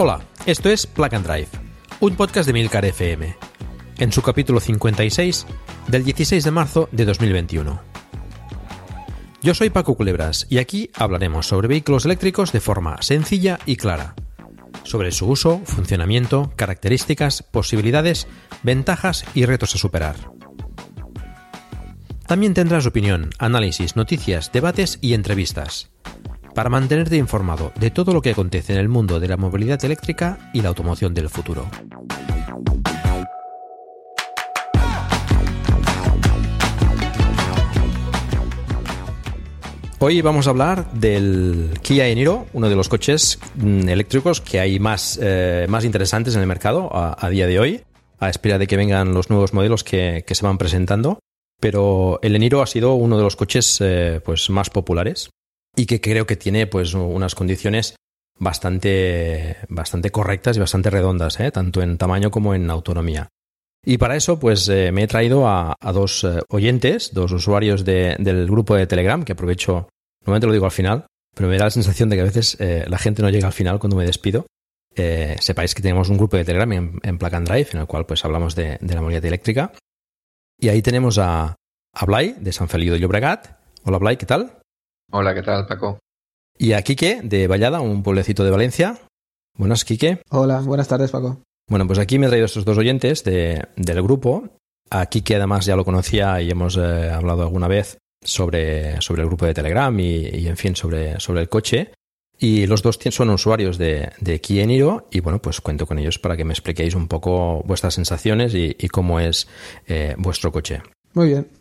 Hola, esto es Plug and Drive, un podcast de Milcar FM, en su capítulo 56 del 16 de marzo de 2021. Yo soy Paco Culebras y aquí hablaremos sobre vehículos eléctricos de forma sencilla y clara, sobre su uso, funcionamiento, características, posibilidades, ventajas y retos a superar. También tendrás opinión, análisis, noticias, debates y entrevistas para mantenerte informado de todo lo que acontece en el mundo de la movilidad eléctrica y la automoción del futuro. Hoy vamos a hablar del Kia Eniro, uno de los coches mm, eléctricos que hay más, eh, más interesantes en el mercado a, día de hoy, a espera de que vengan los nuevos modelos que, se van presentando. Pero el Eniro ha sido uno de los coches eh, pues, más populares y que creo que tiene pues unas condiciones bastante, bastante correctas y bastante redondas, ¿eh? tanto en tamaño como en autonomía. Y para eso, pues eh, me he traído a, dos eh, oyentes, dos usuarios del grupo de Telegram, que aprovecho, normalmente lo digo al final, pero me da la sensación de que a veces la gente no llega al final cuando me despido. sepáis que tenemos un grupo de Telegram en, en and Drive, en el cual pues hablamos de, la movilidad eléctrica. Y ahí tenemos a, a de San Feliu de Llobregat. Hola Blay, ¿qué tal? Hola, ¿qué tal, Paco? Y a Quique, de Vallada, un pueblecito de Valencia. Buenas, Quique. Hola, buenas tardes, Paco. Bueno, pues aquí me he traído estos dos oyentes del grupo. A Quique además ya lo conocía y hemos eh, hablado alguna vez sobre, sobre el grupo de Telegram y, en fin, sobre, sobre el coche. Y los dos son usuarios de, de Kia Niro y bueno, pues cuento con ellos para que me expliquéis un poco vuestras sensaciones y, cómo es eh, vuestro coche. Muy bien.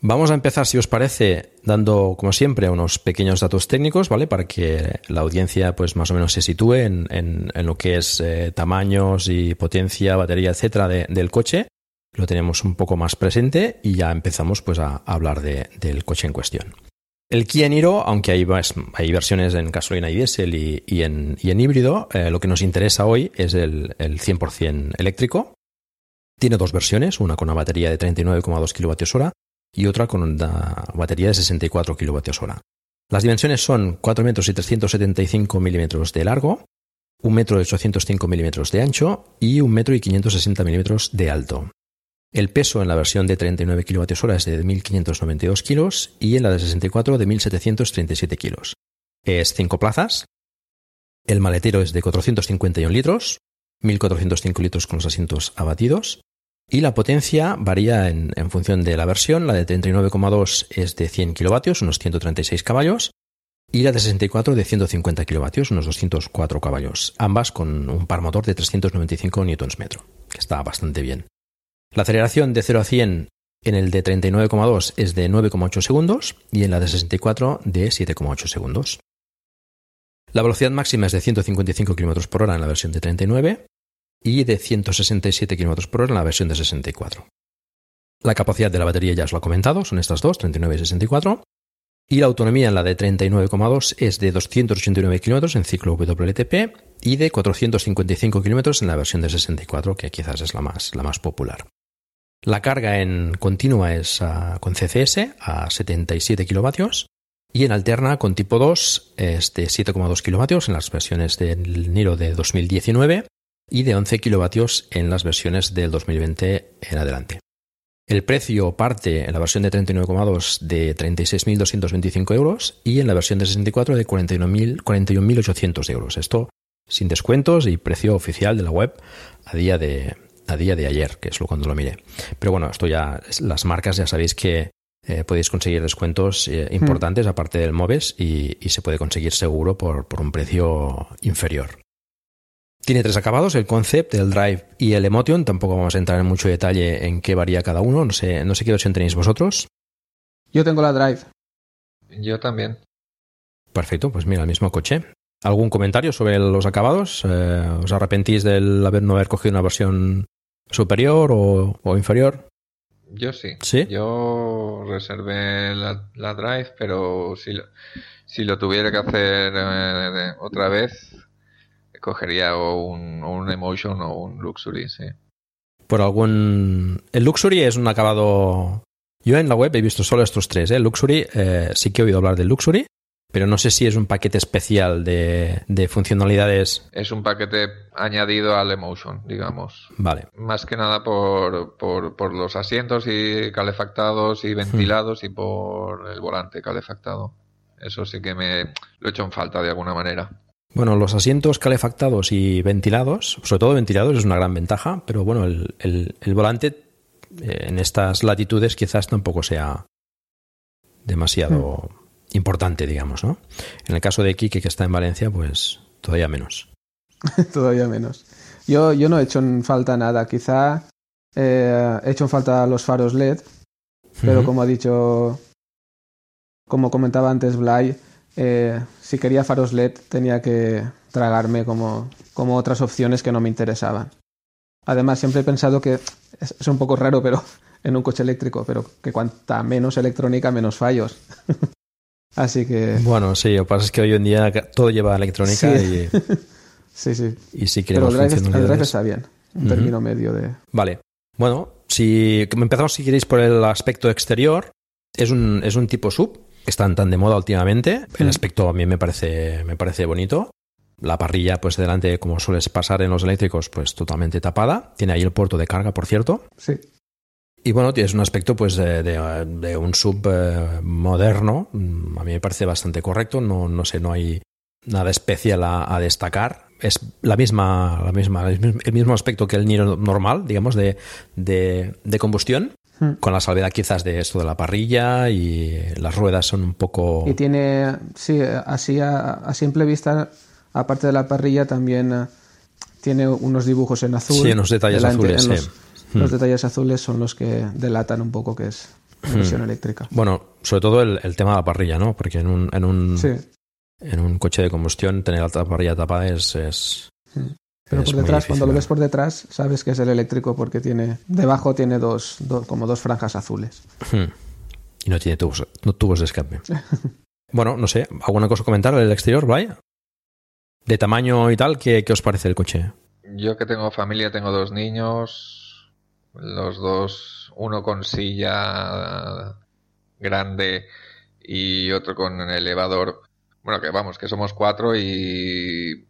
Vamos a empezar, si os parece, dando, como siempre, unos pequeños datos técnicos, ¿vale? Para que la audiencia, pues, más o menos se sitúe en, lo que es eh, tamaños y potencia, batería, etcétera, del coche. Lo tenemos un poco más presente y ya empezamos, pues, a, hablar del coche en cuestión. El Kia Niro, aunque hay, hay versiones en gasolina y diésel y, en, híbrido, eh, lo que nos interesa hoy es el, el 100% eléctrico. Tiene dos versiones, una con una batería de 39,2 kWh y otra con una batería de 64 kWh. Las dimensiones son 4 metros y 375 milímetros de largo, 1 metro y 805 milímetros de ancho y 1 metro y 560 milímetros de alto. El peso en la versión de 39 kWh es de 1.592 kilos y en la de 64 de 1.737 kilos. Es 5 plazas. El maletero es de 451 litros, 1.405 litros con los asientos abatidos y la potencia varía en, función de la versión. La de 39,2 es de 100 kilovatios, unos 136 caballos. Y la de 64 de 150 kilovatios, unos 204 caballos. Ambas con un par motor de 395 Nm, que está bastante bien. La aceleración de 0 a 100 en el de 39,2 es de 9,8 segundos y en la de 64 de 7,8 segundos. La velocidad máxima es de 155 km por hora en la versión de 39 y de 167 km por hora en la versión de 64. La capacidad de la batería ya os lo he comentado, son estas dos, 39 y 64. Y la autonomía en la de 39,2 es de 289 km en ciclo WLTP y de 455 km en la versión de 64, que quizás es la más, la más popular. La carga en continua es ah, con CCS a 77 kW y en alterna con tipo 2 es de 7,2 kW en las versiones del Niro de 2019 y de 11 kilovatios en las versiones del 2020 en adelante. El precio parte en la versión de 39,2 de 36.225 euros y en la versión de 64 de 41.800 euros. Esto sin descuentos y precio oficial de la web a día de, a día de ayer, que es lo cuando lo miré. Pero bueno, esto ya, las marcas ya sabéis que eh, podéis conseguir descuentos eh, importantes aparte del MOVES y, y, se puede conseguir seguro por, por, un precio inferior. Tiene tres acabados, el Concept, el Drive y el Emotion. Tampoco vamos a entrar en mucho detalle en qué varía cada uno. No sé, no sé qué versión tenéis vosotros. Yo tengo la Drive. Yo también. Perfecto, pues mira, el mismo coche. ¿Algún comentario sobre los acabados? Eh, ¿Os arrepentís del haber, no haber cogido una versión superior o, o inferior? Yo sí. ¿Sí? Yo reservé la, la Drive, pero si lo, si lo tuviera que hacer eh, otra vez, cogería o un, o un Emotion o un Luxury, sí. Por algún... El Luxury es un acabado... Yo en la web he visto solo estos tres. ¿eh? Luxury, eh, sí que he oído hablar del Luxury, pero no sé si es un paquete especial de, de, funcionalidades. Es un paquete añadido al Emotion, digamos. Vale. Más que nada por, por, por los asientos y calefactados y ventilados hmm. y por el volante calefactado. Eso sí que me lo he hecho en falta de alguna manera. Bueno, los asientos calefactados y ventilados, sobre todo ventilados, es una gran ventaja, pero bueno, el, el, el volante eh, en estas latitudes quizás tampoco sea demasiado hmm. importante, digamos, ¿no? En el caso de Kike, que está en Valencia, pues todavía menos. todavía menos. Yo, yo no he hecho en falta nada, quizá eh, he hecho en falta los faros LED, pero uh -huh. como ha dicho, como comentaba antes Blay, eh, si quería faros LED tenía que tragarme como, como otras opciones que no me interesaban. Además, siempre he pensado que es, es, un poco raro, pero en un coche eléctrico, pero que cuanta menos electrónica, menos fallos. Así que. Bueno, sí, lo que pasa es que hoy en día todo lleva electrónica sí. y. sí, sí. Y sí pero el drive, el drive está bien. Un uh -huh. término medio de. Vale. Bueno, si empezamos, si queréis, por el aspecto exterior, es un, es un tipo sub están tan de moda últimamente. El aspecto a mí me parece, me parece bonito. La parrilla, pues delante, como suele pasar en los eléctricos, pues totalmente tapada. Tiene ahí el puerto de carga, por cierto. Sí. Y bueno, tienes un aspecto pues de, de, de un sub eh, moderno. A mí me parece bastante correcto. No, no sé, no hay nada especial a, a, destacar. Es la misma, la misma, el mismo aspecto que el Niro normal, digamos, de, de, de combustión. Hmm. Con la salvedad quizás de esto de la parrilla y las ruedas son un poco... Y tiene, sí, así a, a simple vista, aparte de la parrilla, también uh, tiene unos dibujos en azul. Sí, unos detalles delante, azules, en los, sí. Los detalles azules son los que delatan un poco que es versión hmm. eléctrica. Bueno, sobre todo el, el, tema de la parrilla, ¿no? Porque en un, en un, sí. en un coche de combustión tener la parrilla tapada es... es Pero por detrás, cuando lo ves por detrás, sabes que es el eléctrico porque tiene debajo tiene dos, dos como dos franjas azules. Hmm. Y no tiene tubos, no tubos de escape. bueno, no sé, ¿alguna cosa comentar del exterior, vaya? De tamaño y tal, ¿qué, ¿qué os parece el coche? Yo que tengo familia, tengo dos niños, los dos, uno con silla grande y otro con elevador. Bueno, que vamos, que somos cuatro y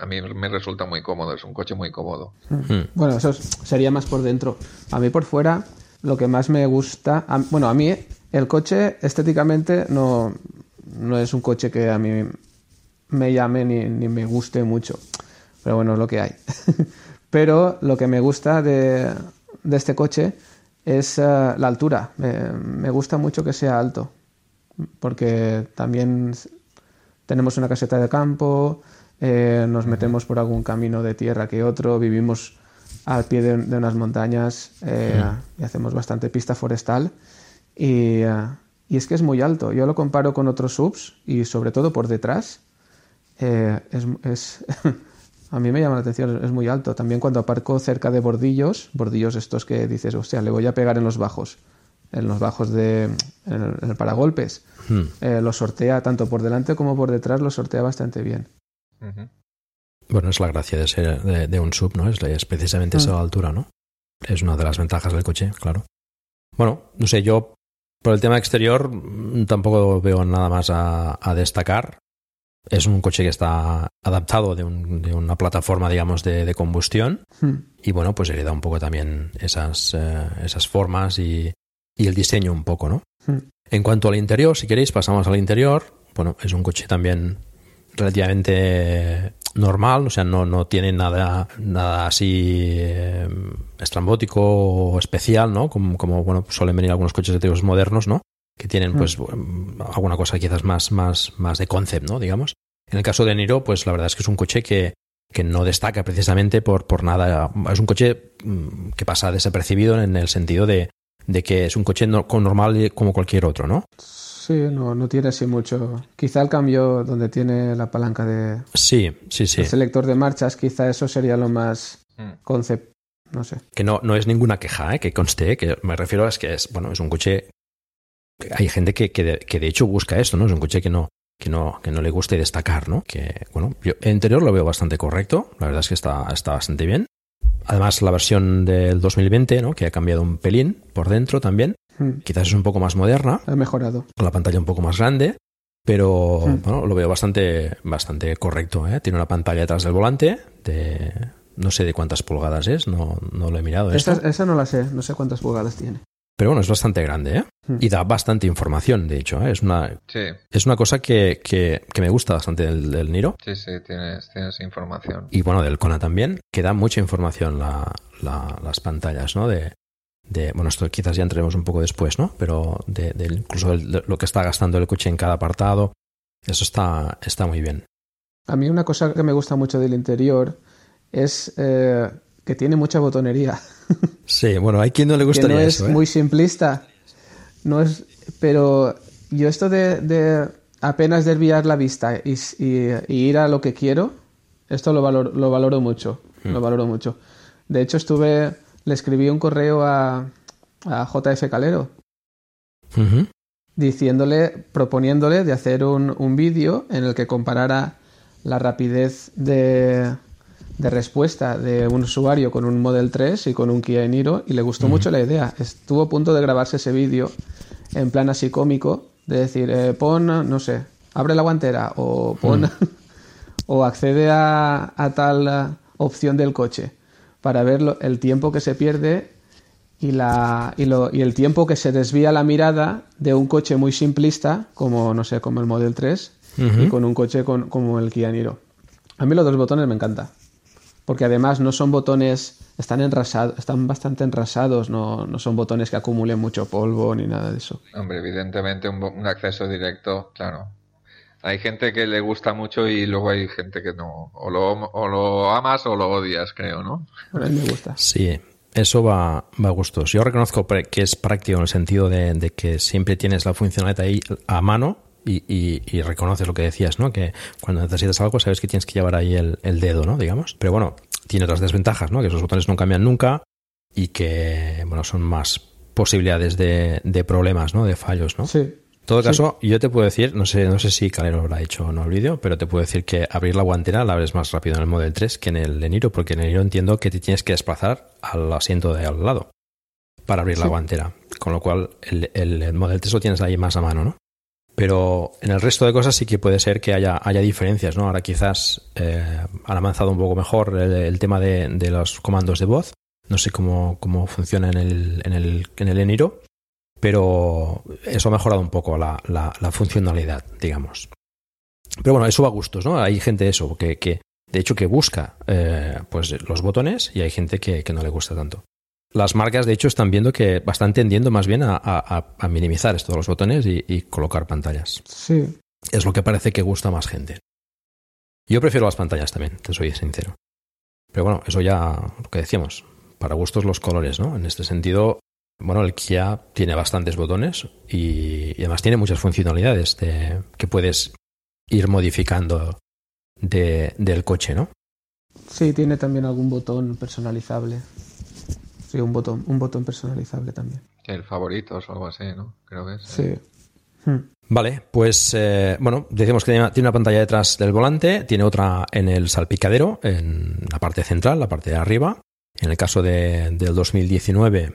a mí me resulta muy cómodo, es un coche muy cómodo. Hmm. Bueno, eso sería más por dentro. A mí por fuera, lo que más me gusta, a, bueno, a mí el coche estéticamente no, no es un coche que a mí me llame ni, ni me guste mucho, pero bueno, es lo que hay. pero lo que me gusta de, de este coche es uh, la altura. Me, me gusta mucho que sea alto, porque también tenemos una caseta de campo, eh, nos metemos por algún camino de tierra que otro, vivimos al pie de, de unas montañas eh, y hacemos bastante pista forestal y, uh, y, es que es muy alto. Yo lo comparo con otros subs y sobre todo por detrás eh, es, es a mí me llama la atención, es muy alto. También cuando aparco cerca de bordillos, bordillos estos que dices, hostia, le voy a pegar en los bajos, en los bajos de en el, en el paragolpes, hmm. lo sortea tanto por delante como por detrás, lo sortea bastante bien. Uh -huh. Bueno, es la gracia de ser de, de un sub, ¿no? Es, es precisamente uh -huh. esa altura, ¿no? Es una de las ventajas del coche, claro. Bueno, no sé, yo por el tema exterior tampoco veo nada más a, a destacar. Es un coche que está adaptado de, un, de una plataforma, digamos, de, de combustión. Hmm. Y bueno, pues le da un poco también esas, eh, esas formas y, y, el diseño un poco, ¿no? Hmm. En cuanto al interior, si queréis, pasamos al interior. Bueno, es un coche también relativamente normal, o sea, no, no tiene nada, nada así eh, estrambótico o especial, ¿no? Como, como bueno, suelen venir algunos coches eléctricos modernos, ¿no? Que tienen, pues, mm, alguna cosa quizás más, más, más de concept, ¿no? Digamos. En el caso de Niro, pues la verdad es que es un coche que, que no destaca precisamente por, por nada. Es un coche mm, que pasa desapercibido en el sentido de, de que es un coche no, normal como cualquier otro, ¿no? Sí, no, no tiene así mucho. Quizá el cambio donde tiene la palanca de. Sí, sí, sí. El selector de marchas, quizá eso sería lo más Mm. concept. No sé. Que no, no es ninguna queja, ¿eh? que conste, que me refiero a es que es, bueno, es un coche. Hay gente que, que, de, que de hecho busca esto, ¿no? Es un coche que no, que no, que no le guste destacar, ¿no? Que, bueno, yo el interior lo veo bastante correcto, la verdad es que está, está bastante bien. Además, la versión del 2020, ¿no? Que ha cambiado un pelín por dentro también. Mm. Quizás es un poco más moderna, Ha mejorado. con la pantalla un poco más grande, pero Mm. bueno, lo veo bastante, bastante correcto. ¿eh? Tiene una pantalla detrás del volante de no sé de cuántas pulgadas es, no, no lo he mirado. esto. Esa, esa no la sé, no sé cuántas pulgadas tiene. Pero bueno, es bastante grande ¿eh? Mm. y da bastante información, de hecho. ¿eh? Es, una, Sí, es una cosa que, que, que me gusta bastante del, del Niro. sí, sí, tienes, tienes información. Y bueno, del Kona también, que da mucha información la, la- las pantallas, ¿no? De, de, bueno, esto quizás ya entremos un poco después, ¿no? Pero de, de incluso el- de lo que está gastando el coche en cada apartado, eso está, está muy bien. A mí una cosa que me gusta mucho del interior es eh, que tiene mucha botonería. Sí, bueno, hay quien no le que gustaría no es eso, ¿eh? muy simplista. No es, pero yo esto de, de apenas desviar la vista y, y- y ir a lo que quiero, esto lo valoro, lo valoro mucho. Lo valoro mucho. De hecho, estuve, le escribí un correo a, a JF Calero diciéndole, proponiéndole de hacer un, un vídeo en el que comparara la rapidez de, de respuesta de un usuario con un Model 3 y con un Kia Niro y le gustó mucho la idea. Estuvo a punto de grabarse ese vídeo en plan así cómico, de decir, eh, pon, no sé, abre la guantera o pon o accede a, a tal eh, opción del coche para ver lo- el tiempo que se pierde y, la, y, lo- y el tiempo que se desvía la mirada de un coche muy simplista, como no sé, como el Model 3, y con un coche con- como el Kia Niro. A mí los dos botones me encanta. Porque además no son botones, están enrasados, están bastante enrasados, no, no son botones que acumulen mucho polvo ni nada de eso. Hombre, evidentemente un, bo- un acceso directo, claro. Hay gente que le gusta mucho y luego hay gente que no. O lo, o lo amas o lo odias, creo, ¿no? A mí me gusta. Sí, eso va, va a gustos. Yo reconozco que es práctico en el sentido de, de que siempre tienes la funcionalidad ahí a mano y, y- y reconoces lo que decías, ¿no? Que cuando necesitas algo sabes que tienes que llevar ahí el, el dedo, ¿no? Digamos. Pero bueno, tiene otras desventajas, ¿no? Que esos botones no cambian nunca y que, bueno, son más posibilidades de, de problemas, ¿no? De fallos, ¿no? Sí. En todo caso, yo te puedo decir, no sé, no sé si Calero lo habrá hecho o no el vídeo, pero te puedo decir que abrir la guantera la abres más rápido en el Model 3 que en el Eniro, porque en el Eniro entiendo que te tienes que desplazar al asiento de al lado para abrir la guantera. Con lo cual, el, el- el Model 3 lo tienes ahí más a mano, ¿no? Pero en el resto de cosas sí que puede ser que haya, haya diferencias, ¿no? Ahora quizás eh, han avanzado un poco mejor el, el tema de, de los comandos de voz. No sé cómo, cómo funciona en el, en el, en el Eniro, pero eso ha mejorado un poco la, la- la funcionalidad, digamos. Pero bueno, eso va a gustos, ¿no? Hay gente eso, que, que de hecho que busca eh, pues los botones y hay gente que, que no le gusta tanto. Las marcas, de hecho, están viendo que están tendiendo más bien a, a- a- minimizar estos los botones y, y colocar pantallas. Sí. Es lo que parece que gusta más gente. Yo prefiero las pantallas también, te soy sincero. Pero bueno, eso ya lo que decíamos. Para gustos los colores, ¿no? En este sentido, bueno, el Kia tiene bastantes botones y, y además tiene muchas funcionalidades de- que puedes ir modificando de- del coche, ¿no? Sí, tiene también algún botón personalizable. Sí, un botón, un botón personalizable también. El favoritos o algo así, ¿no? Creo que es. Sí. Hmm. Vale, pues eh, bueno, decimos que tiene una- tiene una pantalla detrás del volante, tiene otra en el salpicadero, en la parte central, la parte de arriba. En el caso de- del 2019,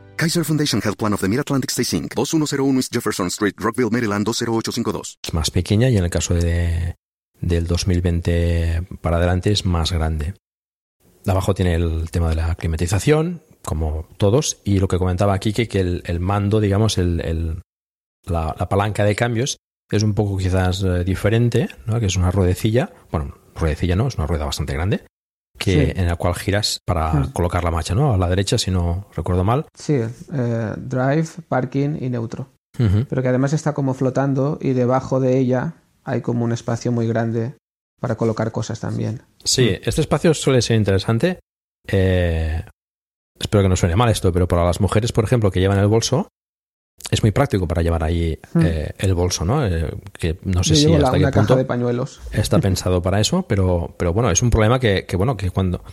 Kaiser Foundation Health Plan of the Mid-Atlantic Stay Inc., 2101 East Jefferson Street, Rockville, Maryland 20852. Es más pequeña y en el caso de, del 2020 para adelante es más grande. Abajo tiene el tema de la climatización, como todos, y lo que comentaba aquí, que, que el, el mando, digamos, el, el, la, la, palanca de cambios es un poco quizás eh, diferente, ¿no? que es una ruedecilla, bueno, ruedecilla no, es una rueda bastante grande, que, sí. en la cual giras para mm. colocar la marcha, ¿no? A la derecha, si no recuerdo mal. Sí, eh, drive, parking y neutro. Uh -huh. Pero que además está como flotando y debajo de ella hay como un espacio muy grande para colocar cosas también. Sí, mm. este espacio suele ser interesante. Eh, espero que no suene mal esto, pero para las mujeres, por ejemplo, que llevan el bolso, es muy práctico para llevar ahí mm. eh, el bolso, ¿no? Eh, que no sé Yo si hasta la, qué punto caja de pañuelos. está pensado para eso, pero, pero bueno, es un problema que, que bueno, que cuando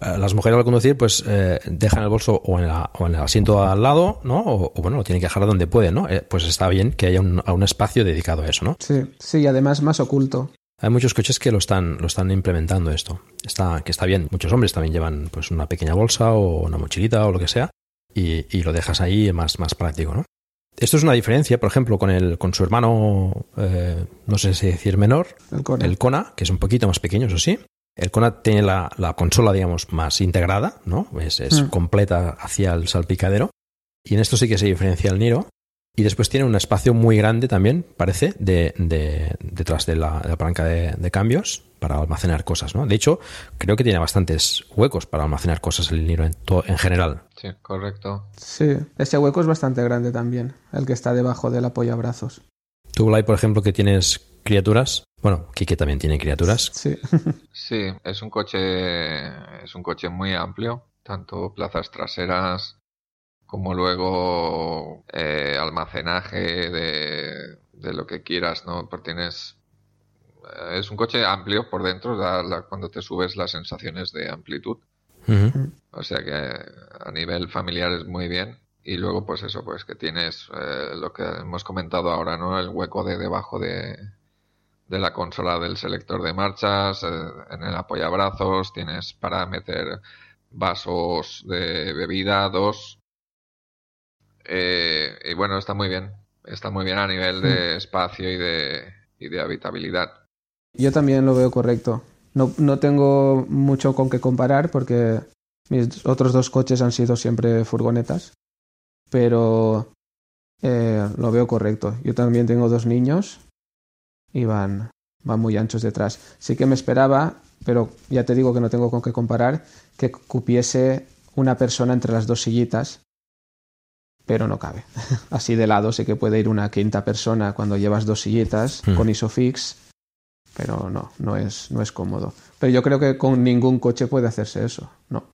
eh, las mujeres al conducir, pues eh, dejan el bolso o en, la, o en el asiento al lado, ¿no? O, o, bueno, lo tienen que dejar donde pueden, ¿no? Eh, pues está bien que haya un, un espacio dedicado a eso, ¿no? Sí, sí, y además más oculto. Hay muchos coches que lo están, lo están implementando esto. Está, que está bien. Muchos hombres también llevan pues una pequeña bolsa o una mochilita o lo que sea. Y, y lo dejas ahí más, más práctico, ¿no? Esto es una diferencia, por ejemplo, con el con su hermano, eh, no sé si decir menor, el Kona. el Kona, que es un poquito más pequeño, eso sí. El Kona tiene la, la consola, digamos, más integrada, ¿no? Es, es mm. completa hacia el salpicadero. Y en esto sí que se diferencia el Niro. Y después tiene un espacio muy grande también, parece, de, de detrás de la, de la palanca de, de, cambios para almacenar cosas, ¿no? De hecho, creo que tiene bastantes huecos para almacenar cosas el Niro en, to, en general. Sí, correcto. Sí, ese hueco es bastante grande también, el que está debajo del apoyabrazos. Tú, Blay, por ejemplo, que tienes criaturas. Bueno, Kike también tiene criaturas. Sí. sí, es un coche, es un coche muy amplio, tanto plazas traseras como luego eh, almacenaje de, de, lo que quieras, ¿no? Porque tienes es un coche amplio por dentro, da, la, cuando te subes las sensaciones de amplitud. Uh -huh. O sea que a nivel familiar es muy bien. Y luego, pues eso, pues que tienes eh, lo que hemos comentado ahora, ¿no? El hueco de debajo de, de la consola del selector de marchas, eh, en el apoyabrazos, tienes para meter vasos de bebida, dos. Eh, y bueno, está muy bien. Está muy bien a nivel de espacio y de, y de habitabilidad. Yo también lo veo correcto. No, no tengo mucho con qué comparar porque mis otros dos coches han sido siempre furgonetas, pero eh, lo veo correcto. Yo también tengo dos niños y van, van muy anchos detrás. Sí que me esperaba, pero ya te digo que no tengo con qué comparar, que cupiese una persona entre las dos sillitas, pero no cabe. Así de lado sé que puede ir una quinta persona cuando llevas dos sillitas mm. con Isofix pero no, no es, no es cómodo. Pero yo creo que con ningún coche puede hacerse eso, no.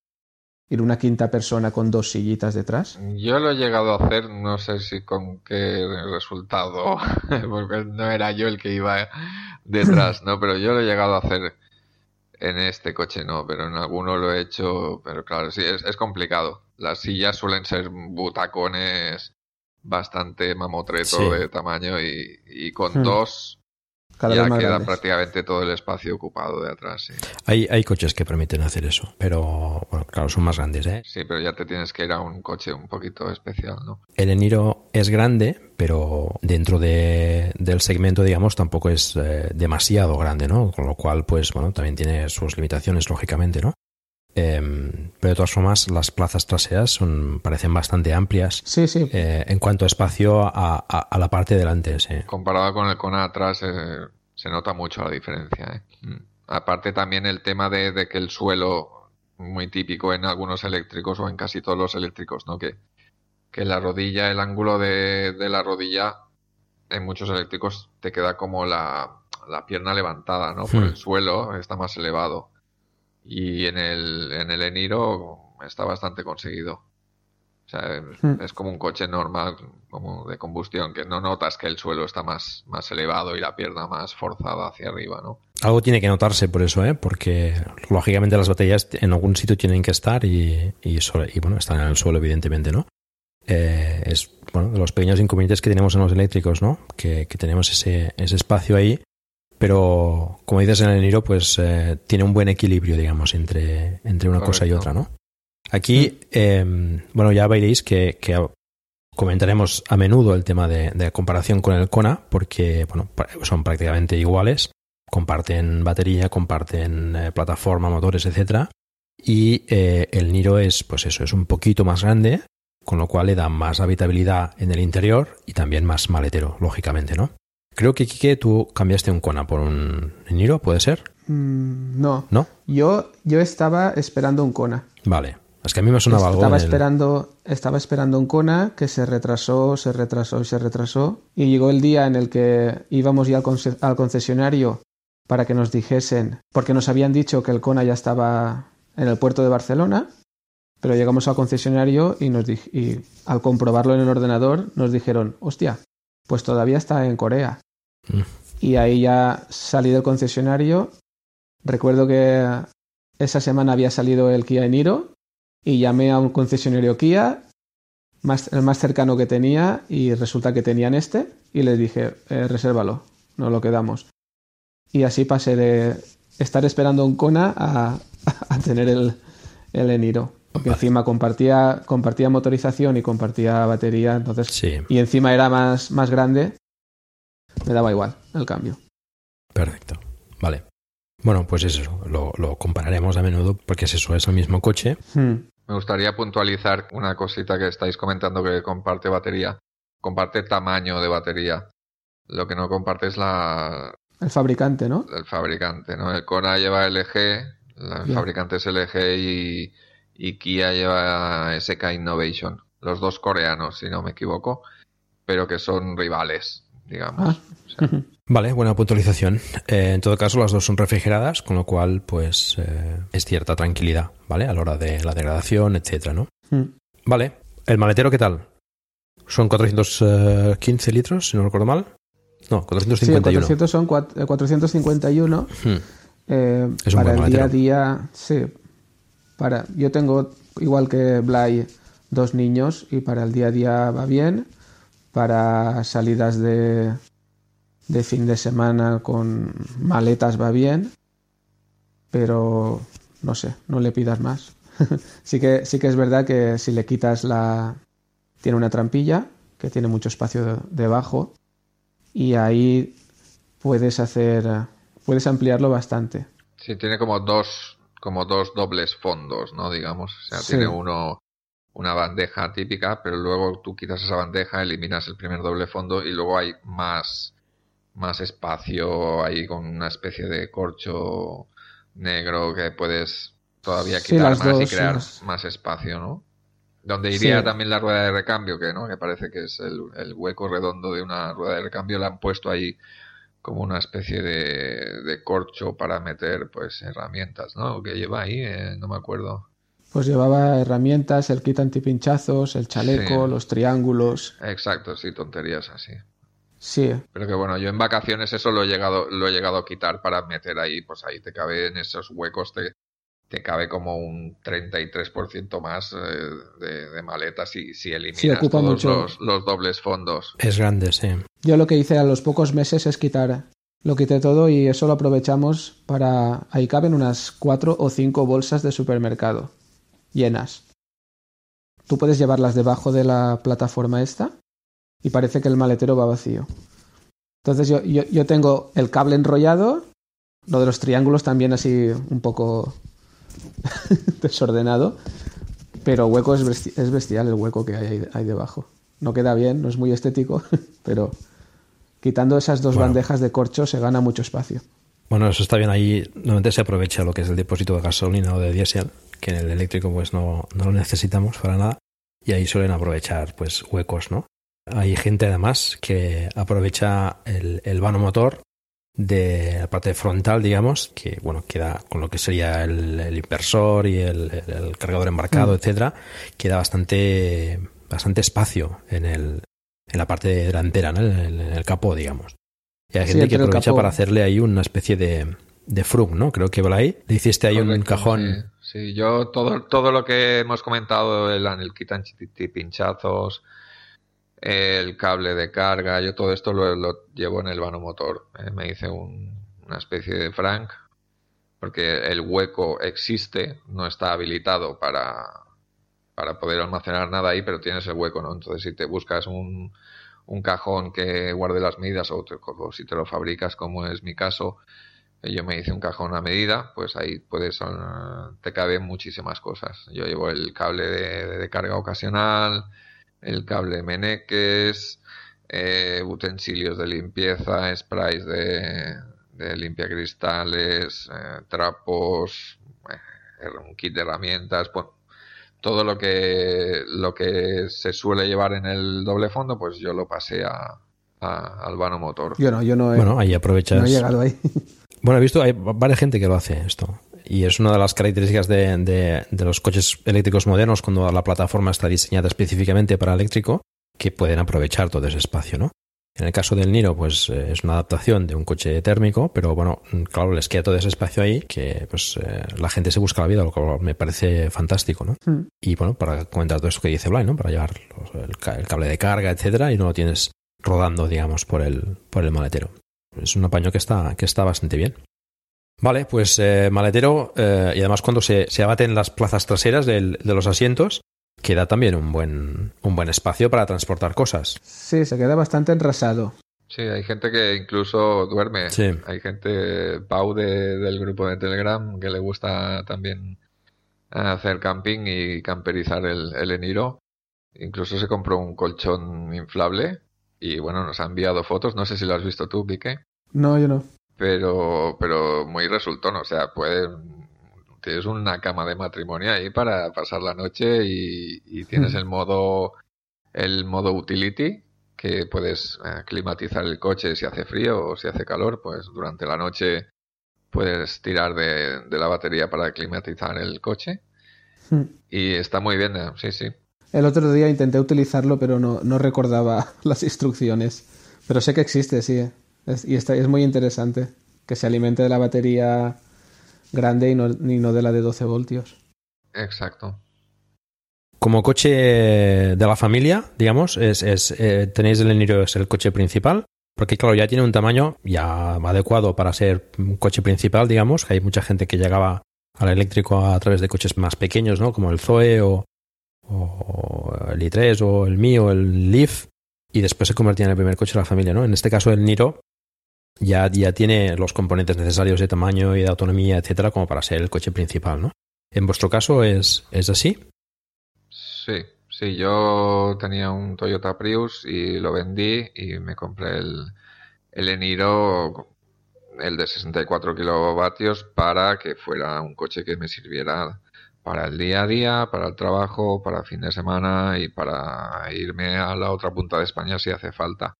Ir una quinta persona con dos sillitas detrás. Yo lo he llegado a hacer, no sé si con qué resultado, porque no era yo el que iba detrás, ¿no? Pero yo lo he llegado a hacer en este coche, no, pero en alguno lo he hecho, pero claro, sí, es, es complicado. Las sillas suelen ser butacones bastante mamotreto sí. de tamaño y, y con hmm. dos cada ya queda grandes. prácticamente todo el espacio ocupado de atrás. Sí. Hay, hay coches que permiten hacer eso, pero bueno, claro, son más grandes, ¿eh? Sí, pero ya te tienes que ir a un coche un poquito especial, ¿no? El Eniro es grande, pero dentro de, del segmento, digamos, tampoco es eh, demasiado grande, ¿no? Con lo cual, pues bueno, también tiene sus limitaciones, lógicamente, ¿no? Eh, pero de todas formas, las plazas traseras son, parecen bastante amplias. Sí, sí. Eh, en cuanto a espacio a, a, a, la parte delante. Sí. Comparado con el Kona atrás, eh, se nota mucho la diferencia. Mm. Aparte, también el tema de, de, que el suelo, muy típico en algunos eléctricos o en casi todos los eléctricos, ¿no? Que, que la rodilla, el ángulo de, de la rodilla, en muchos eléctricos te queda como la, la pierna levantada, ¿no? Por hmm. el suelo está más elevado y en el, en el Eniro está bastante conseguido. O sea, mm. es como un coche normal, como de combustión, que no notas que el suelo está más, más elevado y la pierna más forzada hacia arriba, ¿no? Algo tiene que notarse por eso, ¿eh? Porque lógicamente las baterías en algún sitio tienen que estar y, y, y bueno, están en el suelo, evidentemente, ¿no? Eh, es bueno, de los pequeños inconvenientes que tenemos en los eléctricos, ¿no? Que, que tenemos ese, ese espacio ahí, pero como dices en el Niro, pues eh, tiene un buen equilibrio, digamos, entre, entre una cosa y otra, ¿no? Aquí, eh, bueno, ya veréis que, que comentaremos a menudo el tema de, de, comparación con el Kona, porque, bueno, son prácticamente iguales, comparten batería, comparten eh, plataforma, motores, etcétera, y eh, el Niro es, pues eso, es un poquito más grande, con lo cual le da más habitabilidad en el interior y también más maletero, lógicamente, ¿no? Creo que, Kike, tú cambiaste un Kona por un Niro, ¿puede ser? Mm, no. ¿No? Yo, yo estaba esperando un Kona. Vale. Es que a mí me sonaba estaba algo. Esperando, el... Estaba esperando un Kona que se retrasó, se retrasó y se retrasó. Y llegó el día en el que íbamos ya al, al concesionario para que nos dijesen, porque nos habían dicho que el Kona ya estaba en el puerto de Barcelona, pero llegamos al concesionario y, nos y al comprobarlo en el ordenador nos dijeron, hostia, pues todavía está en Corea. Mm. Y ahí ya salí del concesionario. Recuerdo que esa semana había salido el Kia Niro y llamé a un concesionario Kia, más, el más cercano que tenía, y resulta que tenían este, y les dije, eh, resérvalo, no lo quedamos. Y así pasé de estar esperando un Kona a, a tener el, el Eniro. Porque vale. encima compartía, compartía motorización y compartía batería, entonces. Sí. Y encima era más, más grande. Me daba igual el cambio. Perfecto. Vale. Bueno, pues eso, lo, lo compararemos a menudo porque es eso, es el mismo coche. Hmm. Me gustaría puntualizar una cosita que estáis comentando que comparte batería. Comparte tamaño de batería. Lo que no comparte es la. El fabricante, ¿no? El fabricante, ¿no? El Kona lleva LG, el yeah. fabricante es LG y, y, Kia lleva SK Innovation. Los dos coreanos, si no me equivoco, pero que son rivales, digamos. Ah. O sea, Vale, buena puntualización. Eh, en todo caso, las dos son refrigeradas, con lo cual, pues, eh, es cierta tranquilidad, ¿vale? A la hora de la degradación, etcétera, ¿no? Hmm. Vale. ¿El maletero qué tal? Son 415 litros, si no recuerdo mal. No, 451. Sí, 400 son 451. Hmm. Eh, Es un para buen el día a día, sí. Para, yo tengo, igual que Blay, dos niños y para el día a día va bien. Para salidas de, de fin de semana con maletas va bien. Pero no sé, no le pidas más. sí, que, sí que es verdad que si le quitas la... Tiene una trampilla que tiene mucho espacio de- debajo y ahí puedes hacer... Puedes ampliarlo bastante. sí, tiene como dos, como dos dobles fondos, ¿no? Digamos. O sea, Sí. tiene uno, una bandeja típica, pero luego tú quitas esa bandeja, eliminas el primer doble fondo y luego hay más, más espacio ahí con una especie de corcho negro que puedes todavía quitar más y crear más espacio, ¿no? Donde iría Sí. también la rueda de recambio, que no, que parece que es el, el hueco redondo de una rueda de recambio, la han puesto ahí como una especie de, de corcho para meter pues herramientas, ¿no? Que lleva ahí, eh, no me acuerdo. Pues llevaba herramientas, el kit antipinchazos, el chaleco, Sí. los triángulos. Exacto, sí, tonterías así. Sí, Pero que bueno, yo en vacaciones eso lo he llegado, lo he llegado a quitar para meter ahí, pues ahí te cabe en esos huecos, te, te cabe como un 33% más eh, de, de maletas si, si eliminas ocupa todos mucho. los, los dobles fondos. Es grande, sí. yo lo que hice a los pocos meses es quitar, lo quité todo y eso lo aprovechamos para... Ahí caben unas cuatro o cinco bolsas de supermercado llenas. Tú puedes llevarlas debajo de la plataforma esta y parece que el maletero va vacío. Entonces yo, yo, yo tengo el cable enrollado, lo de los triángulos también así un poco desordenado, pero hueco es, besti- es bestial el hueco que hay ahí, ahí debajo. No queda bien, no es muy estético, pero quitando esas dos Bueno. bandejas de corcho se gana mucho espacio. Bueno, eso está bien ahí. Normalmente se aprovecha lo que es el depósito de gasolina o de diésel, que en el eléctrico pues no, no lo necesitamos para nada. Y ahí suelen aprovechar pues huecos, ¿no? Hay gente además que aprovecha el, el vano motor de la parte frontal, digamos, que bueno, queda con lo que sería el, el inversor y el, cargador embarcado, Mm. etcétera, queda bastante, bastante espacio en el, en la parte delantera, ¿no? en, el, en el capó, digamos. Y hay Sí, gente que aprovecha para hacerle ahí una especie de, de frug, ¿no? Creo que Blay le hiciste ahí un Correcto, cajón. Sí, sí, yo todo, todo lo que hemos comentado, el, el kit antipinchazos, el cable de carga, yo todo esto lo, llevo en el vano motor. Eh, me hice una especie de frank, porque el hueco existe, no está habilitado para, para poder almacenar nada ahí, pero tienes el hueco, ¿no? Entonces, si te buscas un, un cajón que guarde las medidas o, si te lo fabricas, como es mi caso, eh, yo me hice un cajón a medida, pues ahí puedes, ah, te caben muchísimas cosas. Yo llevo el cable de carga ocasional, el cable meneques, eh, utensilios de limpieza, sprays de, de limpiacristales, eh, trapos, eh, un kit de herramientas, todo lo que lo que se suele llevar en el doble fondo, pues yo lo pasé a, al vano motor. Yo no, yo no he, bueno, ahí aprovechas. No he llegado ahí. Bueno, he visto, hay varias gente que lo hace esto. Y es una de las características de, los coches eléctricos modernos cuando la plataforma está diseñada específicamente para eléctrico, que pueden aprovechar todo ese espacio, ¿no? En el caso del Niro, pues eh, es una adaptación de un coche térmico, pero bueno, claro, les queda todo ese espacio ahí que pues eh, la gente se busca la vida, lo cual me parece fantástico, ¿no? Mm. Y bueno, para comentar todo eso que dice Blind, ¿no? Para llevar el, cable de carga, etcétera, y no lo tienes rodando, digamos, por el, por el maletero. Es un apaño que está, que está bastante bien. Vale, pues eh, maletero, eh, y además cuando se, se, abaten las plazas traseras de los asientos, queda también un buen, un buen espacio para transportar cosas. Sí, se queda bastante enrasado. Sí, hay gente que incluso duerme. Sí. Hay gente, Pau del grupo de Telegram, que le gusta también hacer camping y camperizar el, el Eniro. Incluso se compró un colchón inflable y bueno, nos ha enviado fotos. No sé si lo has visto tú, Pique. No, yo no pero, pero muy resultón, o sea, puede, tienes una cama de matrimonio ahí para pasar la noche y, tienes el modo, el modo utility, que puedes eh, climatizar el coche si hace frío o si hace calor, pues durante la noche puedes tirar de, de la batería para climatizar el coche. Hmm. Y está muy bien, eh, sí, sí. El otro día intenté utilizarlo, pero no, no recordaba las instrucciones. Pero sé que existe, sí. Eh y está, es muy interesante que se alimente de la batería grande y no, no de la de 12 voltios. Exacto. Como coche de la familia, digamos, es, es eh, tenéis el Eniro, es el coche principal, porque claro, ya tiene un tamaño ya adecuado para ser un coche principal, digamos, que hay mucha gente que llegaba al eléctrico a través de coches más pequeños, ¿no? Como el Zoe o, o el i3 o el mío, el Leaf, y después se convertía en el primer coche de la familia, ¿no? En este caso el Niro ya, ya tiene los componentes necesarios de tamaño y de autonomía, etcétera, como para ser el coche principal, ¿no? ¿En vuestro caso es, es así? Sí, sí, yo tenía un Toyota Prius y lo vendí y me compré el, el Eniro, el de 64 kilovatios, para que fuera un coche que me sirviera para el día a día, para el trabajo, para el fin de semana y para irme a la otra punta de España si hace falta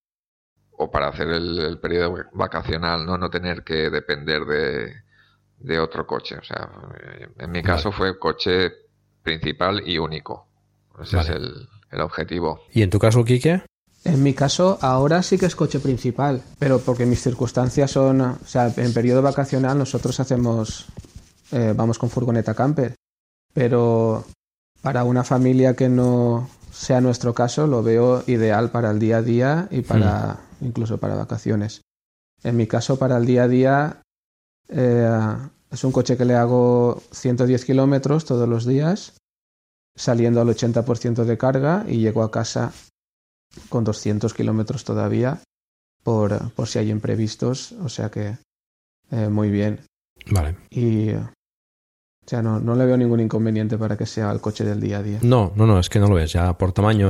o para hacer el, periodo vacacional, ¿no? No tener que depender de, otro coche. O sea, en mi caso fue coche principal y único. Ese es el, el, objetivo. ¿Y en tu caso, Quique? En mi caso, ahora sí que es coche principal, pero porque mis circunstancias son, o sea, en periodo vacacional nosotros hacemos, eh, vamos con furgoneta camper, pero para una familia que no sea nuestro caso, lo veo ideal para el día a día y para, hmm incluso para vacaciones. En mi caso, para el día a día, eh, es un coche que le hago 110 kilómetros todos los días, saliendo al 80% de carga y llego a casa con 200 kilómetros todavía por, por, si hay imprevistos, o sea que eh, muy bien. Vale. Y o sea, no, no le veo ningún inconveniente para que sea el coche del día a día. No, no, no, es que no lo ves, ya por tamaño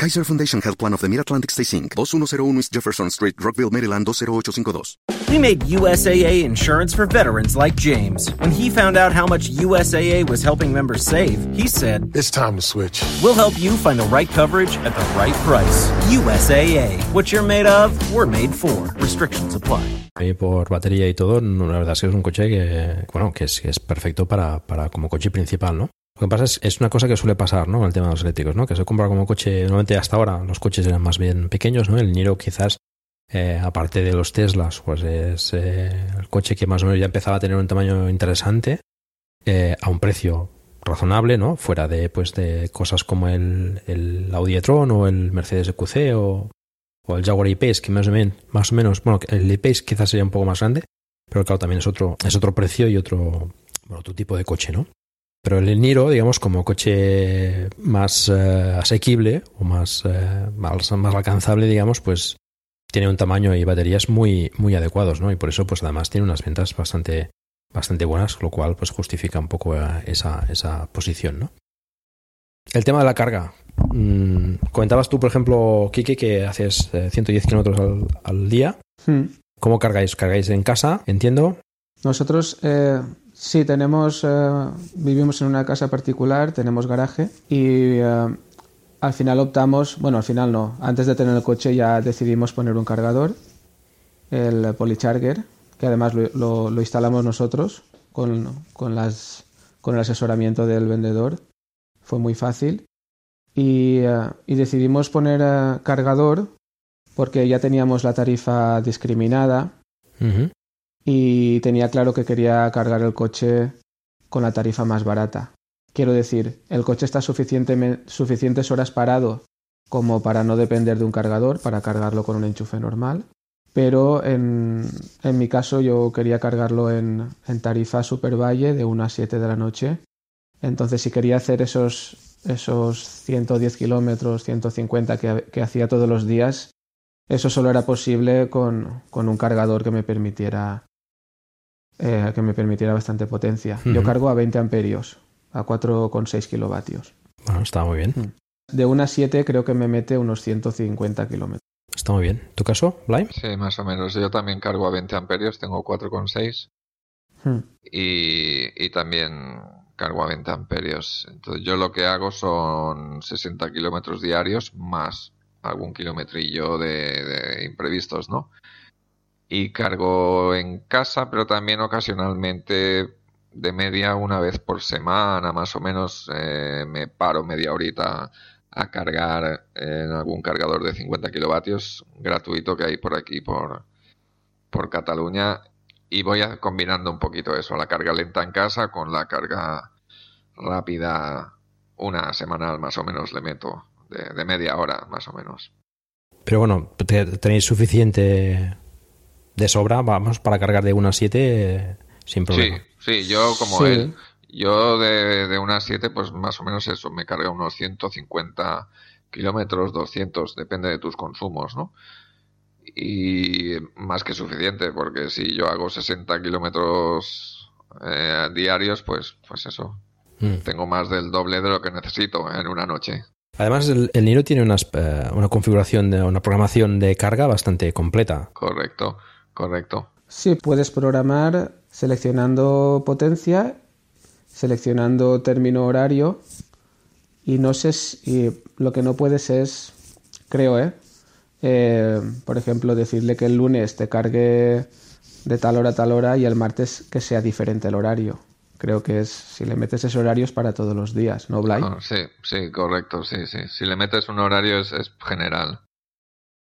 Kaiser Foundation Health Plan of the Mid-Atlantic Stay Inc., 2101 East Jefferson Street, Rockville, Maryland, 20852. We made USAA insurance for veterans like James. When he found out how much USAA was helping members save, he said, It's time to switch. We'll help you find the right coverage at the right price. USAA. What you're made of, we're made for. Restrictions apply. Y por batería y todo, la verdad es que es un coche que, bueno, que es, que es perfecto para, para como coche principal, ¿no? Lo que pasa es, es una cosa que suele pasar, ¿no? Con el tema de los eléctricos, ¿no? Que se compra como coche, normalmente hasta ahora los coches eran más bien pequeños, ¿no? El Niro quizás, eh, aparte de los Teslas, pues es eh, el coche que más o menos ya empezaba a tener un tamaño interesante eh, a un precio razonable, ¿no? Fuera de, pues, de cosas como el, el Audi e-tron o el Mercedes EQC o, o el Jaguar E-Pace, que más o menos, más o menos, bueno, el E-Pace quizás sería un poco más grande, pero claro, también es otro, es otro precio y otro, otro tipo de coche, ¿no? Pero el Niro, digamos, como coche más eh, asequible o más, eh, más, más alcanzable, digamos, pues tiene un tamaño y baterías muy, muy adecuados, ¿no? Y por eso, pues además tiene unas ventas bastante, bastante buenas, lo cual pues justifica un poco eh, esa, esa posición, ¿no? El tema de la carga. Mm, comentabas tú, por ejemplo, Kike, que haces eh, 110 kilómetros al, al día. Hmm. ¿Cómo cargáis? ¿Cargáis en casa? Entiendo. Nosotros eh, sí tenemos, eh, vivimos en una casa particular, tenemos garaje y eh, al final optamos, bueno, al final no, antes de tener el coche ya decidimos poner un cargador, el Polycharger, que además lo, instalamos nosotros con, con, las, con el asesoramiento del vendedor. Fue muy fácil. Y, eh, y decidimos poner cargador porque ya teníamos la tarifa discriminada Ujú. Y tenía claro que quería cargar el coche con la tarifa más barata. Quiero decir, el coche está suficientes horas parado como para no depender de un cargador, para cargarlo con un enchufe normal. Pero en, mi caso yo quería cargarlo en, en tarifa Super Valle de 1 a 7 de la noche. Entonces si quería hacer esos, esos 110 kilómetros, 150 que, que hacía todos los días, eso solo era posible con, con un cargador que me permitiera eh, que me permitiera bastante potencia. Yo cargo a 20 amperios, a 4,6 kilovatios. Bueno, está muy bien. De 1 a 7 creo que me mete unos 150 kilómetros. Está muy bien. ¿Tu caso, Blime? Sí, más o menos. Yo también cargo a 20 amperios, tengo 4,6 Hmm. y, y también cargo a 20 amperios. Entonces yo lo que hago son 60 kilómetros diarios más algún kilometrillo de, de imprevistos, ¿no? Y cargo en casa, pero también ocasionalmente de media una vez por semana, más o menos, eh, me paro media horita a cargar en algún cargador de 50 kilovatios gratuito que hay por aquí, por, por Cataluña. Y voy a- combinando un poquito eso, la carga lenta en casa con la carga rápida, una semanal más o menos le meto, de, de media hora más o menos. Pero bueno, te- tenéis suficiente de sobra, vamos, para cargar de 1 a 7 eh, sin Sí, problema. sí, yo como Sí. él. Yo de, de unas 7, pues más o menos eso, me carga unos 150 kilómetros, 200, depende de tus consumos, ¿no? Y más que suficiente, porque si yo hago 60 kilómetros eh, diarios, pues, pues eso, Mm. tengo más del doble de lo que necesito en una noche. Además, el, el Niro tiene unas, eh, una configuración, de, una programación de carga bastante completa. Correcto, correcto. Sí, puedes programar seleccionando potencia, seleccionando término horario y no sé si y lo que no puedes es, creo, ¿eh? Eh, por ejemplo, decirle que el lunes te cargue de tal hora a tal hora y el martes que sea diferente el horario. Creo que es, si le metes ese horario es para todos los días, ¿no, Blay? Ah, sí, sí, correcto, sí, sí. Si le metes un horario es, es general.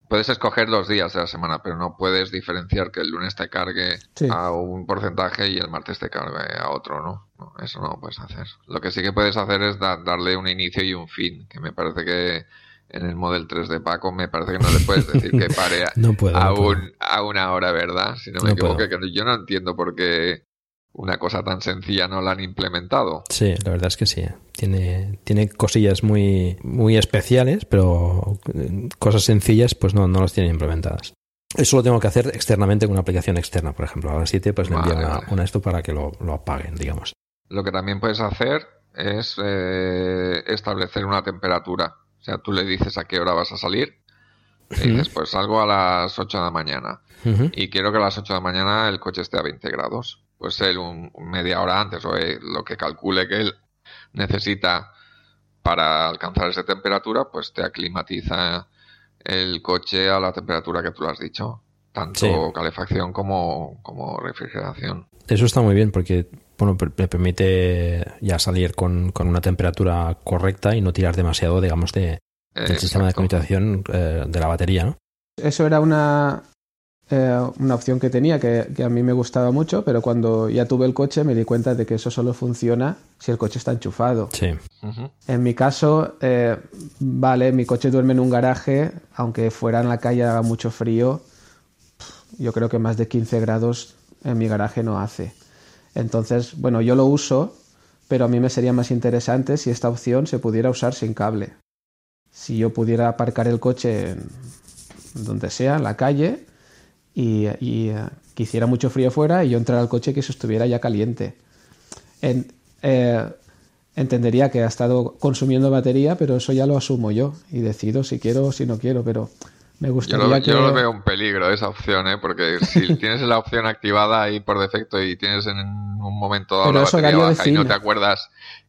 Puedes escoger los días de la semana, pero no puedes diferenciar que el lunes te cargue Sí. a un porcentaje y el martes te cargue a otro, ¿no? No, Eso no lo puedes hacer. Lo que sí que puedes hacer es da- darle un inicio y un fin, que me parece que en el Model 3 de Paco me parece que no le puedes decir que pare a, No puedo, a no puedo. un- a una hora, ¿verdad? Si no me equivoco, que yo no entiendo por qué una cosa tan sencilla no la han implementado. Sí, la verdad es que sí. Tiene, tiene cosillas muy, muy especiales, pero eh, cosas sencillas pues no, no las tienen implementadas. Eso lo tengo que hacer externamente con una aplicación externa, por ejemplo. A las 7 pues le envío una, vale. una esto para que lo, lo apaguen, digamos. Lo que también puedes hacer es eh, establecer una temperatura. O sea, tú le dices a qué hora vas a salir Y dices, pues salgo a las 8 de la mañana y quiero que a las 8 de la mañana el coche esté a 20 grados. Pues él un, media hora antes o eh, lo que calcule que él necesita para alcanzar esa temperatura, pues te aclimatiza el coche a la temperatura que tú le has dicho. Tanto Sí. calefacción como, como refrigeración. Eso está muy bien porque bueno, me permite ya salir con, con una temperatura correcta y no tirar demasiado, digamos, de, del sistema de comunicación eh, de la batería, ¿no? Eso era una, eh, una opción que tenía que, que a mí me gustaba mucho, pero cuando ya tuve el coche me di cuenta de que eso solo funciona si el coche está enchufado. Sí. En mi caso, eh, vale, mi coche duerme en un garaje, aunque fuera en la calle haga mucho frío, yo creo que más de 15 grados en mi garaje no hace. Entonces, bueno, yo lo uso, pero a mí me sería más interesante si esta opción se pudiera usar sin cable. Si yo pudiera aparcar el coche en donde sea, en la calle, y, y, eh, que hiciera mucho frío fuera y yo entrar al coche que se estuviera ya caliente. En- eh, entendería que ha estado consumiendo batería, pero eso ya lo asumo yo y decido si quiero o si no quiero, pero me Yo gustaría lo, que... yo lo veo un peligro esa opción, ¿eh? porque si tienes la opción activada ahí por defecto y tienes en un momento dado Pero la batería baja y no te acuerdas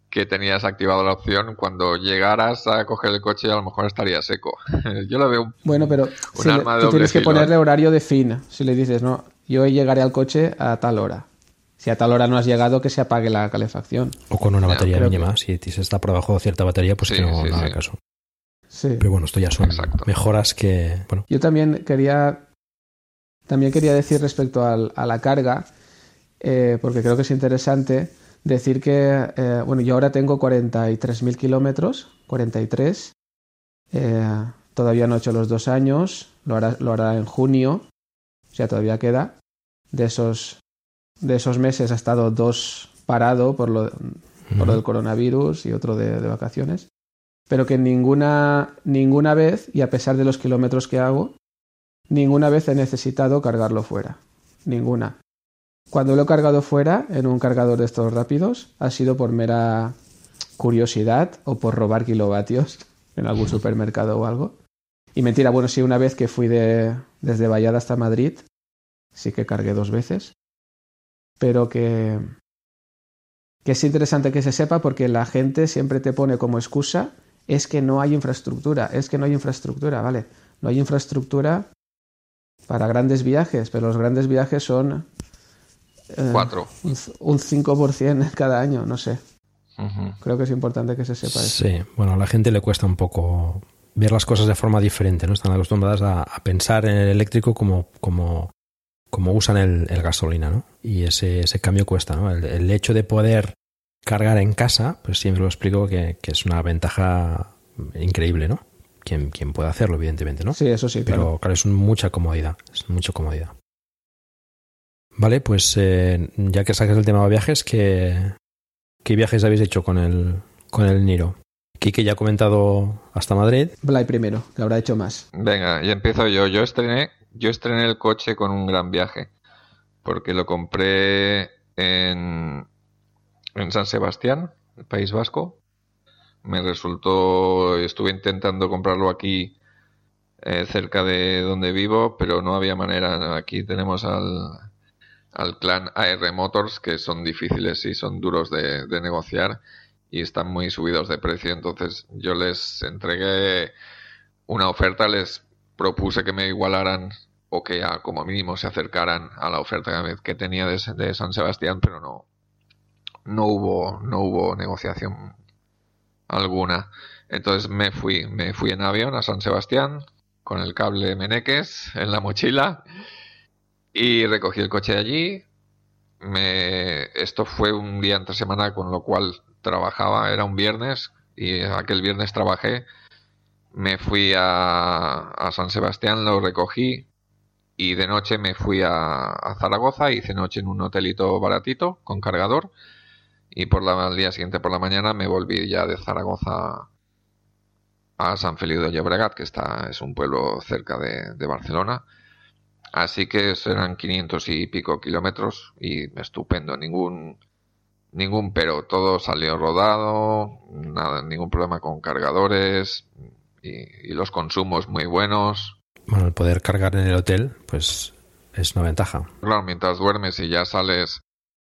que tenías activado la opción, cuando llegaras a coger el coche a lo mejor estaría seco. Yo lo veo un, Bueno, pero un si le- arma de tú doble tienes que filo, ponerle ¿eh? horario de fin. Si le dices, no, yo llegaré al coche a tal hora. Si a tal hora no has llegado, que se apague la calefacción. O con una batería mínima. Si si se está por debajo de cierta batería, pues Sí, que no, sí, no haga sí. caso. Sí. Pero bueno, esto ya son Exacto. mejoras que. Bueno, Yo también quería, también quería decir respecto al- a la carga, eh, porque creo que es interesante decir que, eh, bueno, yo ahora tengo 43.000 kilómetros, 43. eh, todavía no he hecho los dos años, lo hará, lo hará en junio, o sea, todavía queda. De esos, de esos meses ha estado dos parado por lo, por lo del coronavirus y otro de, de vacaciones. Pero que ninguna, ninguna vez, y a pesar de los kilómetros que hago, ninguna vez he necesitado cargarlo fuera. Ninguna. Cuando lo he cargado fuera, en un cargador de estos rápidos, ha sido por mera curiosidad o por robar kilovatios en algún supermercado o algo. Y mentira, bueno, sí, una vez que fui de, desde Vallada hasta Madrid, sí que cargué dos veces. Pero que, que es interesante que se sepa porque la gente siempre te pone como excusa es que no hay infraestructura, es que no hay infraestructura, ¿vale? No hay infraestructura para grandes viajes, pero los grandes viajes son eh, Cuatro. un, un 5% cada año, no sé. Creo que es importante que se sepa eso. Sí, bueno, a la gente le cuesta un poco ver las cosas de forma diferente, ¿no? Están acostumbradas a, a pensar en el eléctrico como, como, como usan el, el gasolina, ¿no? Y ese, ese cambio cuesta, ¿no? El, el hecho de poder cargar en casa, pues siempre lo explico que, que es una ventaja increíble, ¿no? Quien, quien puede hacerlo, evidentemente, ¿no? Sí, eso sí, Pero claro. claro, es mucha comodidad, es mucha comodidad. Vale, pues eh, ya que sacas el tema de viajes, ¿qué, qué viajes habéis hecho con el, con el Niro? Quique ya ha comentado hasta Madrid. Blay primero, que habrá hecho más. Venga, y empiezo yo. Yo estrené, yo estrené el coche con un gran viaje, porque lo compré en, en San Sebastián, el País Vasco. Me resultó, estuve intentando comprarlo aquí eh, cerca de donde vivo, pero no había manera. Aquí tenemos al, al clan AR Motors, que son difíciles y son duros de, de negociar y están muy subidos de precio. Entonces yo les entregué una oferta, les propuse que me igualaran o que a, como mínimo se acercaran a la oferta que tenía de, San Sebastián, pero no, no hubo, no hubo negociación alguna. Entonces me fui, me fui en avión a San Sebastián con el cable Meneques en la mochila y recogí el coche de allí. Me, esto fue un día entre semana, con lo cual trabajaba, era un viernes y aquel viernes trabajé. Me fui a, a San Sebastián, lo recogí y de noche me fui a, a Zaragoza, hice noche en un hotelito baratito con cargador y por la, al día siguiente por la mañana me volví ya de Zaragoza a San Feliu de Llobregat, que está, es un pueblo cerca de, de Barcelona. Así que serán 500 y pico kilómetros y estupendo, ningún, ningún pero, todo salió rodado, nada, ningún problema con cargadores y, y los consumos muy buenos. bueno, el poder cargar en el hotel, pues es una ventaja. Claro, mientras duermes y ya sales,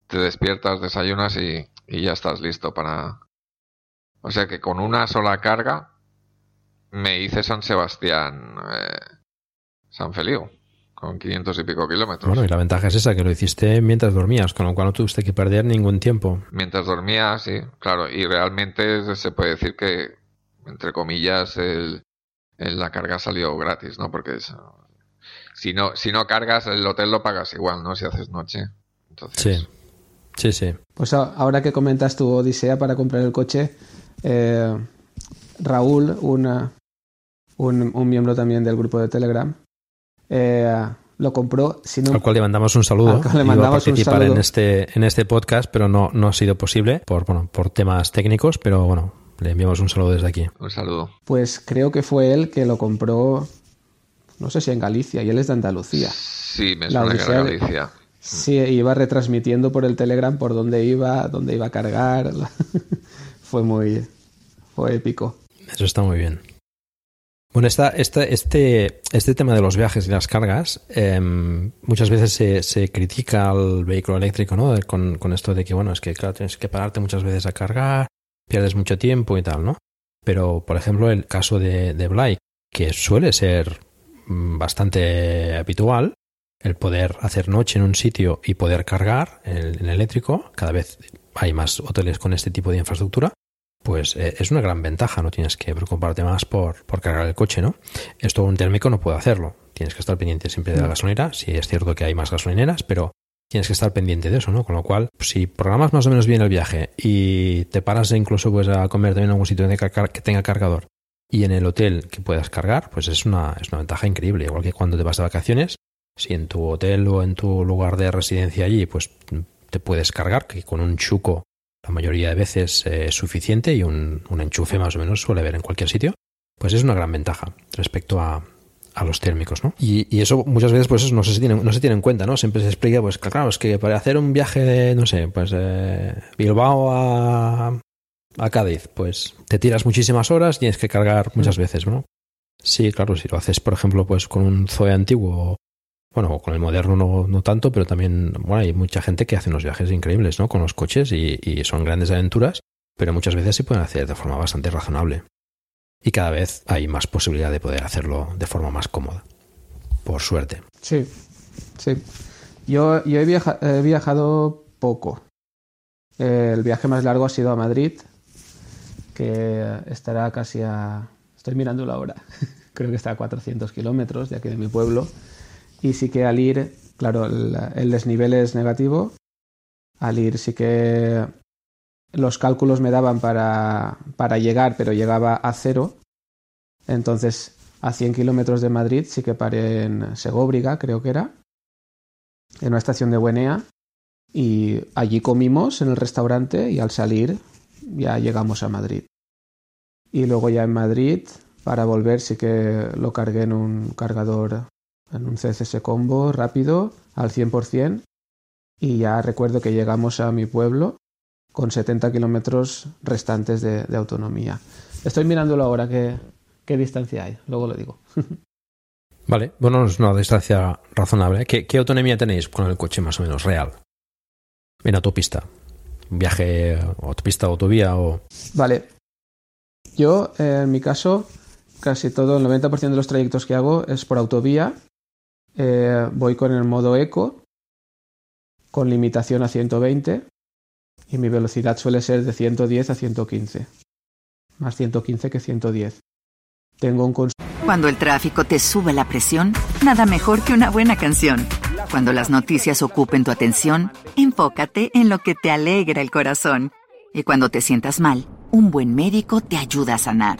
te despiertas, desayunas y, y ya estás listo para... O sea que con una sola carga me hice San Sebastián, eh, San Feliu, con 500 y pico kilómetros. Bueno, y la ventaja es esa, que lo hiciste mientras dormías, con lo cual no tuviste que perder ningún tiempo. Mientras dormía, sí, claro. Y realmente se puede decir que, entre comillas, el, el- la carga salió gratis, ¿no? Porque es- si no si no cargas, el hotel lo pagas igual, ¿no? Si haces noche. Entonces, Sí, sí, sí. Pues ahora que comentas tu odisea para comprar el coche, eh, Raúl, una- un, un miembro también del grupo de Telegram, eh, lo compró. Al cual le mandamos un saludo. Al cual le Iba a mandamos un participar saludo. en este, en este podcast, pero no, no ha sido posible por, bueno, por temas técnicos, pero bueno, le enviamos un saludo desde aquí. Un saludo. Pues creo que fue él que lo compró, no sé si en Galicia, y él es de Andalucía. Sí, me La suena que era de- Galicia. Sí, iba retransmitiendo por el Telegram por dónde iba, dónde iba a cargar. fue muy... fue épico. Eso está muy bien. Bueno, esta, esta- este, este tema de los viajes y las cargas, em, muchas veces se, se critica al vehículo eléctrico, ¿no? Con, con esto de que, bueno, es que, claro, tienes que pararte muchas veces a cargar, pierdes mucho tiempo y tal, ¿no? Pero, por ejemplo, el caso de, de Blake, que suele ser mm, bastante habitual, el poder hacer noche en un sitio y poder cargar en, en eléctrico, cada vez hay más hoteles con este tipo de infraestructura, pues eh, es una gran ventaja, no tienes que preocuparte más por, por cargar el coche, ¿no? Esto un térmico no puede hacerlo, tienes que estar pendiente siempre de la gasolinera, sí es cierto que hay más gasolineras, pero tienes que estar pendiente de eso, ¿no? Con lo cual, si programas más o menos bien el viaje y te paras incluso pues a comer también en algún sitio que tenga cargador y en el hotel que puedas cargar, pues es una, es una ventaja increíble, igual que cuando te vas de vacaciones, si en tu hotel o en tu lugar de residencia allí, pues te puedes cargar, que con un chuco la mayoría de veces eh, es suficiente y un, un enchufe más o menos suele haber en cualquier sitio, pues es una gran ventaja respecto a, a los térmicos, ¿no? Y, y eso muchas veces pues eso no se tiene, no se tiene en cuenta, ¿no? Siempre se explica, pues claro, es que para hacer un viaje de, no sé, pues eh, Bilbao a, a Cádiz, pues te tiras muchísimas horas, tienes que cargar muchas veces, ¿no? Sí, claro, si lo haces, por ejemplo, pues con un Zoe antiguo, bueno, con el moderno no, no tanto, pero también, bueno, hay mucha gente que hace unos viajes increíbles, ¿no? Con los coches y, son grandes aventuras, pero muchas veces se pueden hacer de forma bastante razonable. Y cada vez hay más posibilidad de poder hacerlo de forma más cómoda. Por suerte. Sí, sí. Yo, yo he, viaja- he viajado poco. El viaje más largo ha sido a Madrid, que estará casi a... Estoy mirándolo ahora. Creo que está a 400 kilómetros de aquí de mi pueblo. Y sí que al ir, claro, el, el desnivel es negativo. Al ir sí que los cálculos me daban para, para llegar, pero llegaba a cero. Entonces, a 100 kilómetros de Madrid sí que paré en Segóbriga, creo que era, en una estación de Buenea. Y allí comimos en el restaurante y al salir ya llegamos a Madrid. Y luego ya en Madrid, para volver, sí que lo cargué en un cargador, un CCS combo rápido, al 100%. Y ya recuerdo que llegamos a mi pueblo con 70 kilómetros restantes de, de autonomía. Estoy mirándolo ahora qué, qué distancia hay, luego lo digo. Vale, bueno, es una distancia razonable. ¿Qué, qué autonomía tenéis con el coche más o menos real? En autopista. Viaje, autopista, autovía o... Vale. Yo, eh, en mi caso, casi todo, el 90% de los trayectos que hago es por autovía. Eh, voy con el modo eco, con limitación a 120, y mi velocidad suele ser de 110 a 115. Más 115 que 110. Tengo un Cuando el tráfico te sube la presión, nada mejor que una buena canción. Cuando las noticias ocupen tu atención, enfócate en lo que te alegra el corazón. Y cuando te sientas mal, un buen médico te ayuda a sanar.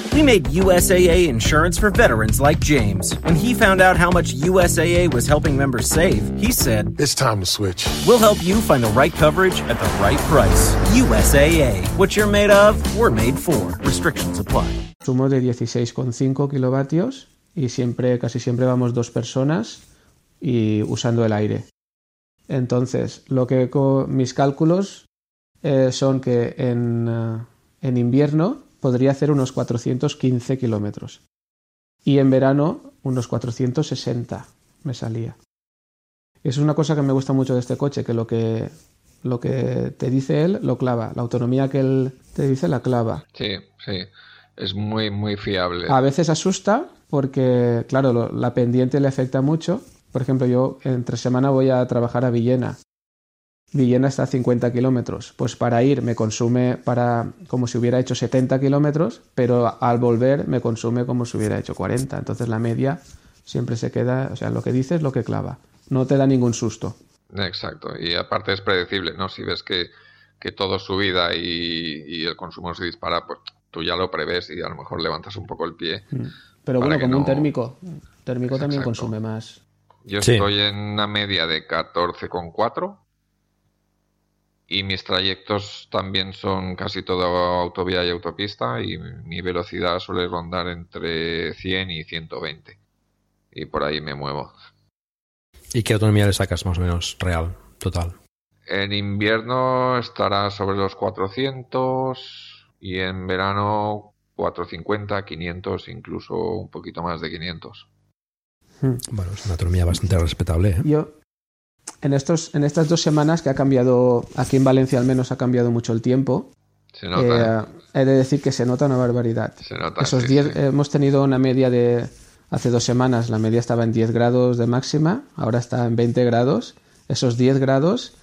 We made USAA insurance for veterans like James. When he found out how much USAA was helping members save, he said, It's time to switch. We'll help you find the right coverage at the right price. USAA. What you're made of, we're made for. Restrictions apply. Sumo de 16,5 kilovatios y siempre, casi siempre vamos dos personas y usando el aire. Entonces, lo que co- mis cálculos eh, son que en, eh, en invierno podría hacer unos 415 kilómetros y en verano unos 460 me salía. Es una cosa que me gusta mucho de este coche, que lo que lo que te dice él lo clava, la autonomía que él te dice la clava. Sí, sí. Es muy, muy fiable. A veces asusta porque, claro, lo- la pendiente le afecta mucho. Por ejemplo, yo entre semana voy a trabajar a Villena. Villena está a 50 kilómetros. Pues para ir me consume para como si hubiera hecho 70 kilómetros, pero al volver me consume como si hubiera hecho 40. Entonces la media siempre se queda, o sea, lo que dices es lo que clava. No te da ningún susto. Exacto. Y aparte es predecible, ¿no? Si ves que, que todo es subida y, y el consumo se dispara, pues tú ya lo prevés y a lo mejor levantas un poco el pie. Pero Para bueno, como un térmico. Térmico también consume más. Yo Sí. estoy en una media de 14,4 y mis trayectos también son casi todo autovía y autopista y mi velocidad suele rondar entre 100 y 120 y por ahí me muevo. ¿Y qué autonomía le sacas más o menos real, total? En invierno estará sobre los 400 y en verano 450, 500, incluso un poquito más de 500. Bueno, es una autonomía bastante respetable. ¿eh? Yo, en, estos, en estas dos semanas que ha cambiado, aquí en Valencia al menos ha cambiado mucho el tiempo, Se nota, eh, he de decir que se nota una barbaridad. se nota. Esos sí, 10, sí. hemos tenido una media de, hace dos semanas, la media estaba en 10 grados de máxima, ahora está en 20 grados. Esos 10 grados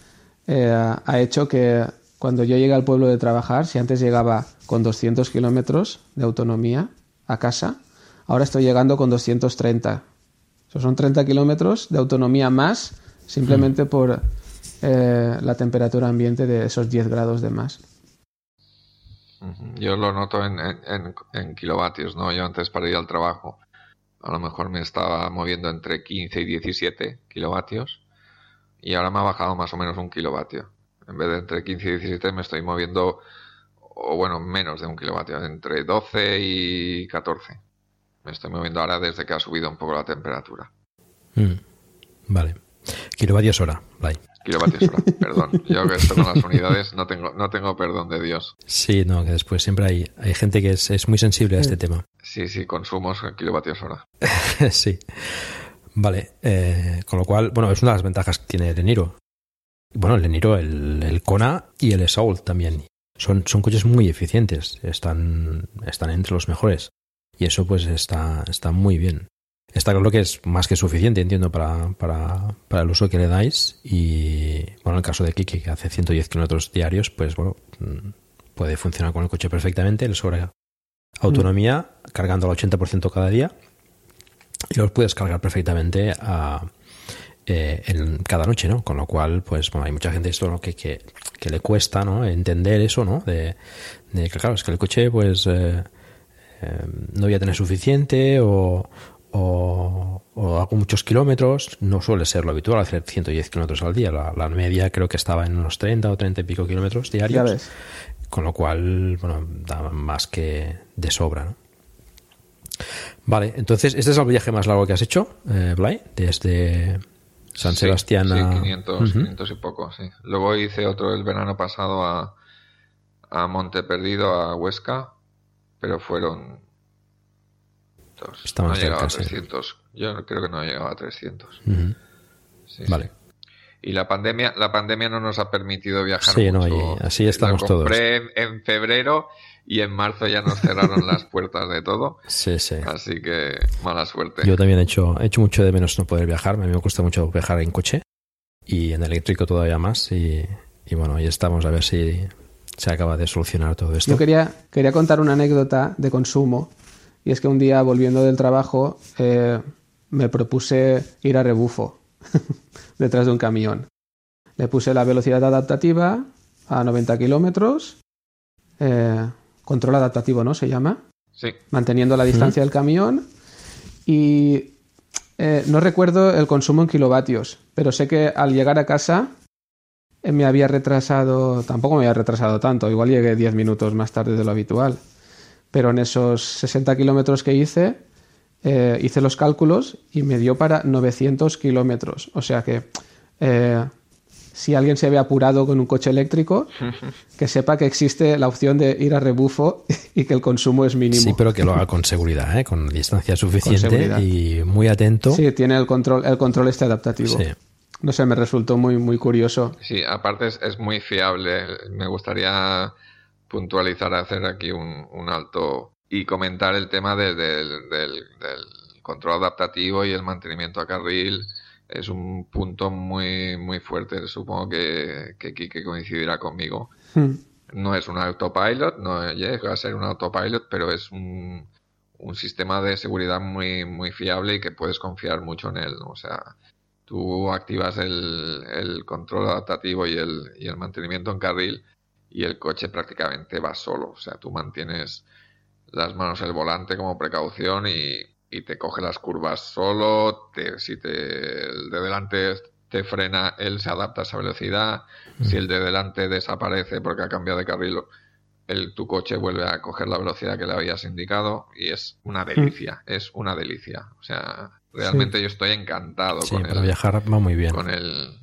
eh, ha hecho que cuando yo llegue al pueblo de trabajar, si antes llegaba con 200 kilómetros de autonomía a casa, ahora estoy llegando con 230. Esos son 30 kilómetros de autonomía más simplemente por eh, la temperatura ambiente de esos 10 grados de más. Yo lo noto en, en- en- en kilovatios, ¿no? Yo antes para ir al trabajo a lo mejor me estaba moviendo entre 15 y 17 kilovatios y ahora me ha bajado más o menos un kilovatio. En vez de entre 15 y 17 me estoy moviendo, o bueno, menos de un kilovatio, entre 12 y 14. Me estoy moviendo ahora desde que ha subido un poco la temperatura. Mm, Vale. Kilovatios hora, Blay. Kilovatios hora, perdón. Yo que esto con las unidades no tengo, no tengo perdón de Dios. Sí, no, que después siempre hay, hay gente que es, es muy sensible a este tema. Sí, sí, consumos en kilovatios hora. sí. Vale. eh, con lo cual, bueno, es una de las ventajas que tiene el Eniro. Bueno, el Eniro, el, el Kona y el Soul también. Son, son coches muy eficientes. Están, están entre los mejores. Y eso pues está, está muy bien. Está claro que es más que suficiente, entiendo, para, para, para el uso que le dais. Y bueno, en el caso de Kiki, que hace 110 kilómetros diarios, pues bueno, mm, puede funcionar con el coche perfectamente. Le sobra autonomía, cargando al 80% cada día. Y los puedes cargar perfectamente a, eh, en cada noche, ¿no? Con lo cual, pues bueno, hay mucha gente esto ¿no? que, que, que le cuesta, ¿no? Entender eso, ¿no? De, de que claro, es que el coche, pues eh, eh, no voy a tener suficiente o, o, o hago muchos kilómetros. No suele ser lo habitual hacer 110 kilómetros al día. La, la media creo que estaba en unos 30 o 30 y pico kilómetros Ya diarios. ves. Con lo cual, bueno, da más que de sobra, ¿no? Vale, entonces, ¿este es el viaje más largo que has hecho, eh, Blay? Desde San Sí, Sebastián sí, a... 500, Ujú. 500 y poco, sí. Luego hice otro el verano pasado a, a Monte Perdido, a Huesca, pero fueron... dos. Está no llegaba a sí. 300. Yo creo que no llegaba a 300. Ujú. Sí, Vale. sí. Y la pandemia, la pandemia no nos ha permitido viajar Sí, no, mucho. y así estamos compré En, en febrero y en marzo ya nos cerraron las puertas de todo. Sí, sí. Así que mala suerte. Yo también he hecho, he hecho mucho de menos no poder viajar. A mí me gusta mucho viajar en coche y en eléctrico todavía más. Y, y bueno, ahí estamos a ver si se acaba de solucionar todo esto. Yo quería, quería contar una anécdota de consumo y es que un día volviendo del trabajo eh, me propuse ir a rebufo detrás de un camión. Le puse la velocidad adaptativa a 90 kilómetros, eh, control adaptativo, ¿no? Se llama. Sí. manteniendo la distancia del camión. Y eh, no recuerdo el consumo en kilovatios, pero sé que al llegar a casa me había retrasado, tampoco me había retrasado tanto, igual llegué 10 minutos más tarde de lo habitual. Pero en esos 60 kilómetros que hice, eh, hice los cálculos y me dio para 900 kilómetros. O sea que eh, si alguien se ve apurado con un coche eléctrico, que sepa que existe la opción de ir a rebufo y que el consumo es mínimo. Sí, pero que lo haga con seguridad, ¿eh? con distancia suficiente y muy atento. Sí, tiene el control, el control este adaptativo. Sí. No sé, me resultó muy, muy curioso. Sí, aparte es, es muy fiable. Me gustaría puntualizar, hacer aquí un, un alto y comentar el tema de- del, del- del control adaptativo y el mantenimiento a carril. Es un punto muy, muy fuerte. Supongo que, que Kike coincidirá conmigo. Hmm. No es un autopilot, no llega a ser un autopilot, pero es un, un sistema de seguridad muy, muy fiable y que puedes confiar mucho en él. ¿no? O sea, tú activas el, el control adaptativo y el, y el mantenimiento en carril y el coche prácticamente va solo. O sea, tú mantienes las manos el volante como precaución y, y te coge las curvas solo. Te, si te, el de delante te frena, él se adapta a esa velocidad. Si el de delante desaparece porque ha cambiado de carril, el, tu coche vuelve a coger la velocidad que le habías indicado y es una delicia, es una delicia. O sea, realmente yo estoy encantado Sí, con para el, viajar va muy bien. con el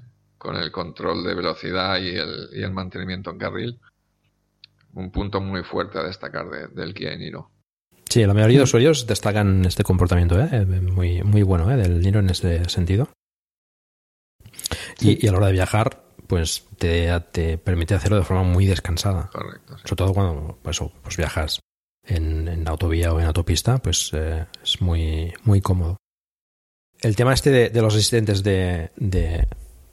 con el control de velocidad y el, y el mantenimiento en carril. Un punto muy fuerte a destacar de- del Kia Niro. Sí, la mayoría de usuarios destacan este comportamiento, ¿eh? Eh, muy, muy bueno ¿eh? del Niro en este sentido. Y, y a la hora de viajar, pues te, te permite hacerlo de forma muy descansada. Correcto. sí. Sobre todo cuando pues, pues viajas en, en autovía o en autopista, pues eh, es muy, muy cómodo. El tema este de, de los asistentes de, de-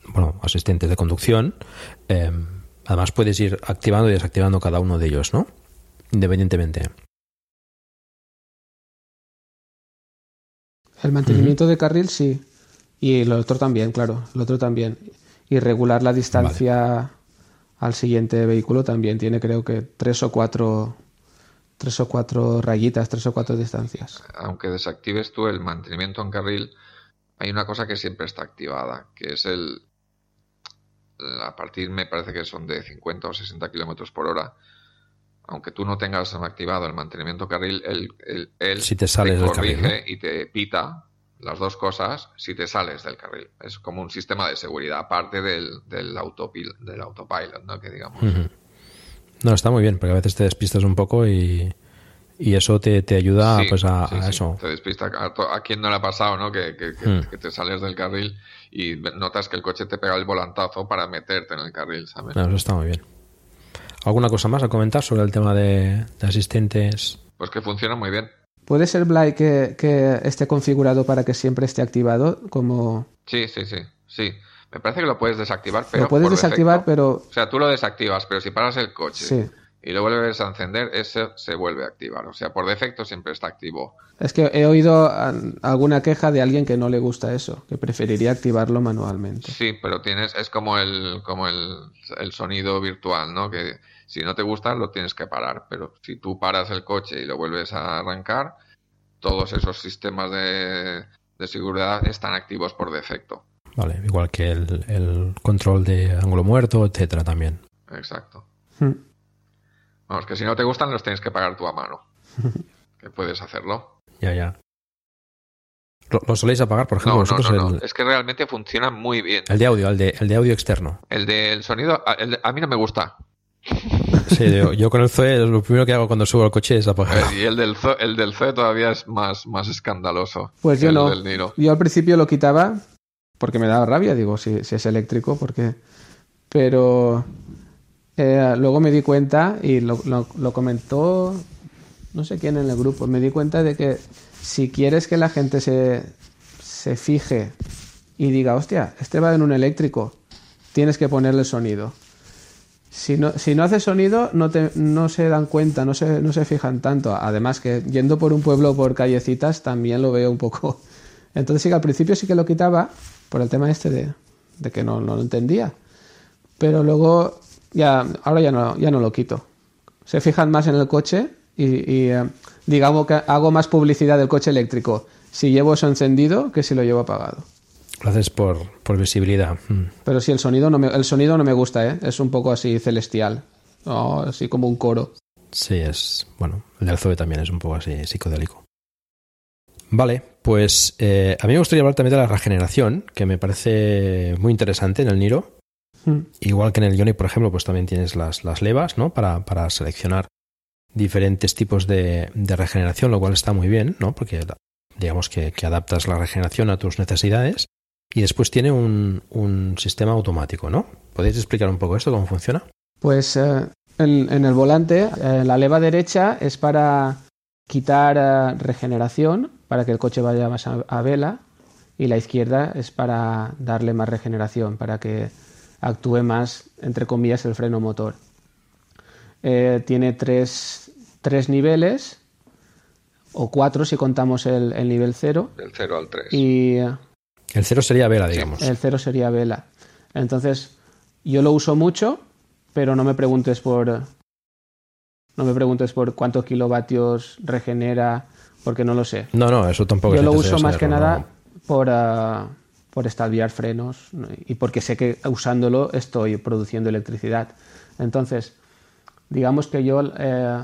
bueno, asistentes de conducción, eh, además puedes ir activando y desactivando cada uno de ellos, ¿no? Independientemente. El mantenimiento de carril sí. Y el otro también, claro. El otro también. Y regular la distancia al siguiente vehículo también. Tiene creo que tres o cuatro. Tres o cuatro rayitas, tres o cuatro distancias. Aunque desactives tú el mantenimiento en carril, hay una cosa que siempre está activada, que es el a partir me parece que son de 50 o 60 kilómetros por hora. Aunque tú no tengas activado el mantenimiento carril, él, él- él Si te sales del corrige carril, y te pita las dos cosas si te sales del carril. Es como un sistema de seguridad aparte del, del, autopil- del autopilot, ¿no? Que digamos. No, está muy bien, porque a veces te despistas un poco y, y eso te, te ayuda Sí, pues a, sí, a sí. eso. Te despista. A, to- a quién no le ha pasado, ¿no? Que, que- que- Hmm. que te sales del carril y notas que el coche te pega el volantazo para meterte en el carril, ¿sabes? No, eso está muy bien. ¿Alguna cosa más a comentar sobre el tema de, de asistentes? Pues que funciona muy bien. ¿Puede ser, Blay, que, que esté configurado para que siempre esté activado? Como Sí, sí, sí, sí. Me parece que lo puedes desactivar, pero lo puedes por desactivar, defecto. pero O sea, tú lo desactivas, pero si paras el coche sí. Y lo vuelves a encender, ese se vuelve a activar. O sea, por defecto siempre está activo. Es que he oído alguna queja de alguien que no le gusta eso, que preferiría activarlo manualmente. Sí, pero tienes, es como el, como el, el sonido virtual, ¿no? Que si no te gusta lo tienes que parar, pero si tú paras el coche y lo vuelves a arrancar, todos esos sistemas de, de seguridad están activos por defecto. Vale, igual que el, el control de ángulo muerto, etcétera, también. Exacto. Hmm. Vamos, que si no te gustan los tienes que pagar tú a mano. que puedes hacerlo. Ya, ya. ¿Lo, lo soléis apagar, por ejemplo, No, no, vosotros? no, no. El, Es que realmente funciona muy bien. el de audio, el de, el de audio externo. El del sonido, a- el de- a mí no me gusta. Sí, yo, yo con el Zoe lo primero que hago cuando subo al coche es apagar. Eh, Y el del Zo- el del Zoe todavía es más, más escandaloso. Pues yo no. Yo al principio lo quitaba porque me daba rabia, digo, si, si es eléctrico, porque... Pero eh, luego me di cuenta, y lo, comentó no sé quién en el grupo, me di cuenta de que si quieres que la gente se, se fije y diga, hostia, este va en un eléctrico, tienes que ponerle sonido. Si no, si no hace sonido, no, te, no se dan cuenta, no se, no se fijan tanto. Además que yendo por un pueblo por callecitas también lo veo un poco. Entonces sí que al principio sí que lo quitaba por el tema este de, de que no, no lo entendía. Pero luego ya, ahora ya no, ya no lo quito. Se fijan más en el coche y, y, eh, digamos que hago más publicidad del coche eléctrico si llevo eso encendido que si lo llevo apagado. Lo haces por, por visibilidad. Mm. Pero sí, el sonido no me, el sonido no me gusta, ¿eh? Es un poco así celestial. así como un coro. Sí, es. Bueno, el del Zoe también es un poco así psicodélico. Vale, pues eh, a mí me gustaría hablar también de la regeneración, que me parece muy interesante en el Niro. Hmm. Igual que en el Ionic, por ejemplo, pues también tienes las, las levas, ¿no? Para, para seleccionar diferentes tipos de, de, regeneración, lo cual está muy bien, ¿no? Porque digamos que, que, adaptas la regeneración a tus necesidades. Y después tiene un, un sistema automático, ¿no? ¿Podéis explicar un poco esto, cómo funciona? Pues eh, en, en, el volante, eh, la leva derecha es para quitar eh, regeneración para que el coche vaya más a, vela y la izquierda es para darle más regeneración, para que actúe más, entre comillas, el freno motor. Eh, tiene tres, tres, niveles, o cuatro si contamos el, el nivel cero. Del cero al 3. Y, el cero sería vela, digamos. El cero sería vela. Entonces, yo lo uso mucho, pero no me preguntes por. No me preguntes por cuántos kilovatios regenera porque no lo sé. No, no, eso tampoco. Yo lo uso más que nada por, uh, por estalviar frenos y porque sé que usándolo estoy produciendo electricidad. Entonces, digamos que yo eh,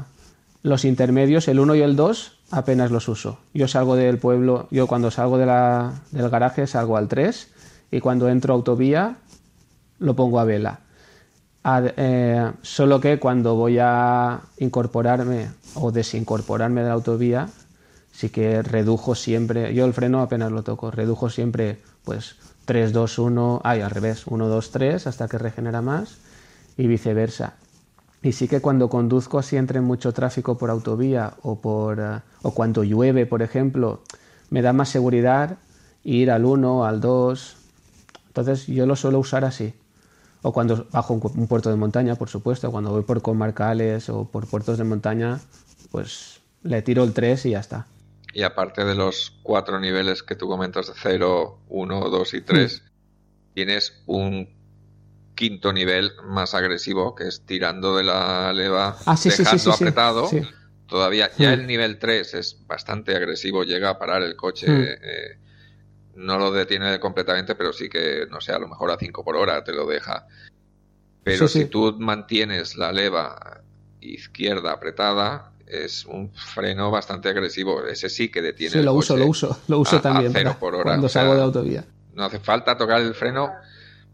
los intermedios, el 1 y el 2, apenas los uso. Yo salgo del pueblo, yo cuando salgo del garaje salgo al 3 y cuando entro a autovía lo pongo a vela. eh, solo que cuando voy a incorporarme o desincorporarme de la autovía, sí que redujo siempre, yo el freno apenas lo toco, redujo siempre pues 3, 2, 1, ay, al revés, 1, 2, 3 hasta que regenera más y viceversa. Y sí que cuando conduzco así entre mucho tráfico por autovía o, por, uh, o cuando llueve, por ejemplo, me da más seguridad ir al 1, al 2. Entonces yo lo suelo usar así. O cuando bajo un, un puerto de montaña, por supuesto, cuando voy por comarcales o por puertos de montaña, pues le tiro el 3 y ya está. Y aparte de los cuatro niveles que tú comentas de 0, 1, 2 y 3, mm. tienes un quinto nivel más agresivo, que es tirando de la leva, ah, sí, dejando sí, sí, apretado. Todavía, ya mm. el nivel 3 es bastante agresivo, llega a parar el coche. Mm. Eh, no lo detiene completamente, pero sí que, no sé, a lo mejor a 5 por hora te lo deja. Pero si tú mantienes la leva izquierda apretada, es un freno bastante agresivo. Ese sí que detiene. Sí, lo uso, lo uso, lo uso también. por hora. Cuando salgo de autovía. No hace falta tocar el freno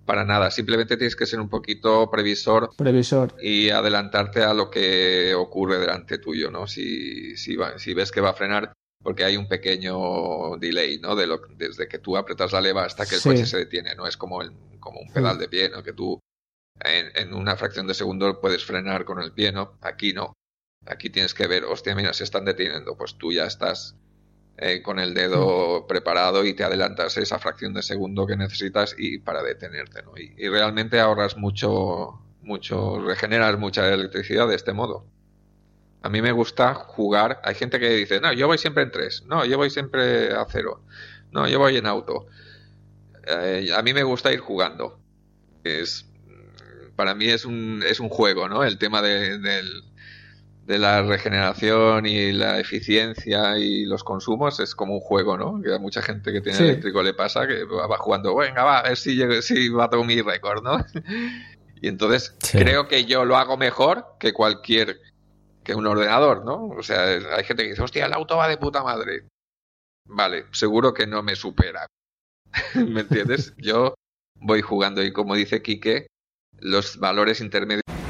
para nada. Simplemente tienes que ser un poquito previsor. Previsor. Y adelantarte a lo que ocurre delante tuyo, ¿no? Si, si, va, si ves que va a frenar, porque hay un pequeño delay, ¿no? De lo, desde que tú apretas la leva hasta que el sí. coche se detiene. No es como, el, como un pedal de pie, ¿no? Que tú en, en, una fracción de segundo puedes frenar con el pie, ¿no? Aquí no. Aquí tienes que ver, hostia, mira, se están deteniendo. Pues tú ya estás eh, con el dedo mm. preparado y te adelantas esa fracción de segundo que necesitas y para detenerte, ¿no? Y, y, realmente ahorras mucho, mucho, regeneras mucha electricidad de este modo. A mí me gusta jugar. Hay gente que dice, no, yo voy siempre en tres. No, yo voy siempre a cero. No, yo voy en auto. Eh, a mí me gusta ir jugando. Es, para mí es un, es un juego, ¿no? El tema de, del de la regeneración y la eficiencia y los consumos es como un juego, ¿no? Que a mucha gente que tiene sí. eléctrico le pasa que va jugando, venga, va, a ver si, llegue, si bato mi récord, ¿no? y entonces sí. creo que yo lo hago mejor que cualquier, que un ordenador, ¿no? O sea, hay gente que dice, hostia, el auto va de puta madre. Vale, seguro que no me supera. ¿Me entiendes? Yo voy jugando y como dice Quique, los valores intermedios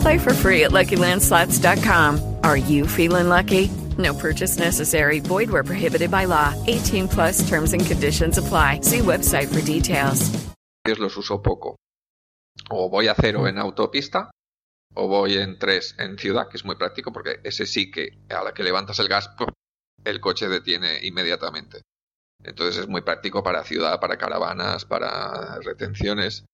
Play for free at LuckyLandSlots.com. Are you feeling lucky? No purchase necessary. Void where prohibited by law. 18 plus terms and conditions apply. See website for details. los uso poco. O voy a cero en autopista o voy en tres en ciudad, que es muy práctico porque ese sí que a la que levantas el gas, ¡pum! el coche detiene inmediatamente. Entonces es muy práctico para ciudad, para caravanas, para retenciones.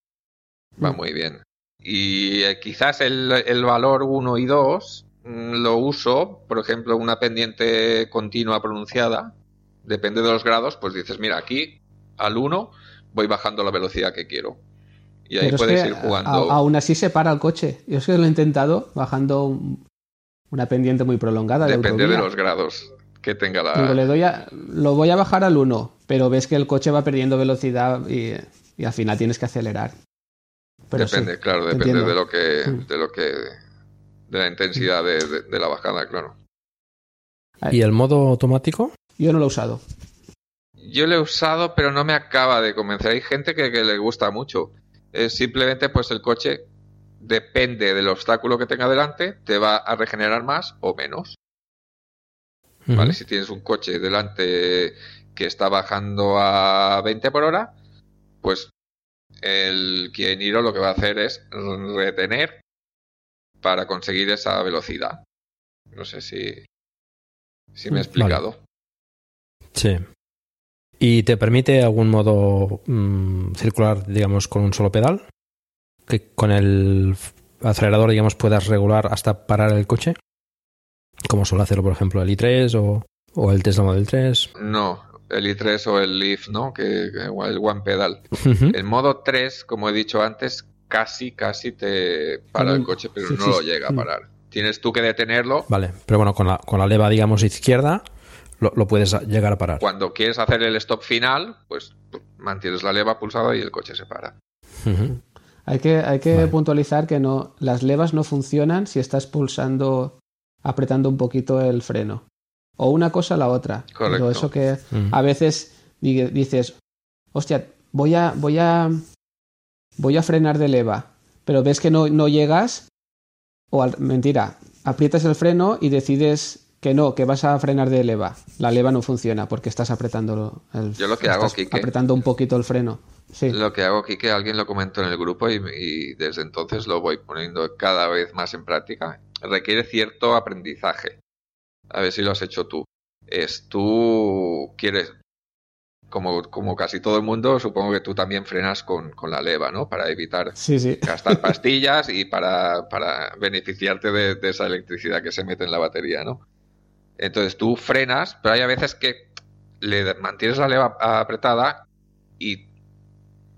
Va muy bien. Y eh, quizás el, el valor 1 y 2 mm, lo uso, por ejemplo, una pendiente continua pronunciada, depende de los grados, pues dices, mira, aquí al 1 voy bajando la velocidad que quiero. Y ahí Pero es puedes que ir jugando. a- aún así se para el coche. Yo es que lo he intentado bajando un- una pendiente muy prolongada. de Depende de los grados que tenga la. Digo, le doy a- lo voy a bajar al 1, pero ves que el coche va perdiendo velocidad y, y al final tienes que acelerar. Pero sí, depende, claro, depende entiendo. de lo que, Mm. de lo que, de la intensidad de, de- de la bajada, claro. ¿Y el modo automático? Yo no lo he usado. Yo lo he usado, pero no me acaba de convencer. Hay gente que, que le gusta mucho. Es simplemente, pues el coche depende del obstáculo que tenga delante, te va a regenerar más o menos. ¿Vale? Si tienes un coche delante que está bajando a 20 por hora, pues el Kieniro lo que va a hacer es retener para conseguir esa velocidad. No sé si, si me he Mm, explicado. Sí. ¿Y te permite algún modo mm, circular, digamos, con un solo pedal? Que con el acelerador, digamos, puedas regular hasta parar el coche. Como suele hacerlo, por ejemplo, el i3 o, o el Tesla Model 3. No, el i3 o el Leaf, ¿no? Que, que el One Pedal. El modo 3, como he dicho antes, casi, casi te para el También- coche, pero sí, no sí, lo sí. llega a Mm. parar. Tienes tú que detenerlo Vale, pero bueno, con la, con la leva, digamos, izquierda, lo, lo puedes llegar a parar. Cuando quieres hacer el stop final, pues mantienes la leva pulsada y el coche se para. Hay que, hay que Vale. puntualizar que no, las levas no funcionan si estás pulsando, apretando un poquito el freno. O una cosa o la otra. Correcto. Eso que Mm. a veces di- dices, hostia, voy a, voy a, voy a frenar de leva, pero ves que no, no llegas, o al- mentira, aprietas el freno y decides que no, que vas a frenar de leva. La leva no funciona porque estás apretando el, Yo lo que hago, Quique- apretando un poquito el freno. Sí. Lo que hago aquí, que alguien lo comentó en el grupo y, y desde entonces lo voy poniendo cada vez más en práctica, requiere cierto aprendizaje. A ver si lo has hecho tú. Es tú quieres, como, como casi todo el mundo, supongo que tú también frenas con, con la leva, ¿no? Para evitar Sí, sí. gastar pastillas y para, para beneficiarte de, de esa electricidad que se mete en la batería, ¿no? Entonces tú frenas, pero hay a veces que le mantienes la leva apretada y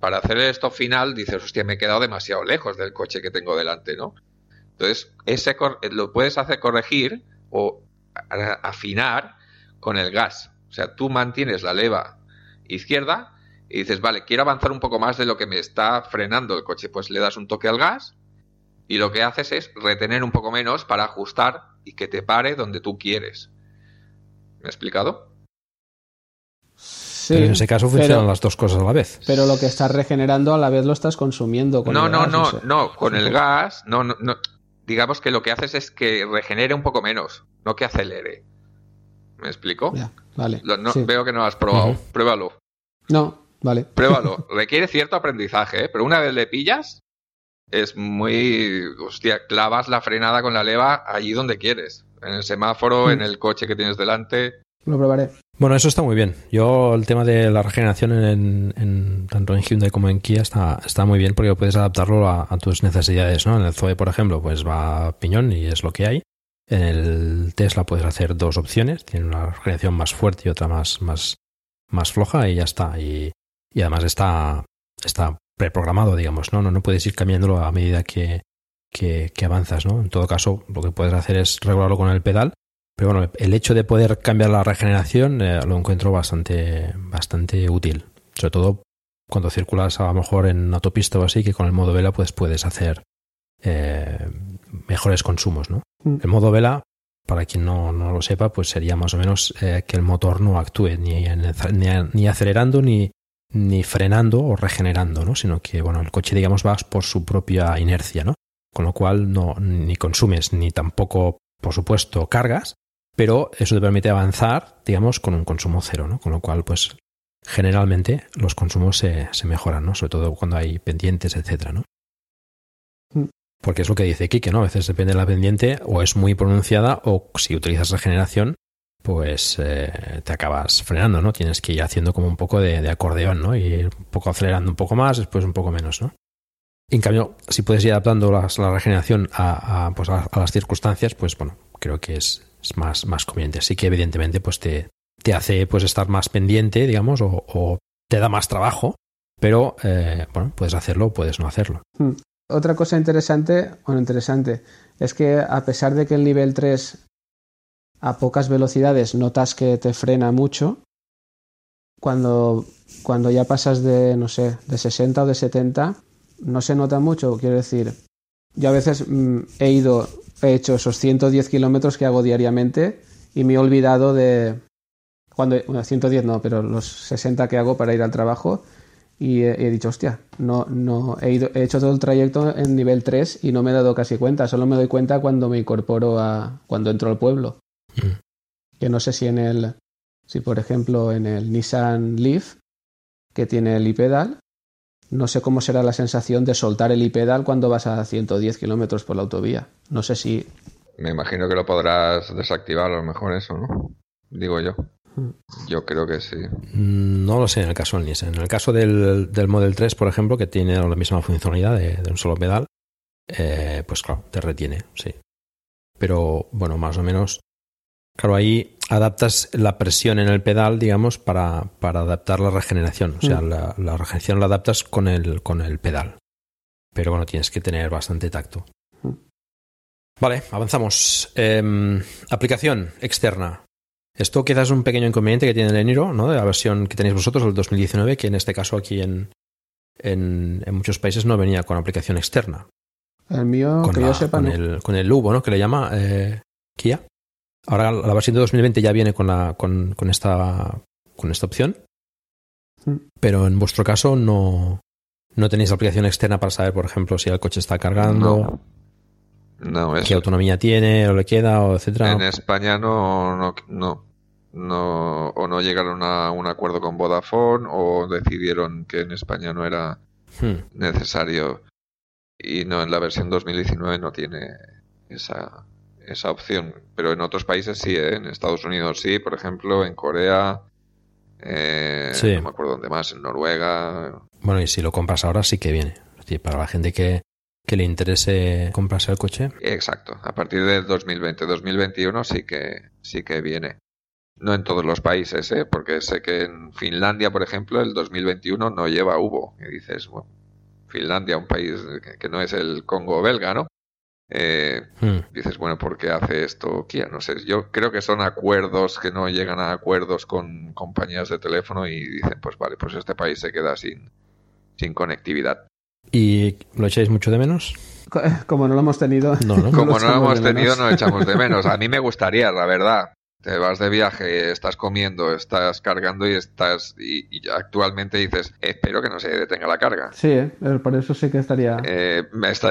para hacer el stop final dices, hostia, me he quedado demasiado lejos del coche que tengo delante, ¿no? Entonces, ese lo puedes hacer corregir o afinar con el gas. O sea, tú mantienes la leva izquierda y dices, vale, quiero avanzar un poco más de lo que me está frenando el coche. Pues le das un toque al gas y lo que haces es retener un poco menos para ajustar y que te pare donde tú quieres. ¿Me he explicado? Sí, Pero en ese caso funcionan pero- las dos cosas a la vez. Pero lo que estás regenerando a la vez lo estás consumiendo. Con No, el no, gas, no, sé. no, con el gas, no, no, no. Digamos que lo que haces es que regenere un poco menos, no que acelere. ¿Me explico? Ya, vale. Lo- no- sí. Veo que no lo has probado. Pruébalo. No, vale. Pruébalo. Requiere cierto aprendizaje, ¿eh? pero una vez le pillas, es muy. Hostia, clavas la frenada con la leva allí donde quieres. En el semáforo, Mm. en el coche que tienes delante. Lo probaré. Bueno, eso está muy bien. Yo el tema de la regeneración en, en- tanto en Hyundai como en Kia está, está muy bien porque puedes adaptarlo a, a tus necesidades, ¿no? En el Zoe, por ejemplo, pues va a piñón y es lo que hay. En el Tesla puedes hacer dos opciones, tiene una regeneración más fuerte y otra más, más, más floja y ya está. Y, y además está, está preprogramado, digamos, ¿no? ¿no? No puedes ir cambiándolo a medida que, que, que avanzas, ¿no? En todo caso, lo que puedes hacer es regularlo con el pedal pero bueno, el hecho de poder cambiar la regeneración eh, lo encuentro bastante, bastante útil. Sobre todo cuando circulas a lo mejor en autopista o así, que con el modo vela pues puedes hacer eh, mejores consumos, ¿no? Mm. El modo vela, para quien no, no lo sepa, pues sería más o menos eh, que el motor no actúe ni, ni, ni acelerando ni, ni frenando o regenerando, ¿no? Sino que, bueno, el coche, digamos, va por su propia inercia, ¿no? con lo cual no ni consumes ni tampoco, por supuesto, cargas, pero eso te permite avanzar, digamos, con un consumo cero, ¿no? Con lo cual, pues, generalmente los consumos se, se mejoran, ¿no? Sobre todo cuando hay pendientes, etcétera, ¿no? Porque es lo que dice Kike, ¿no? A veces depende de la pendiente, o es muy pronunciada, o si utilizas regeneración, pues eh, te acabas frenando, ¿no? Tienes que ir haciendo como un poco de, de acordeón, ¿no? Y ir un poco acelerando un poco más, después un poco menos, ¿no? En cambio, si puedes ir adaptando la regeneración a, pues a, las circunstancias, pues bueno, creo que es, más, más conveniente. Así que evidentemente pues te, te hace pues estar más pendiente, digamos, o, te da más trabajo, pero eh, bueno, puedes hacerlo o puedes no hacerlo. Otra cosa interesante, bueno, interesante, es que a pesar de que el nivel 3 a pocas velocidades notas que te frena mucho, cuando, cuando ya pasas de, no sé, de 60 o de 70, no se nota mucho. Quiero decir, yo a veces mm, he ido, he hecho esos 110 kilómetros que hago diariamente y me he olvidado de. Cuando, bueno, 110 no, pero los 60 que hago para ir al trabajo y he, he dicho, hostia, no, no, he, ido, he hecho todo el trayecto en nivel 3 y no me he dado casi cuenta, solo me doy cuenta cuando me incorporo a, cuando entro al pueblo. Mm. Que no sé si en el, si por ejemplo en el Nissan Leaf, que tiene el iPedal, no sé cómo será la sensación de soltar el iPedal cuando vas a 110 kilómetros por la autovía. No sé si, Me imagino que lo podrás desactivar a lo mejor eso, ¿no? Digo yo. Yo creo que sí. Mm, No lo sé en el caso del Nissan. En el caso del, del Model 3, por ejemplo, que tiene la misma funcionalidad de, de un solo pedal, eh, pues claro, te retiene, sí. Pero bueno, más o menos, claro, ahí adaptas la presión en el pedal, digamos, para, para adaptar la regeneración. O sea, Mm. la, la regeneración la adaptas con el, con el pedal. Pero bueno, tienes que tener bastante tacto. Mm. Vale, avanzamos. Em, aplicación externa. Esto quizás es un pequeño inconveniente que tiene el Eniro, ¿no? De la versión que tenéis vosotros, el 2019, que en este caso aquí en, en, en muchos países no venía con aplicación externa. el mío, con, que la- yo sepa, con no. el, con el Lubo, ¿no? Que le llama eh, Kia. Ahora la versión de 2020 ya viene con, la, con, con esta, con esta opción. Mm. Pero en vuestro caso no, no tenéis aplicación externa para saber, por ejemplo, si el coche está cargando, No, qué autonomía tiene o le queda, o etcétera. En España no, no, no, o no llegaron a un acuerdo con Vodafone o decidieron que en España no era Hmm. necesario y no en la versión 2019 no tiene esa, esa opción, pero en otros países sí, ¿eh? en Estados Unidos sí, por ejemplo, en Corea, eh, Sí. no me acuerdo dónde más, en Noruega, Bueno, y si lo compras ahora sí que viene. Es decir, para la gente que, que le interese comprarse el coche. Exacto, a partir del 2020-2021 sí que sí que viene. No en todos los países, ¿eh? porque sé que en Finlandia, por ejemplo, el 2021 no lleva Hubo. Y dices, bueno, Finlandia, un país que, no es el Congo belga, ¿no? Eh, Hmm. dices, bueno, ¿por qué hace esto Kia? No sé, yo creo que son acuerdos que no llegan a acuerdos con compañías de teléfono y dicen, pues vale, pues este país se queda sin, sin conectividad. ¿Y lo echáis mucho de menos? Co- Como no lo hemos tenido. No, ¿no? Como no lo hemos tenido, menos. no echamos de menos. A mí me gustaría, la verdad. Te vas de viaje, estás comiendo, estás cargando y estás. Y, actualmente dices, espero que no se detenga la carga. Sí, ¿eh? Pero por eso sí que estaría. Eh,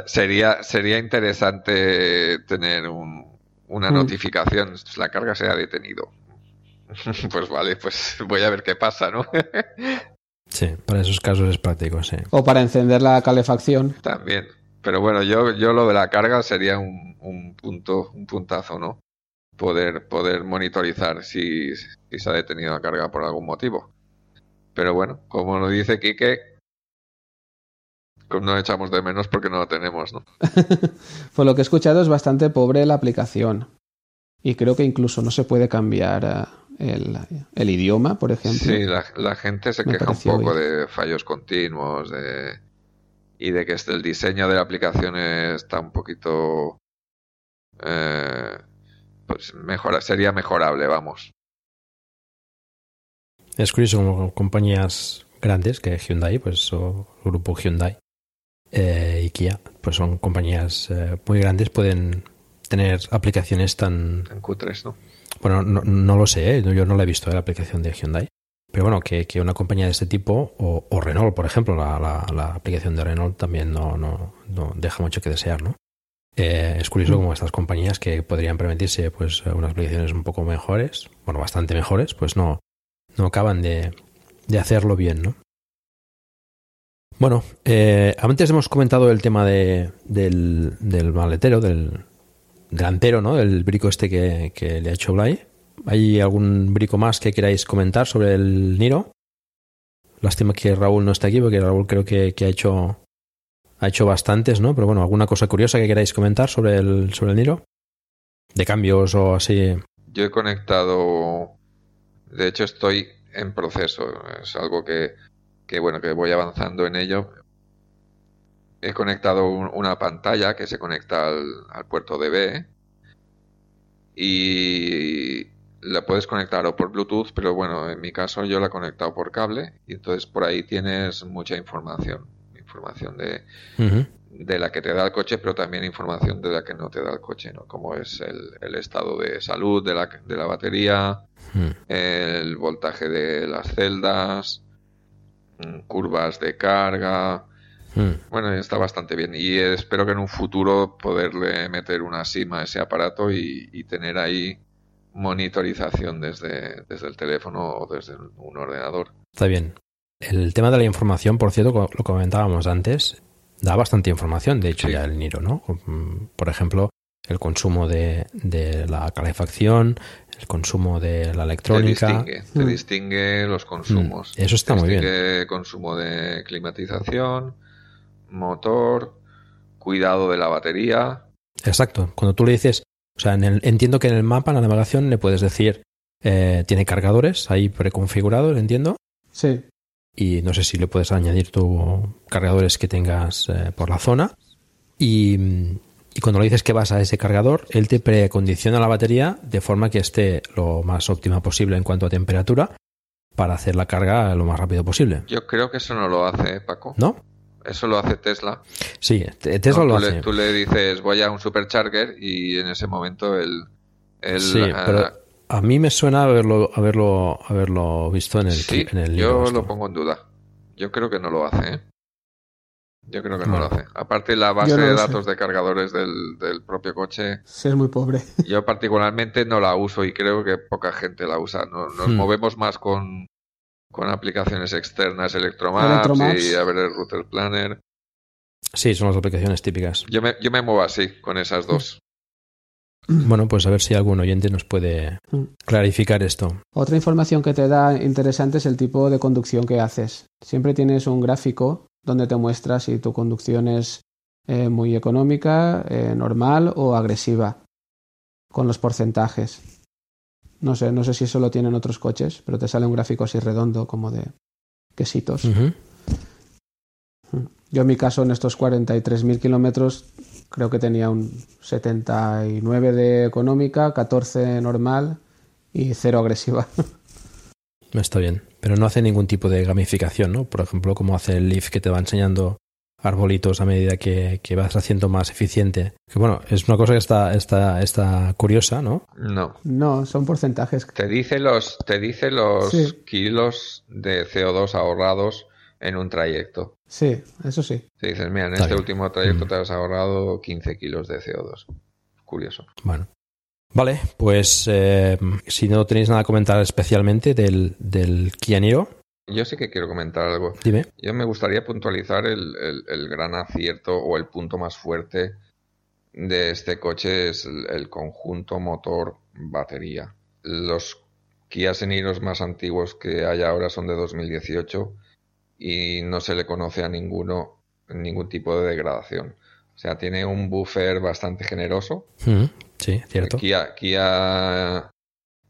sería, sería interesante tener un- una Mm. notificación. La carga se ha detenido. pues vale, pues voy a ver qué pasa, ¿no? Sí, para esos casos es práctico, sí. O para encender la calefacción. También. Pero bueno, yo, yo lo de la carga sería un, un punto, un puntazo, ¿no? Poder, poder monitorizar si, si se ha detenido la carga por algún motivo. Pero bueno, como lo dice Quique, no echamos de menos porque no lo tenemos, ¿no? Por lo que he escuchado es bastante pobre la aplicación. Y creo que incluso no se puede cambiar eh, el, el idioma, por ejemplo. Sí, la, la gente se Me queja un poco bien. de fallos continuos de, y de que este- el diseño de la aplicación está un poquito... eh, pues mejora, sería mejorable, vamos. Es curioso como compañías grandes que Hyundai, pues o el grupo Hyundai eh, y Kia, pues son compañías eh, muy grandes, pueden tener aplicaciones tan... En Q3, ¿no? Bueno, no, no lo sé, ¿eh? yo no la he visto, ¿eh? la aplicación de Hyundai. Pero bueno, que, que una compañía de este tipo, o, o Renault, por ejemplo, la, la- la aplicación de Renault también no, no, no deja mucho que desear, ¿no? Eh, es curioso como estas compañías que podrían permitirse pues unas aplicaciones un poco mejores, bueno, bastante mejores, pues no, no acaban de, de hacerlo bien, ¿no? Bueno, eh, antes hemos comentado el tema de, del, del maletero, del delantero, ¿no? El brico este que, que le ha hecho Blay. ¿Hay algún brico más que queráis comentar sobre el Niro? Lástima que Raúl no está aquí, porque Raúl creo que, que ha hecho ha hecho bastantes, ¿no? Pero bueno, ¿alguna cosa curiosa que queráis comentar sobre el, sobre el Niro? ¿De cambios o así? Yo he conectado, de hecho estoy en proceso, es algo que, que bueno, que voy avanzando en ello. He conectado un- una pantalla que se conecta al, al puerto DB y la puedes conectar o por Bluetooth, pero bueno, en mi caso yo la he conectado por cable y entonces por ahí tienes mucha información, información de, de la que te da el coche, pero también información de la que no te da el coche, ¿no? Como es el, el estado de salud de la, de la batería, el voltaje de las celdas, mm, curvas de carga. Bueno, está bastante bien y espero que en un futuro poderle meter una SIM a ese aparato y, y tener ahí monitorización desde, desde el teléfono o desde un ordenador. Está bien. El tema de la información, por cierto, lo comentábamos antes, da bastante información, de hecho, Sí. ya el Niro, ¿no? Mm, Por ejemplo, el consumo de, de la calefacción, el consumo de la Te electrónica. distingue, te Mm. distingue los consumos. Mm, eso está muy bien. Consumo de climatización, motor, cuidado de la batería. Exacto. Cuando tú le dices, o sea, en el- entiendo que en el mapa, en la navegación, le puedes decir, eh, tiene cargadores ahí preconfigurados, entiendo. Sí, y no sé si le puedes añadir tu cargadores que tengas eh, por la zona y, y cuando le dices que vas a ese cargador él te precondiciona la batería de forma que esté lo más óptima posible en cuanto a temperatura para hacer la carga lo más rápido posible Yo creo que eso no lo hace, ¿eh, Paco. ¿no? Eso lo hace Tesla. sí te- Tesla No, lo tú, hace Le, tú le dices, voy a un supercharger y en ese momento el... el sí ah, pero a mí me suena haberlo haberlo haberlo visto en el sí, en el yo libro esto. lo pongo en duda. Yo creo que no lo hace, ¿eh? Yo creo que no lo hace. Aparte, la base Yo no de sé. datos de cargadores del, del propio coche, sí es muy pobre. yo particularmente no la uso y creo que poca gente la usa. No- Nos Hmm. movemos más con, con aplicaciones externas, Electromaps, Electromaps. y a ver el Router Planner. sí son las aplicaciones típicas Yo me, yo me muevo así, con esas dos. bueno pues a ver si algún oyente nos puede Mm. clarificar esto Otra información que te da interesante es el tipo de conducción que haces. Siempre tienes un gráfico donde te muestra si tu conducción es eh, muy económica, eh, normal o agresiva, con los porcentajes. No sé, no sé si eso lo tienen otros coches, pero te sale un gráfico así redondo como de quesitos. Ujú. Yo en mi caso en estos 43.000 kilómetros creo que tenía un 79 de económica, 14 normal y 0 agresiva. Está bien, pero no hace ningún tipo de gamificación, ¿no? Por ejemplo, como hace el Leaf que te va enseñando arbolitos a medida que, que vas haciendo más eficiente. Que bueno, es una cosa que está, está, está curiosa, ¿no? No. No, son porcentajes. Te dice los, te dice los Sí. kilos de CO2 ahorrados en un trayecto. Sí, eso sí. Te dicen, mira, en Está este bien. último trayecto Mm. te has ahorrado 15 kilos de CO2. Curioso. Bueno. Vale, pues eh, si no tenéis nada que comentar especialmente del, del Kia Niro, Yo sí que quiero comentar algo. dime. Yo me gustaría puntualizar el, el- el gran acierto o el punto más fuerte de este coche es el, el conjunto motor-batería. Los Kia Niros más antiguos que hay ahora son de 2018 y no se le conoce a ninguno ningún tipo de degradación. O sea, tiene un buffer bastante generoso. Mm, sí, cierto. Kia, Kia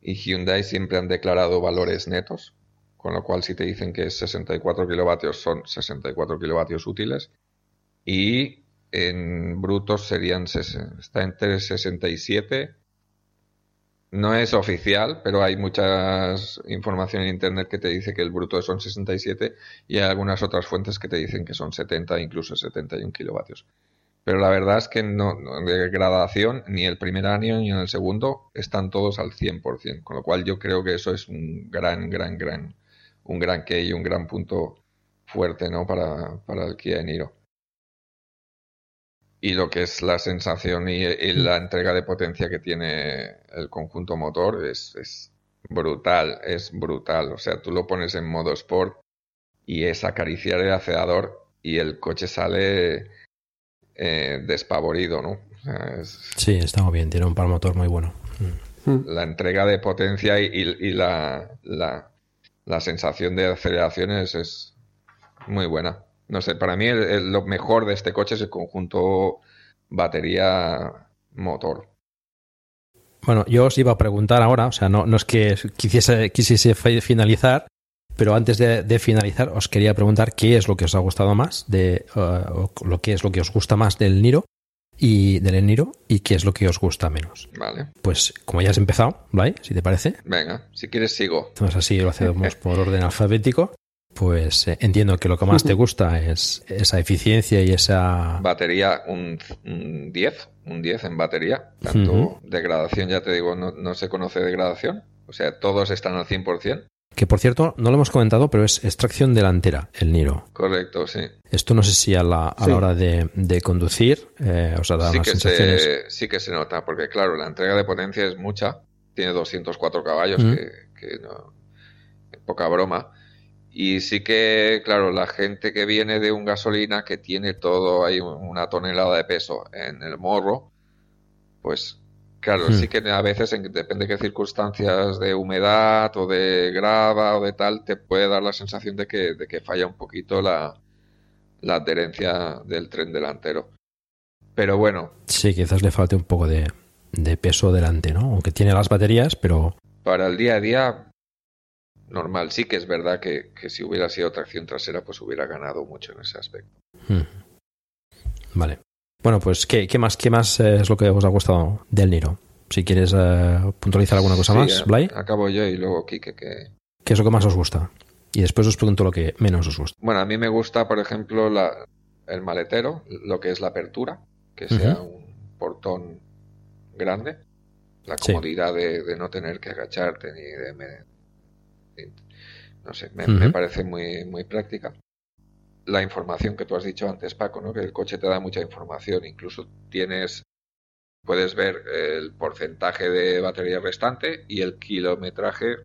y Hyundai siempre han declarado valores netos, con lo cual si te dicen que es 64 kilovatios son 64 kilovatios útiles y en brutos serían está entre 67 no es oficial, pero hay mucha información en internet que te dice que el bruto son 67 y hay algunas otras fuentes que te dicen que son 70, incluso 71 kilovatios. Pero la verdad es que no, no- de degradación ni el primer año ni en el segundo están todos al 100%, con lo cual yo creo que eso es un gran, gran, gran, un gran que y un gran punto fuerte, ¿no? Para, para el Kia Niro. Y lo que es la sensación y, y la entrega de potencia que tiene el conjunto motor es, es brutal, es brutal. O sea, tú lo pones en modo sport y es acariciar el acelerador y el coche sale eh, despavorido, ¿no? O sea, es- Sí, está muy bien, tiene un par motor muy bueno. Mm. la entrega de potencia y, y- y la, la, la sensación de aceleración es, es muy buena. No sé, para mí el- el- lo mejor de este coche es el conjunto batería-motor. Bueno, yo os iba a preguntar ahora, o sea, no, no es que quisiese, quisiese fi- finalizar, pero antes de, de finalizar os quería preguntar qué es lo que os ha gustado más, de, uh, o lo que es lo que os gusta más del Niro y del Niro y qué es lo que os gusta menos. Vale, Pues como ya has empezado, Blay, si te parece, venga, si quieres sigo. entonces así lo hacemos por orden alfabético, pues eh, entiendo que lo que más te gusta es esa eficiencia y esa... Batería, un, un 10, un 10 en batería. Tanto degradación, ya te digo, no, no se conoce degradación. O sea, todos están al 100%. Que por cierto, no lo hemos comentado, pero es extracción delantera el Niro. Correcto, sí. Esto no sé si a la, a Sí. la hora de, de conducir eh, os ha dado sí que, sensaciones. se, sí que se nota, porque claro, la entrega de potencia es mucha, tiene 204 caballos, que, que no, poca broma. Y sí que, claro, la gente que viene de un gasolina que tiene todo ahí una tonelada de peso en el morro, pues claro, Mm. sí que a veces, en, depende de qué circunstancias de humedad o de grava o de tal, te puede dar la sensación de que, de que falla un poquito la, la adherencia del tren delantero. Pero bueno, Sí, quizás le falte un poco de, de peso delante, ¿no? Aunque tiene las baterías, pero para el día a día, normal. Sí que es verdad que, que si hubiera sido tracción trasera, pues hubiera ganado mucho en ese aspecto. mm. vale. Bueno, pues ¿qué, qué más, qué más eh, es lo que os ha gustado del Niro? Si quieres eh, puntualizar alguna cosa Sí, más, Blay, Acabo yo y luego Quique que... ¿qué es lo que más os gusta? Y después os pregunto lo que menos os gusta. Bueno, a mí me gusta, por ejemplo, la, el maletero, lo que es la apertura, que sea un portón grande, la Sí. comodidad de, de no tener que agacharte ni de... no sé, me, parece muy, muy práctica. La información que tú has dicho antes, Paco, ¿no? que el coche te da mucha información, incluso tienes, puedes ver el porcentaje de batería restante y el kilometraje,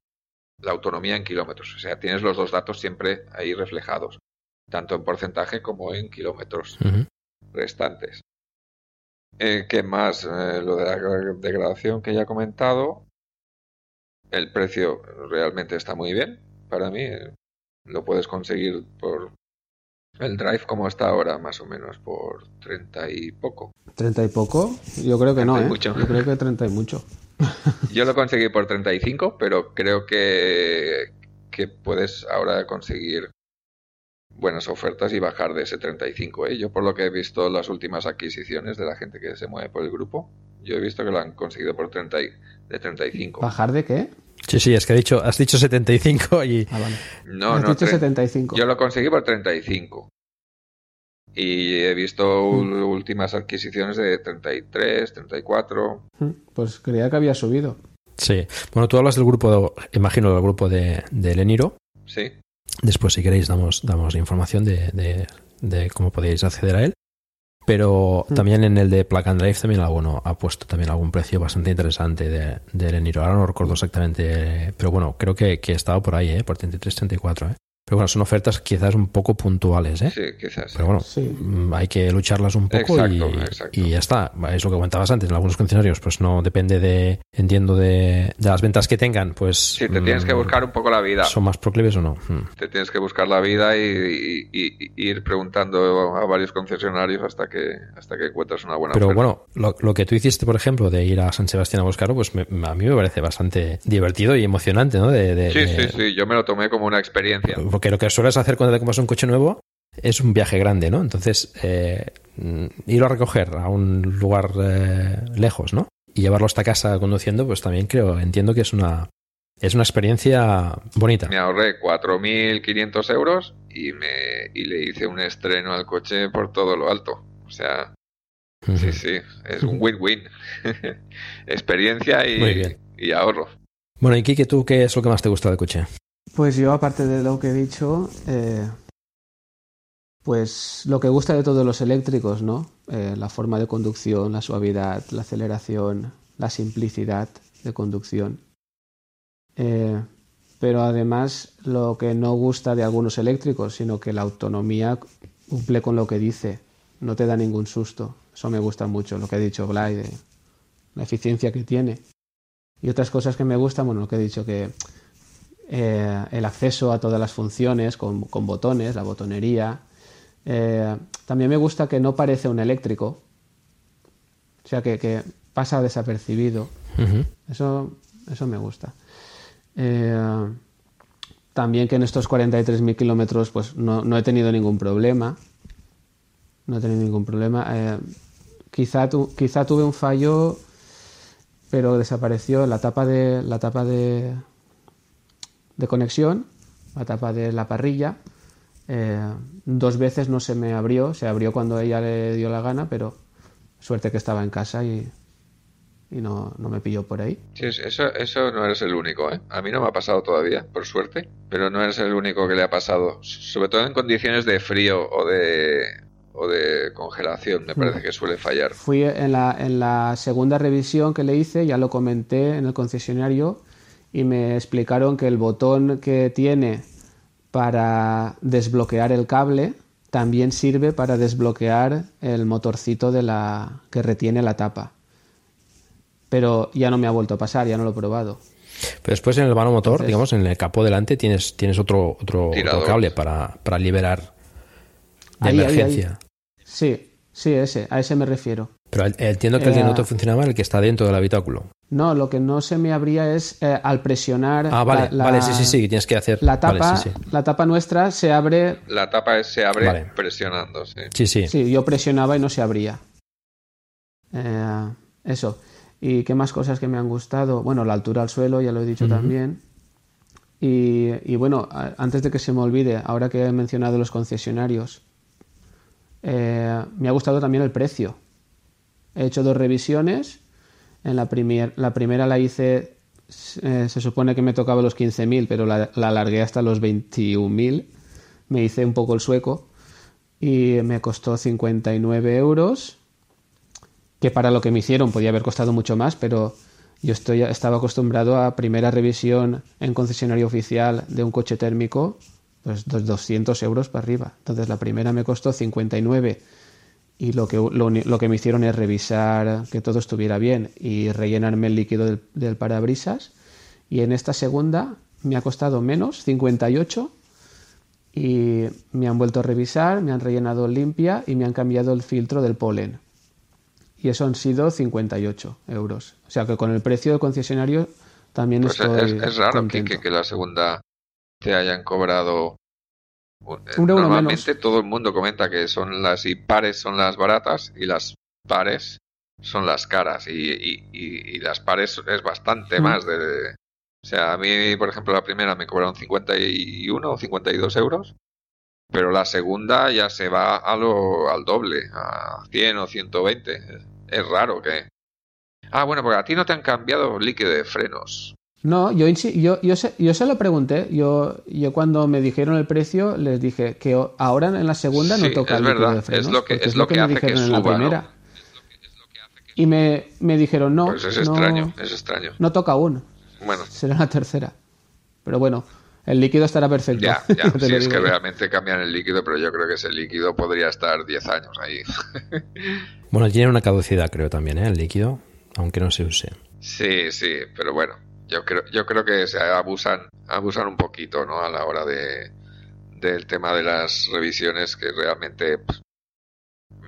la autonomía en kilómetros. O sea, tienes los dos datos siempre ahí reflejados, tanto en porcentaje como en kilómetros restantes. Eh, ¿Qué más? Eh, lo de la degradación que ya he comentado. El precio realmente está muy bien para mí. Lo puedes conseguir por el drive como está ahora, más o menos, por 30 y poco. ¿30 y poco? Yo creo que no, 30 y ¿eh? mucho. Yo creo que 30 y mucho. Yo lo conseguí por 35, pero creo que, que puedes ahora conseguir buenas ofertas y bajar de ese 35. ¿eh? Yo por lo que he visto las últimas adquisiciones de la gente que se mueve por el grupo, yo he visto que lo han conseguido por 30 y- de 35. ¿Bajar de qué? Sí, sí, es que has dicho, has dicho 75 y... Ah, vale. No, Has no, dicho tre- 75. Yo lo conseguí por 35. Y he visto Mm. últimas adquisiciones de 33, 34. Mm, Pues creía que había subido. Sí. Bueno, tú hablas del grupo, imagino, del grupo de, del Eniro. Sí, Después, si queréis, damos, damos información de, de- de cómo podéis acceder a él. Pero Mm. también en el de Plug and Drive también alguno ha puesto también algún precio bastante interesante de, del Eniro. Ahora no recuerdo exactamente, pero bueno, creo que, que estaba por ahí, ¿eh? por 33, 34. ¿eh? Pero bueno, son ofertas quizás un poco puntuales, ¿eh? sí, quizás. Pero bueno, Sí. mm, hay que lucharlas un poco y, Exacto, exacto. y ya está. Es lo que comentabas antes. En algunos concesionarios, pues no depende de, entiendo, de, de las ventas que tengan, pues. Sí, te tienes que mm, buscar un poco la vida. ¿Son más proclives o no? Mm. te tienes que buscar la vida y, y- y- y ir preguntando a varios concesionarios hasta que hasta que encuentres una buena Pero oferta. bueno, lo, lo que tú hiciste, por ejemplo, de ir a San Sebastián a buscarlo, pues me- a mí me parece bastante divertido y emocionante, ¿no? De, de- sí, de- sí, sí, yo me lo tomé como una experiencia. Porque lo que sueles hacer cuando te compras un coche nuevo es un viaje grande, ¿no? Entonces, eh, irlo a recoger a un lugar eh, lejos, ¿no? Y llevarlo hasta casa conduciendo, pues también creo, entiendo que es una, es una experiencia bonita. Me ahorré 4.500 euros y, me, y le hice un estreno al coche por todo lo alto. O sea, sí, sí, es un win-win. experiencia y, y ahorro. Bueno, y Kike, ¿tú qué es lo que más te gusta del coche? Pues yo, aparte de lo que he dicho, eh, Pues lo que gusta de todos los eléctricos, ¿no? Eh, la forma de conducción, la suavidad, la aceleración, la simplicidad de conducción. Eh, pero además lo que no gusta de algunos eléctricos, sino que la autonomía cumple con lo que dice, no te da ningún susto. Eso me gusta mucho, lo que ha dicho Blay, la eficiencia que tiene. Y otras cosas que me gustan, bueno, lo que he dicho, que eh, el acceso a todas las funciones con, botones, la botonería. Eh, también me gusta que no parece un eléctrico, o sea, que, pasa desapercibido. eso, eso me gusta. Eh, también que en estos 43.000 kilómetros pues no, he tenido ningún problema. No he tenido ningún problema. Eh, quizá, quizá tuve un fallo, pero desapareció la tapa de la tapa de, de conexión, la tapa de la parrilla. Eh, dos veces no se me abrió, se abrió cuando ella le dio la gana, pero suerte que estaba en casa y, y no, no, me pilló por ahí. Sí, eso, eso no eres el único, ¿eh? A mí no me ha pasado todavía, por suerte, pero no eres el único que le ha pasado, sobre todo en condiciones de frío o de, o de congelación, me parece mm. que suele fallar. Fui en la, en la segunda revisión que le hice, ya lo comenté en el concesionario, y me explicaron que el botón que tiene para desbloquear el cable también sirve para desbloquear el motorcito de la que retiene la tapa pero ya no me ha vuelto a pasar, ya no lo he probado. Pero después en el vano motor, digamos, en el capó delante tienes, tienes otro, otro, cable para, liberar de emergencia. Sí, sí, ese, a ese me refiero. Pero entiendo que el de no funcionaba el que está dentro del habitáculo. No, lo que no se me abría es eh, al presionar. Ah, vale, la, vale, sí, sí, sí, tienes que hacer. La tapa, la tapa nuestra se abre. La tapa se abre presionando, sí. Sí, sí. Sí, yo presionaba y no se abría. Eh, eso. ¿Y qué más cosas que me han gustado? Bueno, la altura al suelo, ya lo he dicho también. Y, bueno, antes de que se me olvide, ahora que he mencionado los concesionarios, eh, me ha gustado también el precio. He hecho dos revisiones. En la, la primera la hice, eh, se supone que me tocaba los 15.000, pero la, la alargué hasta los 21.000. Me hice un poco el sueco y me costó 59 euros que para lo que me hicieron podía haber costado mucho más, pero yo estoy, estaba acostumbrado a primera revisión en concesionario oficial de un coche térmico, pues 200 euros para arriba. Entonces la primera me costó 59 y lo que, lo, que me hicieron es revisar que todo estuviera bien y rellenarme el líquido del, del parabrisas. Y en esta segunda me ha costado menos, 58, y me han vuelto a revisar, me han rellenado limpia y me han cambiado el filtro del polen y eso han sido 58 euros. O sea que con el precio del concesionario también pues estoy es, raro que, que, la segunda te hayan cobrado. Normalmente todo el mundo comenta que son las impares son las baratas y las pares son las caras y, y, y, las pares es bastante mm. más de, o sea, a mí, por ejemplo, la primera me cobraron 51 o 52 euros, pero la segunda ya se va a lo, al doble, a 100 o 120 es raro que... Ah, bueno, porque a ti no te han cambiado líquido de frenos. No, yo, yo, yo, se, yo se lo pregunté. Yo, yo cuando me dijeron el precio les dije que ahora en la segunda no toca el líquido de frenos. Es lo que, es lo que, hace que suba, en la primera. Y me, me, dijeron no. Pues es extraño, es extraño. No toca aún. Bueno. Será la tercera. Pero bueno, el líquido estará perfecto. Ya, ya. sí, es que realmente cambian el líquido, pero yo creo que ese líquido podría estar 10 años ahí. bueno, tiene una caducidad, creo también, ¿eh? el líquido, aunque no se use. Sí, sí, pero bueno, yo creo, yo creo que se abusan, abusan un poquito, ¿no? A la hora de del tema de las revisiones, que realmente, pues,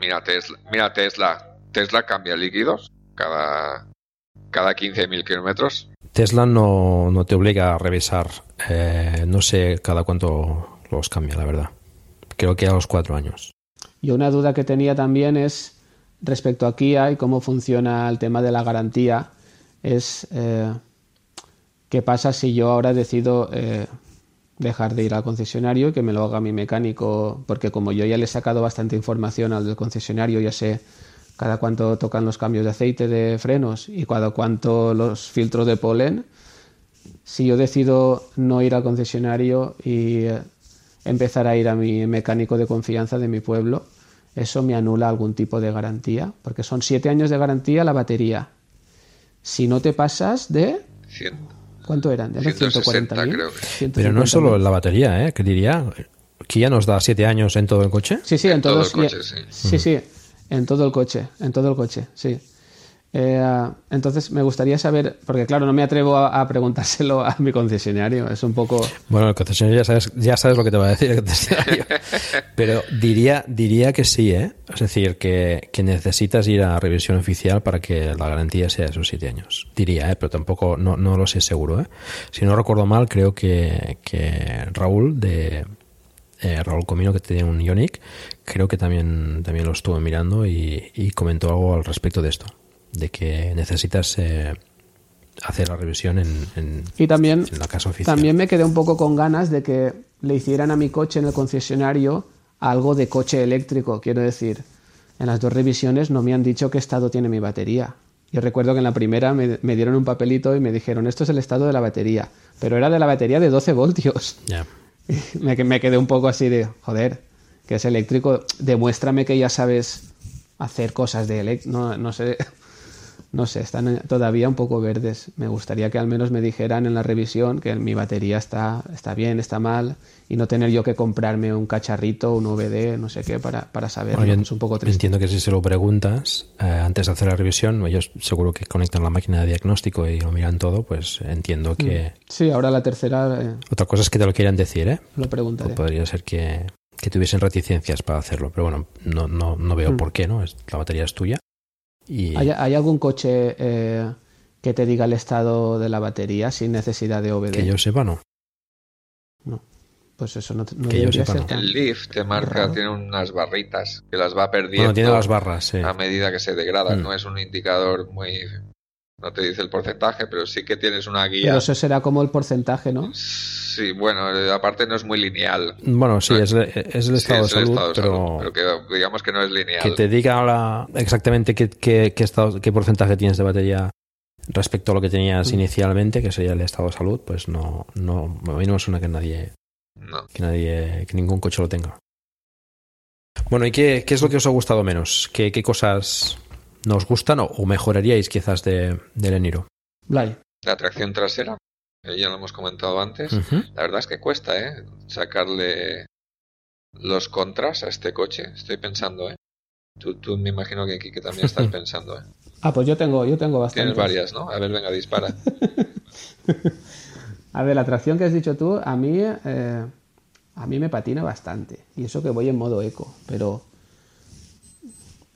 mira Tesla, mira Tesla, Tesla cambia líquidos cada cada 15.000 kilómetros Tesla no, no, te obliga a revisar, eh, no sé cada cuánto los cambia, la verdad. Creo que a los cuatro años. Y una duda que tenía también es respecto a Kia y cómo funciona el tema de la garantía. Es eh, qué pasa si yo ahora decido eh, dejar de ir al concesionario y que me lo haga mi mecánico, porque como yo ya le he sacado bastante información al del concesionario, ya sé cada cuánto tocan los cambios de aceite de frenos y cada cuánto los filtros de polen. Si yo decido no ir al concesionario y, empezar a ir a mi mecánico de confianza de mi pueblo, eso me anula algún tipo de garantía, porque son siete años de garantía la batería. Si no te pasas de... Cien- ¿Cuánto eran? ¿De 160 140.000? creo. Pero no es solo la batería, ¿eh? Que diría que ya nos da siete años en todo el coche. Sí, sí, en, En todo todos. el coche, sí. Sí, sí, en todo el coche, en todo el coche, sí. Eh, entonces me gustaría saber, porque claro, no me atrevo a, a preguntárselo a mi concesionario, es un poco... Bueno, el concesionario ya sabes, ya sabes lo que te va a decir el concesionario. Pero diría, diría que sí, ¿eh? Es decir, que, que necesitas ir a revisión oficial para que la garantía sea esos siete años. Diría, ¿eh? Pero tampoco, no, no lo sé seguro, ¿eh? Si no recuerdo mal, creo que, que Raúl de... eh, Raúl Comino, que tiene un Ionic, creo que también, también lo estuve mirando y, y comentó algo al respecto de esto, de que necesitas eh, hacer la revisión en, en, Y también, en la casa oficial. también me quedé un poco con ganas de que le hicieran a mi coche en el concesionario algo de coche eléctrico. Quiero decir, en las dos revisiones no me han dicho qué estado tiene mi batería. Yo recuerdo que en la primera me, me dieron un papelito y me dijeron, esto es el estado de la batería. Pero era de la batería de 12 voltios. Ya. me, me quedé un poco así de, joder, que es eléctrico, demuéstrame que ya sabes hacer cosas de eléctrico. No, no sé, no sé, están todavía un poco verdes. Me gustaría que al menos me dijeran en la revisión que mi batería está, está bien, está mal, y no tener yo que comprarme un cacharrito, un VD, no sé qué, para, para. Bueno, yo es un poco triste. Entiendo que si se lo preguntas eh, antes de hacer la revisión, ellos seguro que conectan la máquina de diagnóstico y lo miran todo, pues entiendo que... Sí, ahora la tercera eh, Otra cosa es que te lo quieran decir, ¿eh? lo preguntaré. Podría ser que, que tuviesen reticencias para hacerlo, pero bueno, no, no, no veo Mm. por qué, ¿no? La batería es tuya. Y ¿Hay, hay algún coche eh, que te diga el estado de la batería sin necesidad de OBD? que yo sepa, no. Pues eso no, no Que yo sepa, ser no. El Leaf te marca, tiene unas barritas que las va perdiendo Bueno, tiene las barras, sí. a medida que se degradan. Mm. No es un indicador muy. No te dice el porcentaje, pero sí que tienes una guía. Pero eso será como el porcentaje, ¿no? Sí, bueno, eh, aparte no es muy lineal. Bueno, sí, es, es el Sí, estado es de salud, estado de pero, salud, pero que digamos que no es lineal. que te diga la- exactamente qué, qué, qué estado- qué porcentaje tienes de batería respecto a lo que tenías Mm. inicialmente, que sería el estado de salud, pues no, no, a mí no me suena que nadie, No. que nadie, que ningún coche lo tenga. Bueno, ¿y qué, qué es lo que os ha gustado menos? ¿Qué, qué cosas nos gustan o, o mejoraríais quizás de, del Eniro? Blay. La tracción trasera, que ya lo hemos comentado antes. La verdad es que cuesta, ¿eh? Sacarle los contras a este coche. Estoy pensando, ¿eh? Tú, tú me imagino que aquí que también estás pensando, ¿eh? Ah, pues yo tengo, yo tengo bastante. Tienes varias, ¿no? A ver, venga, dispara. A ver, la atracción que has dicho tú, a mí, eh, a mí me patina bastante. Y eso que voy en modo eco, pero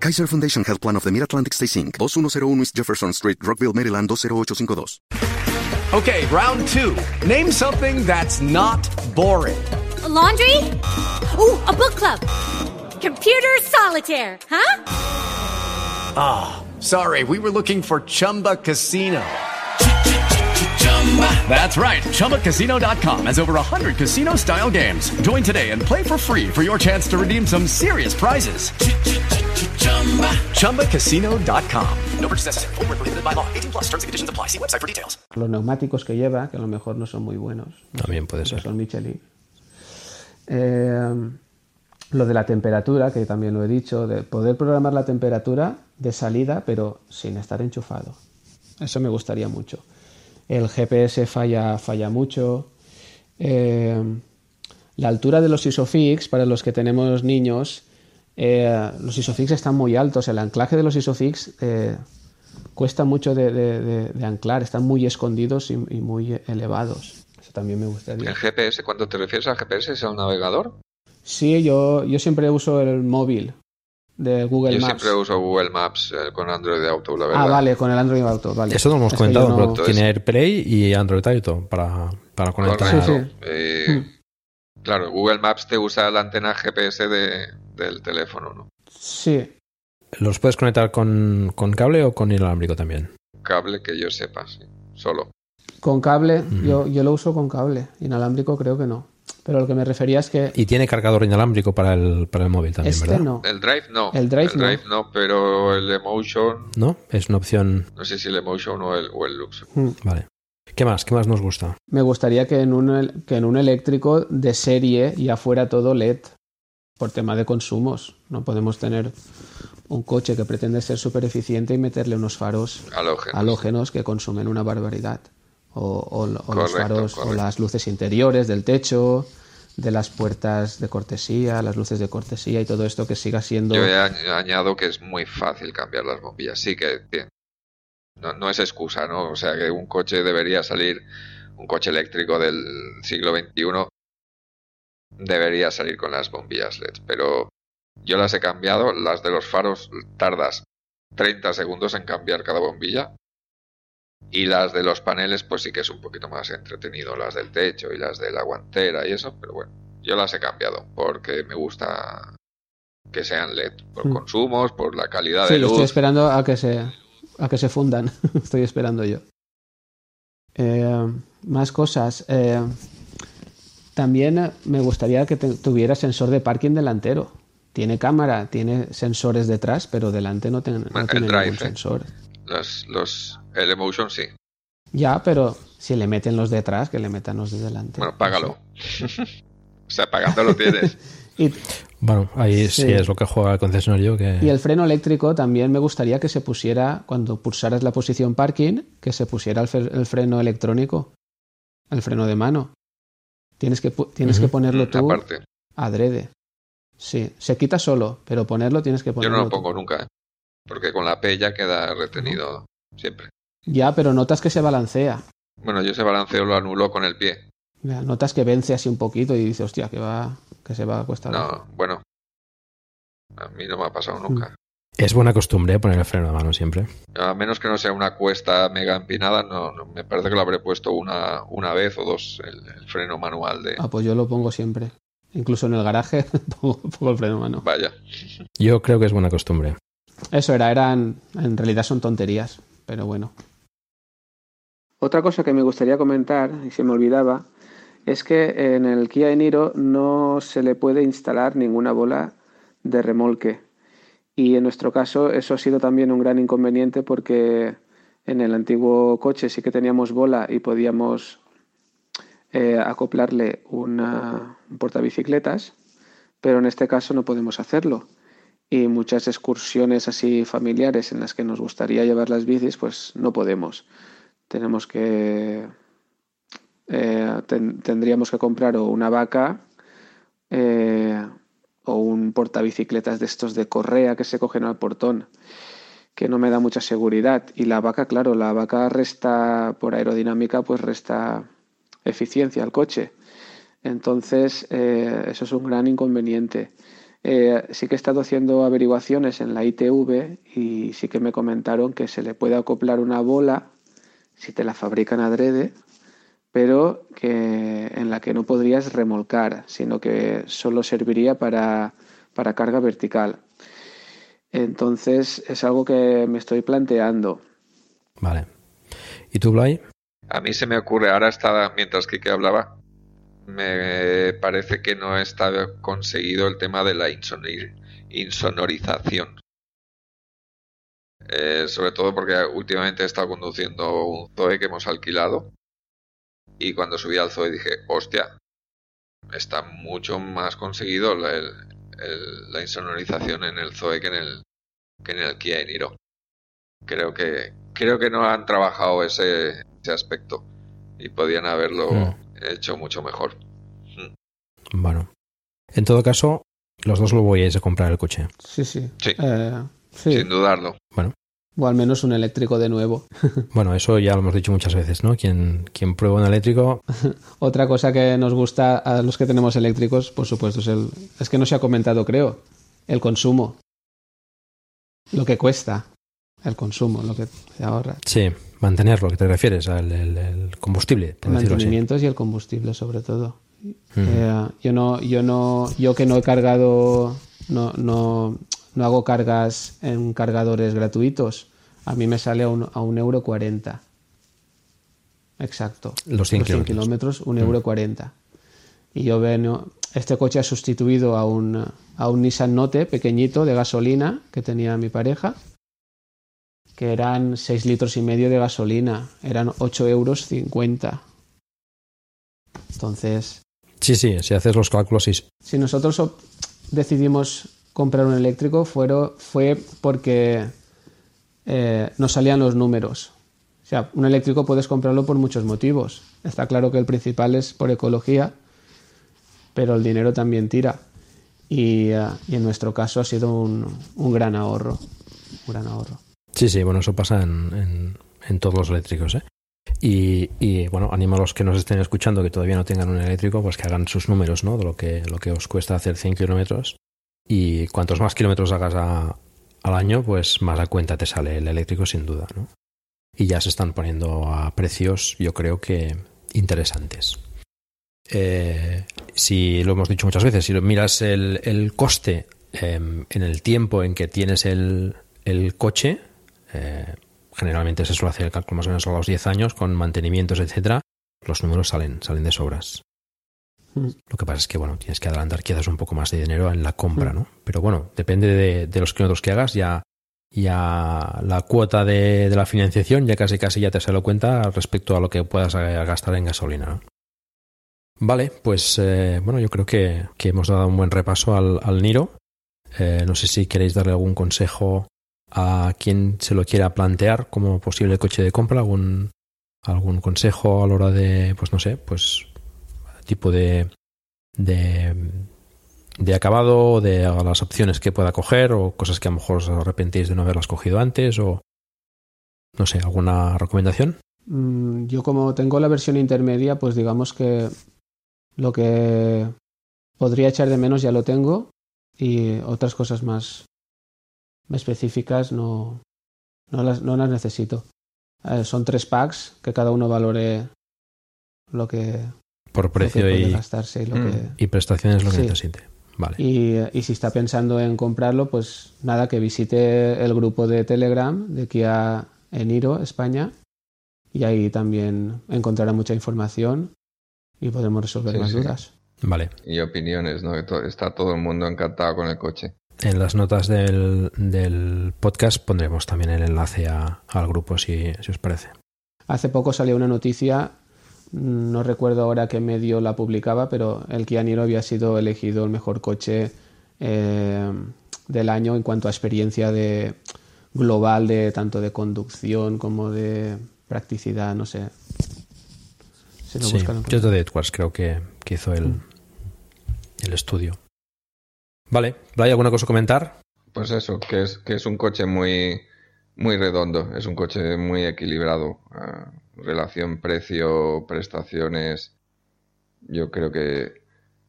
Kaiser Foundation Health Plan of the Mid-Atlantic Stay Inc., 2101 East Jefferson Street, Rockville, Maryland, 20852. Okay, round two. Name something that's not boring. A laundry? Ooh, a book club. Computer solitaire, huh? Ah, sorry, we were looking for Chumba Casino. Chumba. That's right. ChumbaCasino.com has over 100 casino style games. Join today and play for free for your chance to redeem some serious prizes. ChumbaCasino.com. No purchase necessary. Void where prohibited by law. 18 plus terms and conditions apply. See website for details. Los neumáticos que lleva, que a lo mejor no son muy buenos. También puede ser. Son Michelin. Eh, lo de la temperatura, que también lo he dicho, de poder programar la temperatura de salida, pero sin estar enchufado. Eso me gustaría mucho. El GPS falla, falla mucho. Eh, la altura de los ISOFIX, para los que tenemos niños, eh, los ISOFIX están muy altos. El anclaje de los ISOFIX eh, cuesta mucho de, de- de- de anclar, están muy escondidos y, y muy elevados. Eso también me gustaría. El GPS, cuando te refieres al GPS, es al navegador. Sí, yo, yo siempre uso el móvil de Google Yo Maps. siempre uso Google Maps eh, con Android Auto, la verdad. Ah, vale, con el Android Auto, vale. Eso no lo hemos Es comentado, yo no- pero tiene AirPlay y Android Auto para, para conectar. Correcto. Sí, sí. Eh, Claro, Google Maps te usa la antena GPS de, del teléfono, ¿no? Sí, ¿Los puedes conectar con, con cable o con inalámbrico también? Cable que yo sepa, sí. Solo. con cable, yo, yo lo uso con cable. Inalámbrico creo que no. Pero lo que me refería es que Y tiene cargador inalámbrico para el, para el móvil también, este ¿verdad? no. El Drive no. El Drive no. no, pero el Emotion, ¿No? Es una opción. no sé si el Emotion o el, o el Lux. Mm. Vale. ¿Qué más? ¿Qué más nos gusta? Me gustaría que en un, el- que en un eléctrico de serie ya fuera todo LED. Por tema de consumos. No podemos tener un coche que pretende ser súper eficiente y meterle unos faros Halógenos. halógenos que consumen una barbaridad. O, o- o los Correcto, faros o las luces interiores del techo, de las puertas de cortesía, las luces de cortesía y todo esto que siga siendo. Yo añado que es muy fácil cambiar las bombillas. Sí que que no, no es excusa, ¿no? O sea, que un coche debería salir, un coche eléctrico del siglo XXI debería salir con las bombillas LED. Pero yo las he cambiado, las de los faros tardas 30 segundos en cambiar cada bombilla. Y las de los paneles, pues sí que es un poquito más entretenido, las del techo y las de la guantera y eso, pero bueno, yo las he cambiado porque me gusta que sean LED, por Mm. consumos, por la calidad Sí, de yo estoy luz. esperando a que se, a que se fundan. estoy esperando yo. Eh, más cosas. Eh, también eh, me gustaría que te- tuviera sensor de parking delantero. Tiene cámara, tiene sensores detrás, pero delante no, ten- no Bueno, el tiene drive, ningún ¿eh? sensor. Los, los, el Emotion sí. Ya, pero si le meten los detrás, que le metan los de delante. Bueno, págalo. o sea, pagando lo tienes. Y, Bueno, ahí sí, Sí. es lo que juega el concesionario que... y el freno eléctrico también me gustaría que se pusiera, cuando pulsaras la posición parking, que se pusiera el, el freno electrónico, el freno de mano. Tienes que, tienes que ponerlo tú Aparte, adrede. Sí, se quita solo, pero ponerlo tienes que yo ponerlo no lo tú. pongo nunca, ¿eh? Porque con la P ya queda retenido siempre. Ya, pero notas que se balancea. Bueno, yo ese balanceo lo anulo con el pie. Ya, notas que vence así un poquito y dices, hostia, que va, que se va a abajo. No, bueno. A mí no me ha pasado nunca. Es buena costumbre poner el freno de mano siempre. A menos que no sea una cuesta mega empinada, no, no, me parece que lo habré puesto una, una vez o dos el, el freno manual de... Ah, pues yo lo pongo siempre. Incluso en el garaje pongo, pongo el freno mano. Vaya. Yo creo que es buena costumbre. Eso era, eran, en realidad son tonterías, pero bueno. Otra cosa que me gustaría comentar, y se me olvidaba, es que en el Kia Niro no se le puede instalar ninguna bola de remolque. Y en nuestro caso eso ha sido también un gran inconveniente porque en el antiguo coche sí que teníamos bola y podíamos eh, acoplarle una, un portabicicletas, pero en este caso no podemos hacerlo y muchas excursiones así familiares en las que nos gustaría llevar las bicis, pues no podemos. Tenemos que eh, ten- tendríamos que comprar o una vaca eh, o un portabicicletas de estos de correa que se cogen al portón, que no me da mucha seguridad. Y la vaca, claro, la vaca resta por aerodinámica, pues resta eficiencia al coche. Entonces, eh, eso es un gran inconveniente. Eh, sí que he estado haciendo averiguaciones en la ITV y sí que me comentaron que se le puede acoplar una bola si te la fabrican adrede, pero que en la que no podrías remolcar, sino que solo serviría para, para carga vertical. Entonces es algo que me estoy planteando. Vale. ¿Y tú, Blay? A mí se me ocurre, ahora está, mientras Kike hablaba, me parece que no está conseguido el tema de la insonir- insonorización. Eh, sobre todo porque últimamente he estado conduciendo un Zoe que hemos alquilado y cuando subí al Zoe dije, hostia, está mucho más conseguido la, el- el- la insonorización en el Zoe que en el, que en el Kia Niro. Creo que, creo que no han trabajado ese, ese aspecto y podían haberlo Mm. hecho mucho mejor. Bueno. En todo caso, los dos lo voy a comprar el coche. Sí, sí. Sí. Eh, sí. Sin dudarlo. Bueno. O al menos un eléctrico de nuevo. Bueno, eso ya lo hemos dicho muchas veces, ¿no? Quien, quien prueba un eléctrico, Otra cosa que nos gusta a los que tenemos eléctricos, por supuesto, es el. Es que no se ha comentado, creo. El consumo. Lo que cuesta. El consumo, lo que se ahorra. sí, mantenerlo, ¿qué te refieres? Al el, el combustible, por decirlo así. Mantenimientos y el combustible, sobre todo. Eh, yo no, yo no, yo que no he cargado no, no, no hago cargas en cargadores gratuitos. A mí me sale a un, a un euro cuarenta. Exacto. Los 100 kilómetros. kilómetros, un euro cuarenta. Y yo veo, este coche ha sustituido a un, a un Nissan Note pequeñito de gasolina que tenía mi pareja, que eran 6 litros y medio de gasolina, eran 8 euros 50. Entonces, Sí, sí, si haces los cálculos, sí. si nosotros decidimos comprar un eléctrico fuero- fue porque eh, nos salían los números. O sea, un eléctrico puedes comprarlo por muchos motivos. Está claro que el principal es por ecología, pero el dinero también tira. Y, eh, en nuestro caso ha sido un, gran ahorro. Un gran ahorro. Sí, sí, bueno, eso pasa en, todos los eléctricos, ¿eh? Y, y, bueno, animo a los que nos estén escuchando que todavía no tengan un eléctrico, pues que hagan sus números, ¿no? De lo que, lo que os cuesta hacer 100 kilómetros. Y cuantos más kilómetros hagas al año, pues más a cuenta te sale el eléctrico, sin duda, ¿no? Y ya se están poniendo a precios, yo creo que interesantes. Eh, si lo hemos dicho muchas veces, si miras el, coste eh, en el tiempo en que tienes el, el coche, eh, generalmente se suele hacer el cálculo más o menos a los 10 años, con mantenimientos, etcétera, los números salen, salen de sobras. Mm. Lo que pasa es que, bueno, tienes que adelantar quizás un poco más de dinero en la compra, ¿no? Pero bueno, depende de, de los kilómetros que hagas, ya, ya la cuota de, de la financiación ya casi casi ya te sale cuenta respecto a lo que puedas eh, gastar en gasolina, ¿no? Vale, pues eh, bueno, yo creo que, que hemos dado un buen repaso al, al Niro. Eh, no sé si queréis darle algún consejo a quien se lo quiera plantear como posible coche de compra, algún, algún consejo a la hora de, pues no sé, pues tipo de, de, acabado, de las opciones que pueda coger o cosas que a lo mejor os arrepentís de no haberlas cogido antes o no sé, alguna recomendación. Mm, Yo como tengo la versión intermedia, pues digamos que lo que podría echar de menos ya lo tengo y otras cosas más específicas no, no, las, no las necesito. Eh, son tres packs que cada uno valore lo que, Por lo que precio puede y, gastarse y lo Mm. que... y prestaciones lo que Sí. necesite. Vale. Y, y si está pensando en comprarlo, pues nada, que visite el grupo de Telegram de Kia Eniro España y ahí también encontrará mucha información y podremos resolver Sí, más sí. dudas. Vale. Y opiniones, ¿no? Está todo el mundo encantado con el coche. En las notas del, del podcast pondremos también el enlace a- al grupo si, si os parece. Hace poco salió una noticia, no recuerdo ahora qué medio la publicaba, pero el Kia Niro había sido elegido el mejor coche eh, del año en cuanto a experiencia de global de tanto de conducción como de practicidad, no sé. Si lo Sí, buscan, lo Joe de Edwards creo que, que hizo el, el estudio. Vale, ¿hay alguna cosa a comentar? Pues eso, que es, que es un coche muy, muy redondo, es un coche muy equilibrado. ah, relación precio-prestaciones. Yo creo que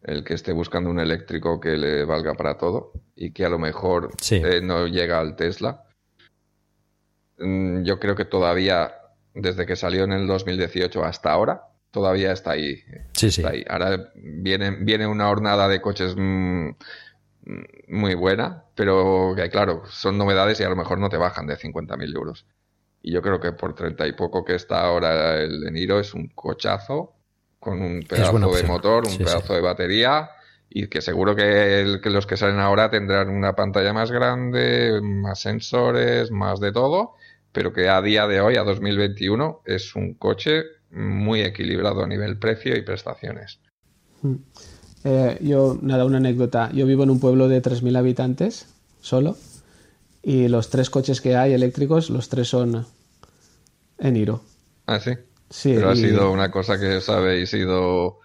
el que esté buscando un eléctrico que le valga para todo y que a lo mejor Sí. eh, no llega al Tesla. Mm, Yo creo que todavía, desde que salió en el 2018 hasta ahora, todavía está ahí. Sí, sí. Está ahí. Ahora viene, viene una hornada de coches mm, muy buena, pero que claro, son novedades y a lo mejor no te bajan de 50.000 euros. Y yo creo que por 30 y poco que está ahora el Eniro es un cochazo con un pedazo de motor, un Sí, pedazo de batería y que seguro que, el- que los que salen ahora tendrán una pantalla más grande, más sensores, más de todo, pero que a día de hoy, a 2021, es un coche muy equilibrado a nivel precio y prestaciones. Eh, yo, nada, una anécdota. Yo vivo en un pueblo de 3.000 habitantes, solo, y los tres coches que hay eléctricos, los tres son Eniro. Ah, sí. Sí, ¿Pero ha sido una cosa que os habéis ido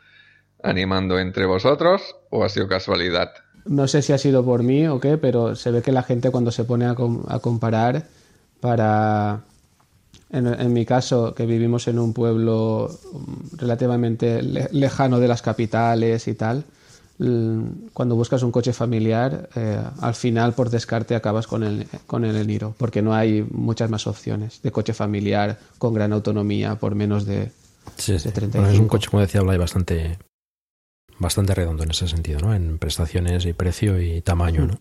animando entre vosotros o ha sido casualidad? No sé si ha sido por mí o qué, pero se ve que la gente cuando se pone a, com- a comparar para... En, en mi caso, que vivimos en un pueblo mm, relativamente le- lejano de las capitales y tal, cuando buscas un coche familiar, eh, al final por descarte acabas con el, con el Eniro, porque no hay muchas más opciones de coche familiar con gran autonomía por menos de, Sí, sí. de Bueno, 35. es un coche, como decía Blay, bastante, bastante redondo en ese sentido, ¿no? En prestaciones y precio y tamaño, ¿no?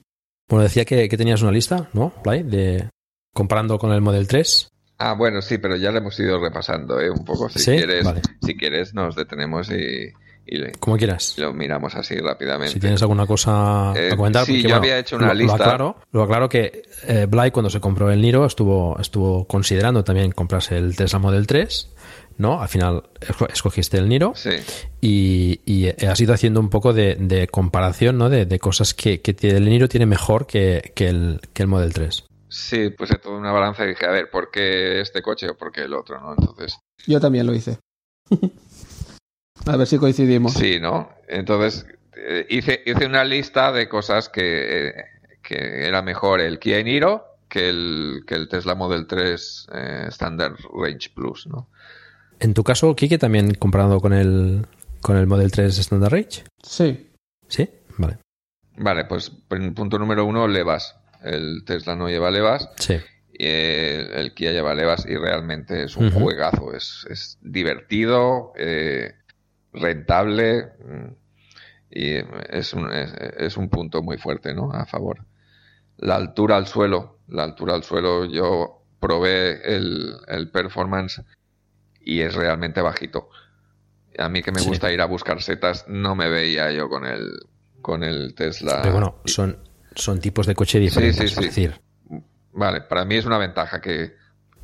Bueno, decía que, que tenías una lista, ¿no, Blay? De comparando con el Model 3. Ah, bueno, sí, pero ya lo hemos ido repasando, ¿eh? Un poco. Si ¿Sí? quieres, Vale. si quieres, nos detenemos y, y le- Como quieras. lo miramos así rápidamente. Si tienes alguna cosa Eh, a comentar. sí, porque, yo bueno, había hecho una lo, lista. Lo aclaro, lo aclaro que eh, Blay cuando se compró el Niro estuvo, estuvo considerando también comprarse el Tesla Model 3, ¿no? Al final esco- escogiste el Niro Sí. y, y has ido haciendo un poco de, de comparación, ¿no? De, de cosas que, el Niro tiene mejor que, que el, que el Model 3. Sí, puse toda una balanza y dije, a ver, ¿por qué este coche o por qué el otro, no? Entonces, Yo también lo hice. A ver si coincidimos. sí, ¿no? Entonces, eh, hice, hice una lista de cosas que, eh, que era mejor el Kia Niro que el, que el Tesla Model 3 eh, Standard Range Plus, ¿no? En tu caso, Kike, también comparado con el, con el Model 3 Standard Range. Sí. ¿Sí? Vale. Vale, pues en punto número uno, levas. El Tesla no lleva levas. Sí. eh, el Kia lleva levas y realmente es un juegazo. Es, es divertido, eh, rentable mm, y es un, es, es un punto muy fuerte ¿no? a favor. La altura al suelo. La altura al suelo, yo probé el, el performance y es realmente bajito. A mí que me Sí. gusta ir a buscar setas, no me veía yo con el, con el Tesla. Pero bueno, son, son tipos de coche diferentes. sí, sí. Es decir, Vale, para mí es una ventaja que.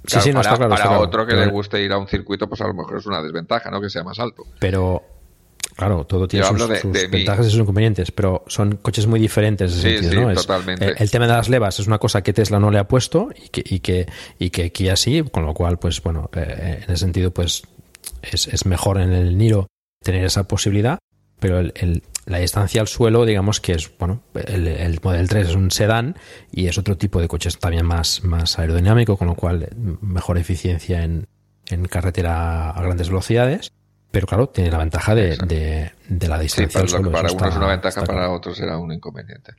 Sí, sí, no, para está claro, para está claro. otro que Pero- le guste ir a un circuito, pues a lo mejor es una desventaja, ¿no? Que sea más alto. pero claro, todo tiene sus, de- sus de mí. ventajas y sus inconvenientes, pero son coches muy diferentes en ese Sí, sentido, sí, ¿no? Es- totalmente. el, el tema de las levas es una cosa que Tesla no le ha puesto y que, y que, y que Kia sí, con lo cual, pues bueno, eh, en ese sentido, pues es, es mejor en el Niro tener esa posibilidad, pero el, el- la distancia al suelo, digamos que es, bueno, el, el Model 3 es un sedán y es otro tipo de coches también más, más aerodinámico, con lo cual eh, mejor eficiencia en, en carretera a grandes velocidades. Pero claro, tiene la ventaja de, de, de la distancia al suelo. para eso uno es una ventaja, para claro. otros será un inconveniente.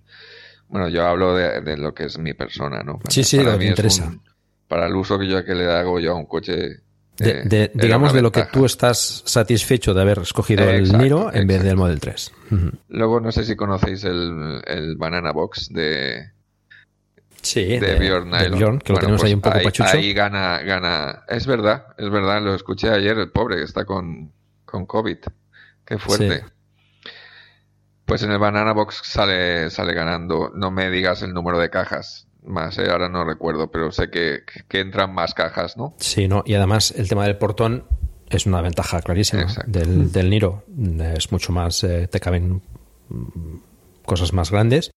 Bueno, yo hablo de, de lo que es mi persona, ¿no? Para- Sí, sí, para lo que es interesa. un- para el uso que yo que le hago yo a un coche. De- eh, de- digamos de lo que tú estás satisfecho de haber escogido el Niro en vez del Model 3. Ujú. Luego, no sé si conocéis el, el Banana Box de, Sí, de, de, Bjorn Nylon. Bjorn, que lo Bueno, tenemos pues ahí un poco ahí, pachucho. ahí gana, gana. Es verdad, es verdad, lo escuché ayer, el pobre que está con, con COVID. Qué fuerte. Sí. Pues en el Banana Box sale, sale ganando. No me digas el número de cajas más, ¿eh? ahora no recuerdo, pero sé que, que entran más cajas, ¿no? Sí, ¿no? Y además el tema del portón es una ventaja clarísima del, del Niro. Es mucho más, eh, te caben mm, cosas más grandes.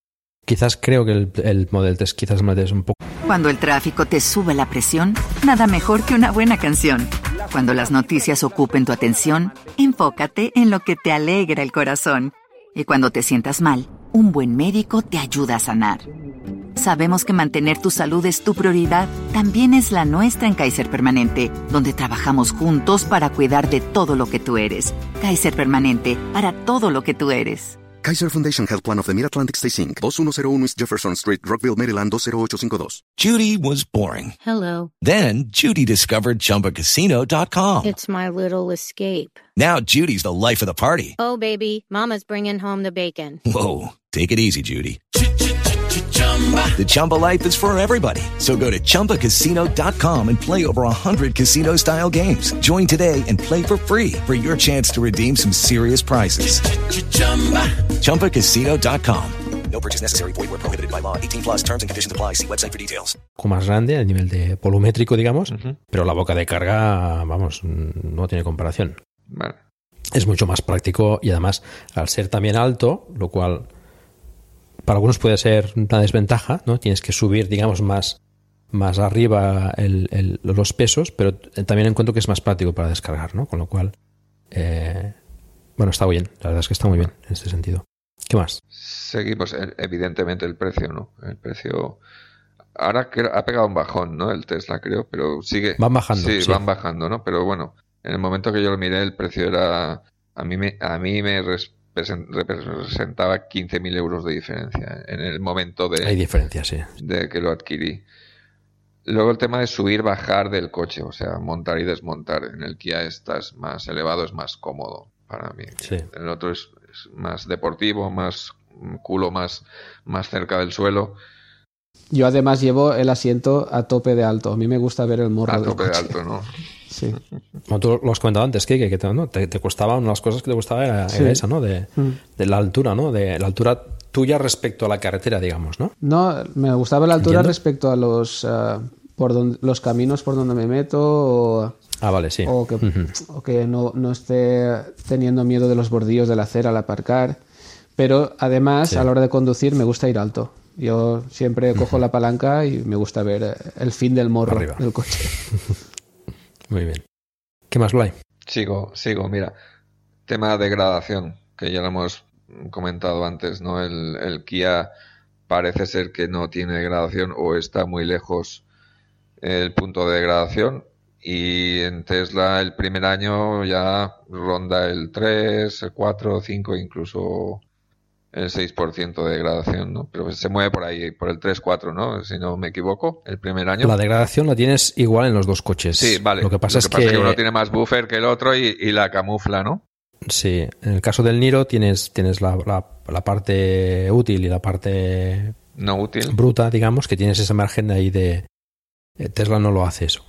Quizás creo que el, el Model 3 quizás me des un poco... Cuando el tráfico te sube la presión, nada mejor que una buena canción. Cuando las noticias ocupen tu atención, enfócate en lo que te alegra el corazón. Y cuando te sientas mal, un buen médico te ayuda a sanar. Sabemos que mantener tu salud es tu prioridad, también es la nuestra en Kaiser Permanente, donde trabajamos juntos para cuidar de todo lo que tú eres. Kaiser Permanente, para todo lo que tú eres. Kaiser Foundation Health Plan of the Mid-Atlantic Stay Inc., 2101 East Jefferson Street, Rockville, Maryland, 20852. Judy was boring. Hello. Then Judy discovered ChumbaCasino.com. It's my little escape. Now Judy's the life of the party. Oh, baby, Mama's bringing home the bacon. Whoa, take it easy, Judy. The Chumba life is for everybody. So go to ChumbaCasino.com and play over 100 casino-style games. Join today and play for free for your chance to redeem some serious prizes. ChumbaCasino.com. No purchase necessary. Void where prohibited by law. 18 plus terms and conditions apply. See website for details. Un poco más grande a nivel de volumétrico, digamos, pero la boca de carga, vamos, no tiene comparación. Vale. Es mucho más práctico y además, al ser también alto, lo cual para algunos puede ser una desventaja, ¿no? Tienes que subir, digamos, más, más arriba el- el- los pesos, pero también encuentro que es más práctico para descargar, ¿no? Con lo cual, eh, bueno, está bien, la verdad es que está muy bien en este sentido. ¿Qué más? Seguimos, eh, evidentemente, el precio, ¿no? El precio. Ahora que ha pegado un bajón, ¿no? El Tesla, creo, pero sigue. Van bajando, Sí, sí. van bajando, ¿no? Pero bueno, en el momento que yo lo miré, el precio era. A mí me, a mí me representaba 15.000 euros de diferencia en el momento de, Hay diferencias, sí. de que lo adquirí. Luego el tema de subir, bajar del coche, o sea, montar y desmontar. En el Kia estás más elevado, es más cómodo para mí. Sí. El otro es, más deportivo, más culo más, más cerca del suelo. Yo además llevo el asiento a tope de alto. A mí me gusta ver el morro. A del tope de alto, ¿no? Sí. Como tú lo has comentado antes, que, que te, ¿no? te, te costaba, una de las cosas que te gustaba era, Sí. era esa, ¿no? De, Mm. de la altura, ¿no? De la altura tuya respecto a la carretera, digamos, ¿no? No, me gustaba la altura Entiendo. respecto a los, eh, por donde, los caminos por donde me meto o, Ah, vale, sí. o que, o que no, no esté teniendo miedo de los bordillos de la acera al aparcar. Pero además, Sí. a la hora de conducir, me gusta ir alto. Yo siempre cojo la palanca y me gusta ver el fin del morro Arriba. del coche. Muy bien. ¿Qué más, Blay? Sigo, sigo, mira. Tema de gradación, que ya lo hemos comentado antes, ¿no? El, el Kia parece ser que no tiene degradación o está muy lejos el punto de degradación. Y en Tesla el primer año ya ronda el 3, el 4, 5, incluso el 6% de degradación, ¿no? Pero se mueve por ahí, por el 3, 4, ¿no? Si no me equivoco, el primer año. La degradación la tienes igual en los dos coches. Sí, vale. Lo que pasa es que, uno tiene más buffer que el otro y, y la camufla, ¿no? sí, en el caso del Niro tienes, tienes la, la- la parte útil y la parte No útil. bruta, digamos, que tienes ese margen de ahí de... eh, Tesla no lo hace eso.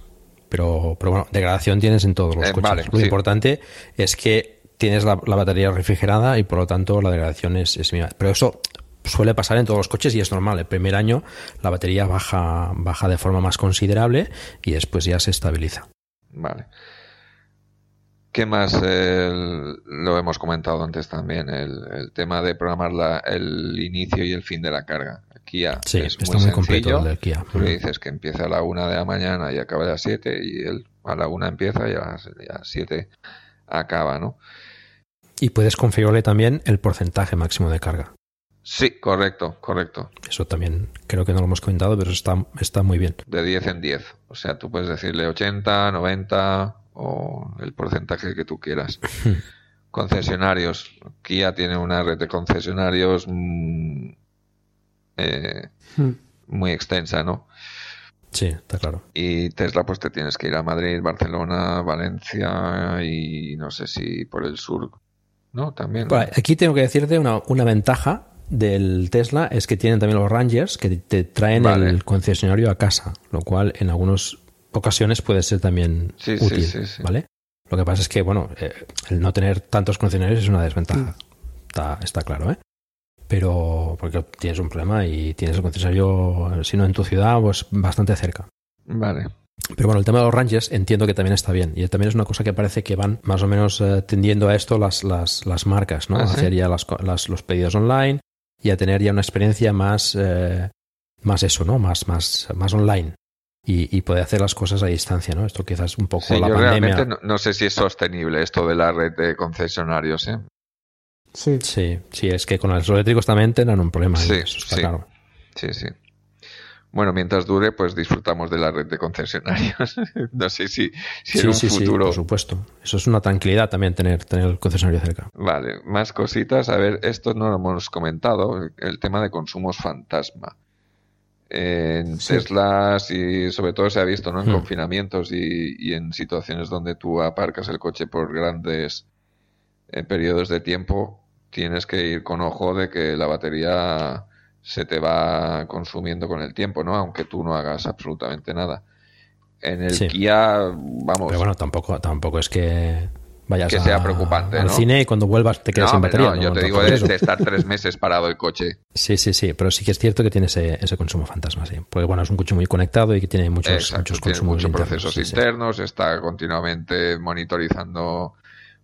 Pero, pero bueno, degradación tienes en todos los Eh, coches. vale, lo sí. importante es que tienes la, la batería refrigerada y por lo tanto la degradación es, es mínima. Pero eso suele pasar en todos los coches y es normal. El primer año la batería baja, baja de forma más considerable y después ya se estabiliza. Vale. ¿Qué más? El- lo hemos comentado antes también, el, el tema de programar la- el inicio y el fin de la carga. Kia Sí, es está muy, muy completo el del Kia. Tú le dices que empieza a la una de la mañana y acaba a las 7 y él a la una empieza y a las, y a las 7 acaba, ¿no? Y puedes configurarle también el porcentaje máximo de carga. Sí, correcto, correcto. Eso también creo que no lo hemos comentado, pero está, está muy bien. De 10 en 10. O sea, tú puedes decirle 80, 90 o el porcentaje que tú quieras. Concesionarios. Kia tiene una red de concesionarios mm, eh, Hmm. muy extensa, ¿no? Sí, está claro. Y Tesla, pues te tienes que ir a Madrid, Barcelona, Valencia y no sé si por el sur, ¿no? También. aquí tengo que decirte una, una ventaja del Tesla es que tienen también los Rangers que te traen Vale. el concesionario a casa, lo cual en algunas ocasiones puede ser también sí, útil, sí, sí. ¿vale? Lo que pasa es que, bueno, eh, el no tener tantos concesionarios es una desventaja. Está, está claro, ¿eh? Pero porque tienes un problema y tienes el concesionario, si no en tu ciudad, pues bastante cerca. Vale. Pero bueno, el tema de los Rangers entiendo que también está bien. Y también es una cosa que parece que van más o menos eh, tendiendo a esto las, las, las marcas, ¿no? ¿Ah, a sí? hacer ya las, co- las- los pedidos online y a tener ya una experiencia más, eh, más eso, ¿no? Más, más, más online. Y, y poder hacer las cosas a distancia, ¿no? Esto quizás un poco Sí, la yo pandemia. realmente no, no sé si es sostenible esto de la red de concesionarios, ¿eh? Sí. Sí, sí, es que con los eléctricos también tendrán un problema. ahí, Sí, eso está sí. claro. Sí, sí. Bueno, mientras dure, pues disfrutamos de la red de concesionarios. no sé si, si en Sí, un sí, sí, futuro. por supuesto. Eso es una tranquilidad también tener, tener el concesionario cerca. Vale, más cositas. A ver, esto no lo hemos comentado, el tema de consumos fantasma. En Sí. Tesla, y sobre todo se ha visto, ¿no? En Hmm. confinamientos y, y en situaciones donde tú aparcas el coche por grandes eh, periodos de tiempo, tienes que ir con ojo de que la batería se te va consumiendo con el tiempo, ¿no? Aunque tú no hagas absolutamente nada. En el Sí. Kia, vamos, Pero bueno, tampoco, tampoco es que vayas Que a- sea preocupante, al ¿no? cine y cuando vuelvas te quedas no, sin batería. no, yo no, te digo de, estar tres meses parado el coche. Sí, sí, sí, pero sí que es cierto que tiene ese, ese consumo fantasma, sí. Porque bueno, es un coche muy conectado y que tiene muchos, Exacto, muchos tiene consumos muchos internos, procesos sí. internos, está continuamente monitorizando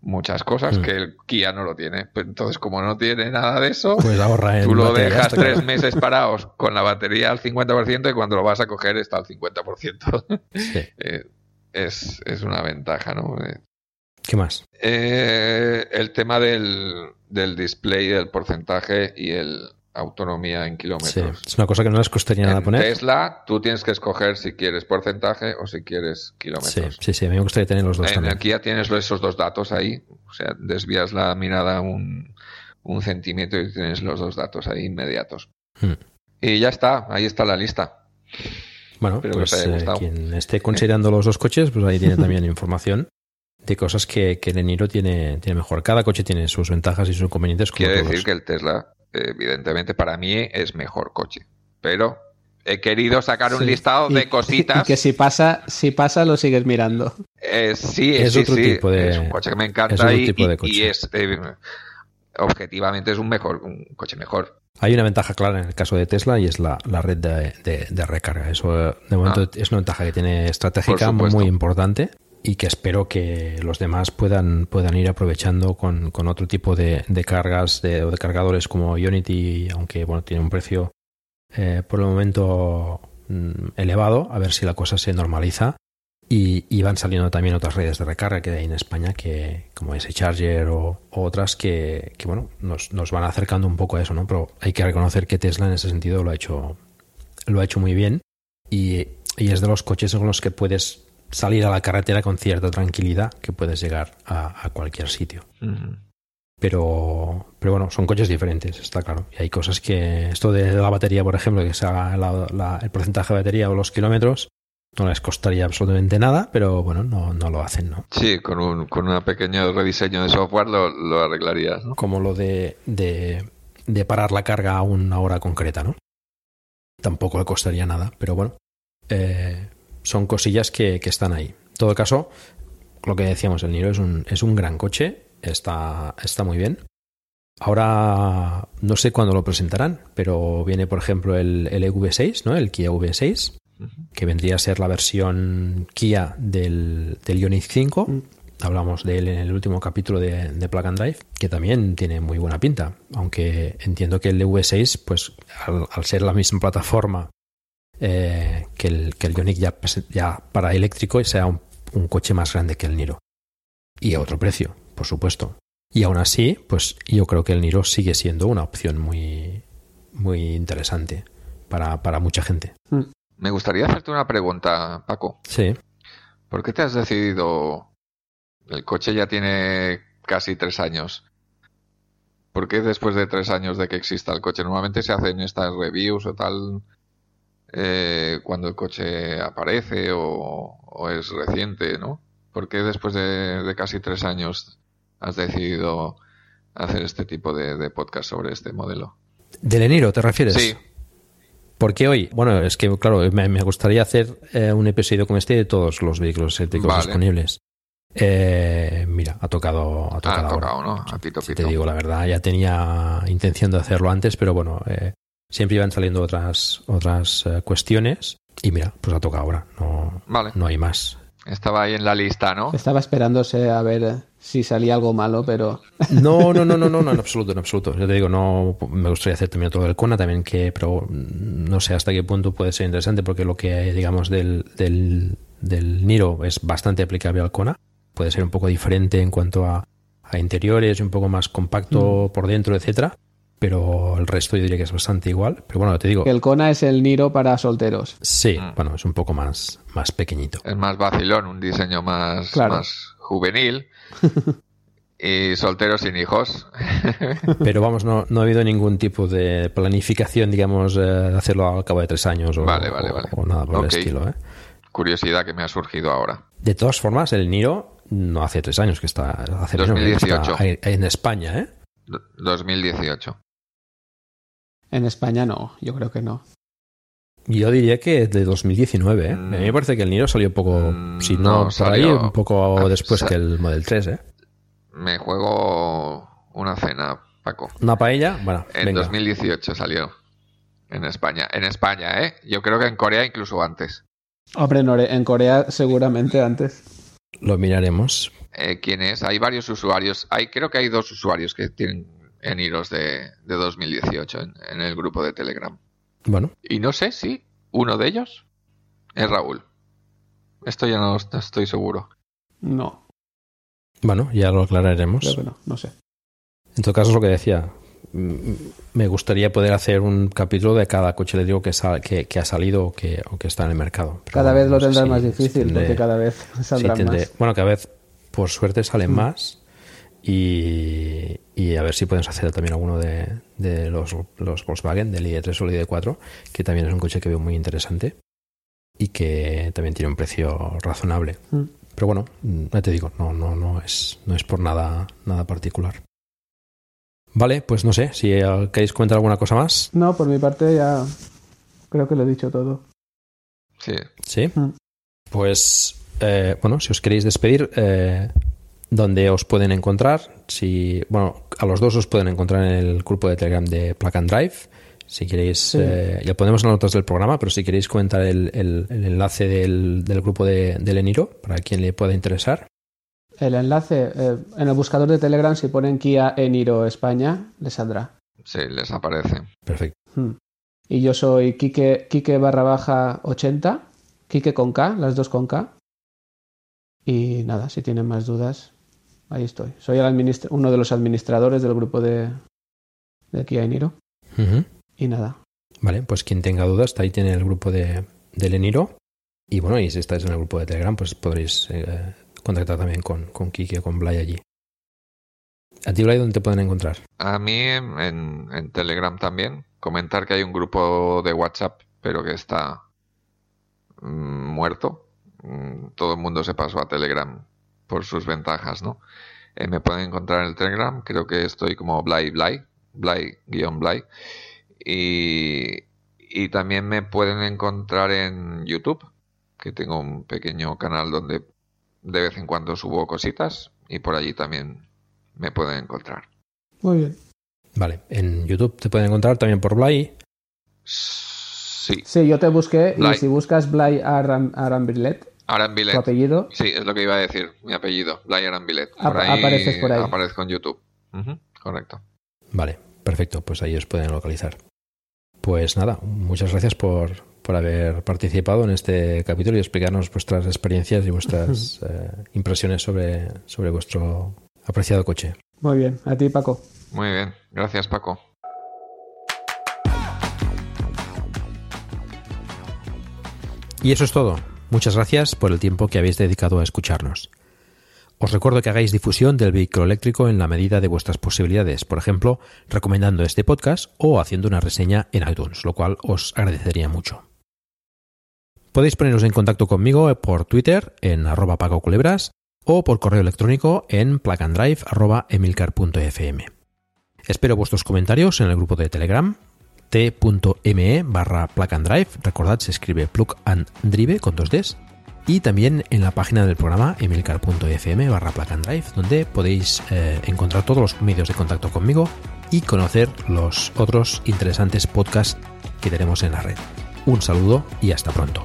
muchas cosas Mm. que el Kia no lo tiene. Pues entonces, como no tiene nada de eso, Pues ahorra tú lo dejas tres claro. meses parados con la batería al 50% y cuando lo vas a coger está al 50%. Sí. Eh, es, es una ventaja, ¿no? Eh, ¿Qué más? eh, el tema del, del display, del porcentaje y el autonomía en Sí, kilómetros. es una cosa que no les costaría nada En poner. Tesla, tú tienes que escoger si quieres porcentaje o si quieres kilómetros. sí, sí, a mí me gustaría tener los dos en también. el Kia tienes esos dos datos ahí, o sea, desvías la mirada un, un centímetro y tienes los dos datos ahí inmediatos. Hmm. Y ya está, ahí está la lista. Bueno, Espero que pues eh, quien esté considerando los dos coches, pues ahí tiene también información de cosas que, que el Niro tiene, tiene mejor. Cada coche tiene sus ventajas y sus inconvenientes. Quiere decir que el Tesla, evidentemente, para mí es mejor coche. Pero he querido sacar un Sí. listado Y- de cositas. Y que si pasa, si pasa lo sigues mirando. Eh, sí, Es sí, otro sí, tipo de- es un coche que me encanta y, tipo de y- coche. y es eh, objetivamente es un mejor un coche mejor. Hay una ventaja clara en el caso de Tesla y es la, la red de, de- de recarga. Eso, de momento, Ah. es una ventaja que tiene estratégica muy importante y que espero que los demás puedan, puedan ir aprovechando con, con otro tipo de, de cargas de, o de cargadores como Unity, aunque bueno, tiene un precio eh, por el momento mm, elevado, a ver si la cosa se normaliza. Y, van saliendo también otras redes de recarga que hay en España, que como ese Charger o, otras que, bueno, nos, nos van acercando un poco a eso, ¿no? Pero hay que reconocer que Tesla en ese sentido lo ha hecho, lo ha hecho muy bien y es de los coches con los que puedes salir a la carretera con cierta tranquilidad, que puedes llegar a, a cualquier sitio. Pero, pero bueno, son coches diferentes, está claro. Y hay cosas que, esto de la batería, por ejemplo, que se haga la- la- el porcentaje de batería o los kilómetros, no les costaría absolutamente nada, pero bueno, no, no lo hacen, ¿no? Sí, con un con un pequeño rediseño de software lo, lo arreglarías, ¿no? Como lo de, de, de parar la carga a una hora concreta, ¿no? Tampoco le costaría nada, pero bueno, eh, son cosillas que, que están ahí. En todo caso, lo que decíamos, el Niro es un, es un gran coche, está, está muy bien. Ahora no sé cuándo lo presentarán, pero viene, por ejemplo, el, el EV6, ¿no? El Kia V6, que vendría a ser la versión Kia del, del Ioniq 5. Hablamos de él en el último capítulo de, de Plug and Drive, que también tiene muy buena pinta. Aunque entiendo que el V6, pues al, al ser la misma plataforma eh, que, el, que el Ioniq ya, ya para eléctrico, sea un, un coche más grande que el Niro. Y a otro precio, por supuesto. Y aún así, pues yo creo que el Niro sigue siendo una opción muy, muy interesante para, para mucha gente. Me gustaría hacerte una pregunta, Paco. Sí. ¿Por qué te has decidido? El coche ya tiene casi tres años. ¿Por qué después de tres años de que exista el coche? Normalmente se hacen estas reviews o tal eh, cuando el coche aparece o, o es reciente, ¿no? ¿Por qué después de, de casi tres años has decidido hacer este tipo de, de podcast sobre este modelo? ¿Del Eniro te refieres? Sí. ¿Por qué hoy? Bueno, es que, claro, me, me gustaría hacer eh, un episodio como este de todos los vehículos eléctricos Vale. disponibles. Eh, mira, ha tocado, ha Ah, tocado ha ahora. tocado, ¿no? A pito, Si pito. te digo la verdad, ya tenía intención de hacerlo antes, pero bueno, eh, siempre iban saliendo otras, otras eh, cuestiones y mira, pues ha tocado ahora. No, Vale. no hay más. Estaba ahí en la lista, ¿no? Estaba esperándose a ver si salía algo malo, pero No, no, no, no, no, no, en absoluto, en absoluto. Ya te digo, no me gustaría hacer también otro del Kona también que, pero mm, no sé hasta qué punto puede ser interesante porque lo que digamos del, del, del Niro es bastante aplicable al Kona. Puede ser un poco diferente en cuanto a, a interiores, un poco más compacto por dentro, etcétera. Pero el resto yo diría que es bastante igual. Pero bueno, te digo, que el Kona es el Niro para solteros. sí, bueno, es un poco más, más pequeñito. Es más vacilón, un diseño más, Claro. más juvenil. y soltero sin hijos. Pero vamos, no, no ha habido ningún tipo de planificación, digamos, eh, de hacerlo al cabo de tres años o, Vale, vale, o- vale. o nada por el estilo. ¿eh? Curiosidad que me ha surgido ahora. De todas formas, el Niro no hace tres años que está, hace menos, que 2018. está en España, ¿eh? Do- 2018. En España no, yo creo que no. Yo diría que de 2019, ¿eh? A mí me parece que el Niro salió un poco, si no, Mm, no, por ahí, salió- un poco ah, después que el Model 3, ¿eh? Me juego una cena, Paco. Una paella, bueno, En venga. 2018 salió. En España. En España, ¿eh? Yo creo que en Corea incluso antes. Hombre, en Corea seguramente antes. Lo miraremos. Eh, ¿Quién es? Hay varios usuarios. Hay, creo que hay dos usuarios que tienen en hilos de, de 2018 en, en el grupo de Telegram. Bueno, Y no sé si uno de ellos es Raúl. Esto ya no est- estoy seguro. No, bueno, ya lo aclararemos. creo que no, no sé. En todo caso, es lo que decía. Mm, Me gustaría poder hacer un capítulo de cada coche eléctrico que, sal- que, que ha salido o que, o que está en el mercado. Pero Cada vez lo no si- más si difícil, tendré- porque cada vez saldrán tendré- más. Bueno, cada vez, por suerte, salen Mm. más. Y, y a ver si podemos hacer también alguno de, de los, los Volkswagen, del ID3 o el ID4, que también es un coche que veo muy interesante y que también tiene un precio razonable. Mm. Pero bueno, mm, ya te digo, no, no, no es, no es por nada, nada particular. Vale, pues no sé, si queréis comentar alguna cosa más. No, por mi parte ya creo que lo he dicho todo. Sí. Sí. Pues, eh, bueno, si os queréis despedir, eh, ¿dónde os pueden encontrar? Si, bueno, a los dos os pueden encontrar en el grupo de Telegram de Plug and Drive. Si queréis, Sí. eh, ya ponemos en las notas del programa, pero si queréis comentar el, el- el enlace del, del grupo de, del Eniro, para quien le pueda interesar. El enlace eh, en el buscador de Telegram, si ponen Kia Eniro España, les saldrá. Sí, les aparece. Perfecto. Hmm. Y yo soy Kike, Kike barra baja 80, Kike con K, las dos con K. Y nada, si tienen más dudas, ahí estoy. Soy el administra- uno de los administradores del grupo de, de Kia Eniro. Y nada, Vale, pues quien tenga dudas, ahí tiene el grupo de, del Eniro. Y bueno, y si estáis en el grupo de Telegram, pues podréis eh, contactar también con, con Kiki o con Blay allí. ¿A ti, Blay, dónde te pueden encontrar? A mí en, en- en Telegram también. Comentar que hay un grupo de WhatsApp, pero que está mm, muerto. Mm, Todo el mundo se pasó a Telegram por sus ventajas, ¿no? Eh, me pueden encontrar en el Telegram, creo que estoy como Blay Blay, Blay guion Blay. Y, y también me pueden encontrar en YouTube, que tengo un pequeño canal donde de vez en cuando subo cositas y por allí también me pueden encontrar. muy bien. Vale, en YouTube te pueden encontrar también por Blay. Sí. Sí, yo te busqué Blay. y si buscas Blay Aram, Arambrilet, Arambilet. tu apellido, Sí, es lo que iba a decir, mi apellido, Blay Arambilet. Por ahí apareces por ahí. Aparezco en YouTube. Correcto. Vale, perfecto, pues ahí os pueden localizar. Pues nada, muchas gracias por, por haber participado en este capítulo y explicarnos vuestras experiencias y vuestras eh, impresiones sobre, sobre vuestro apreciado coche. muy bien. A ti, Paco. Muy bien, gracias Paco. Y eso es todo. Muchas gracias por el tiempo que habéis dedicado a escucharnos. Os recuerdo que hagáis difusión del vehículo eléctrico en la medida de vuestras posibilidades, por ejemplo, recomendando este podcast o haciendo una reseña en iTunes, lo cual os agradecería mucho. Podéis poneros en contacto conmigo por Twitter en arroba pacoculebras o por correo electrónico en plugandrive.emilcar.fm. Espero vuestros comentarios en el grupo de Telegram t.me barra plug. Recordad, se escribe plug and drive con dos Ds. Y también en la página del programa emilcar.fm barra plug donde podéis eh, encontrar todos los medios de contacto conmigo y conocer los otros interesantes podcasts que tenemos en la red. Un saludo y hasta pronto.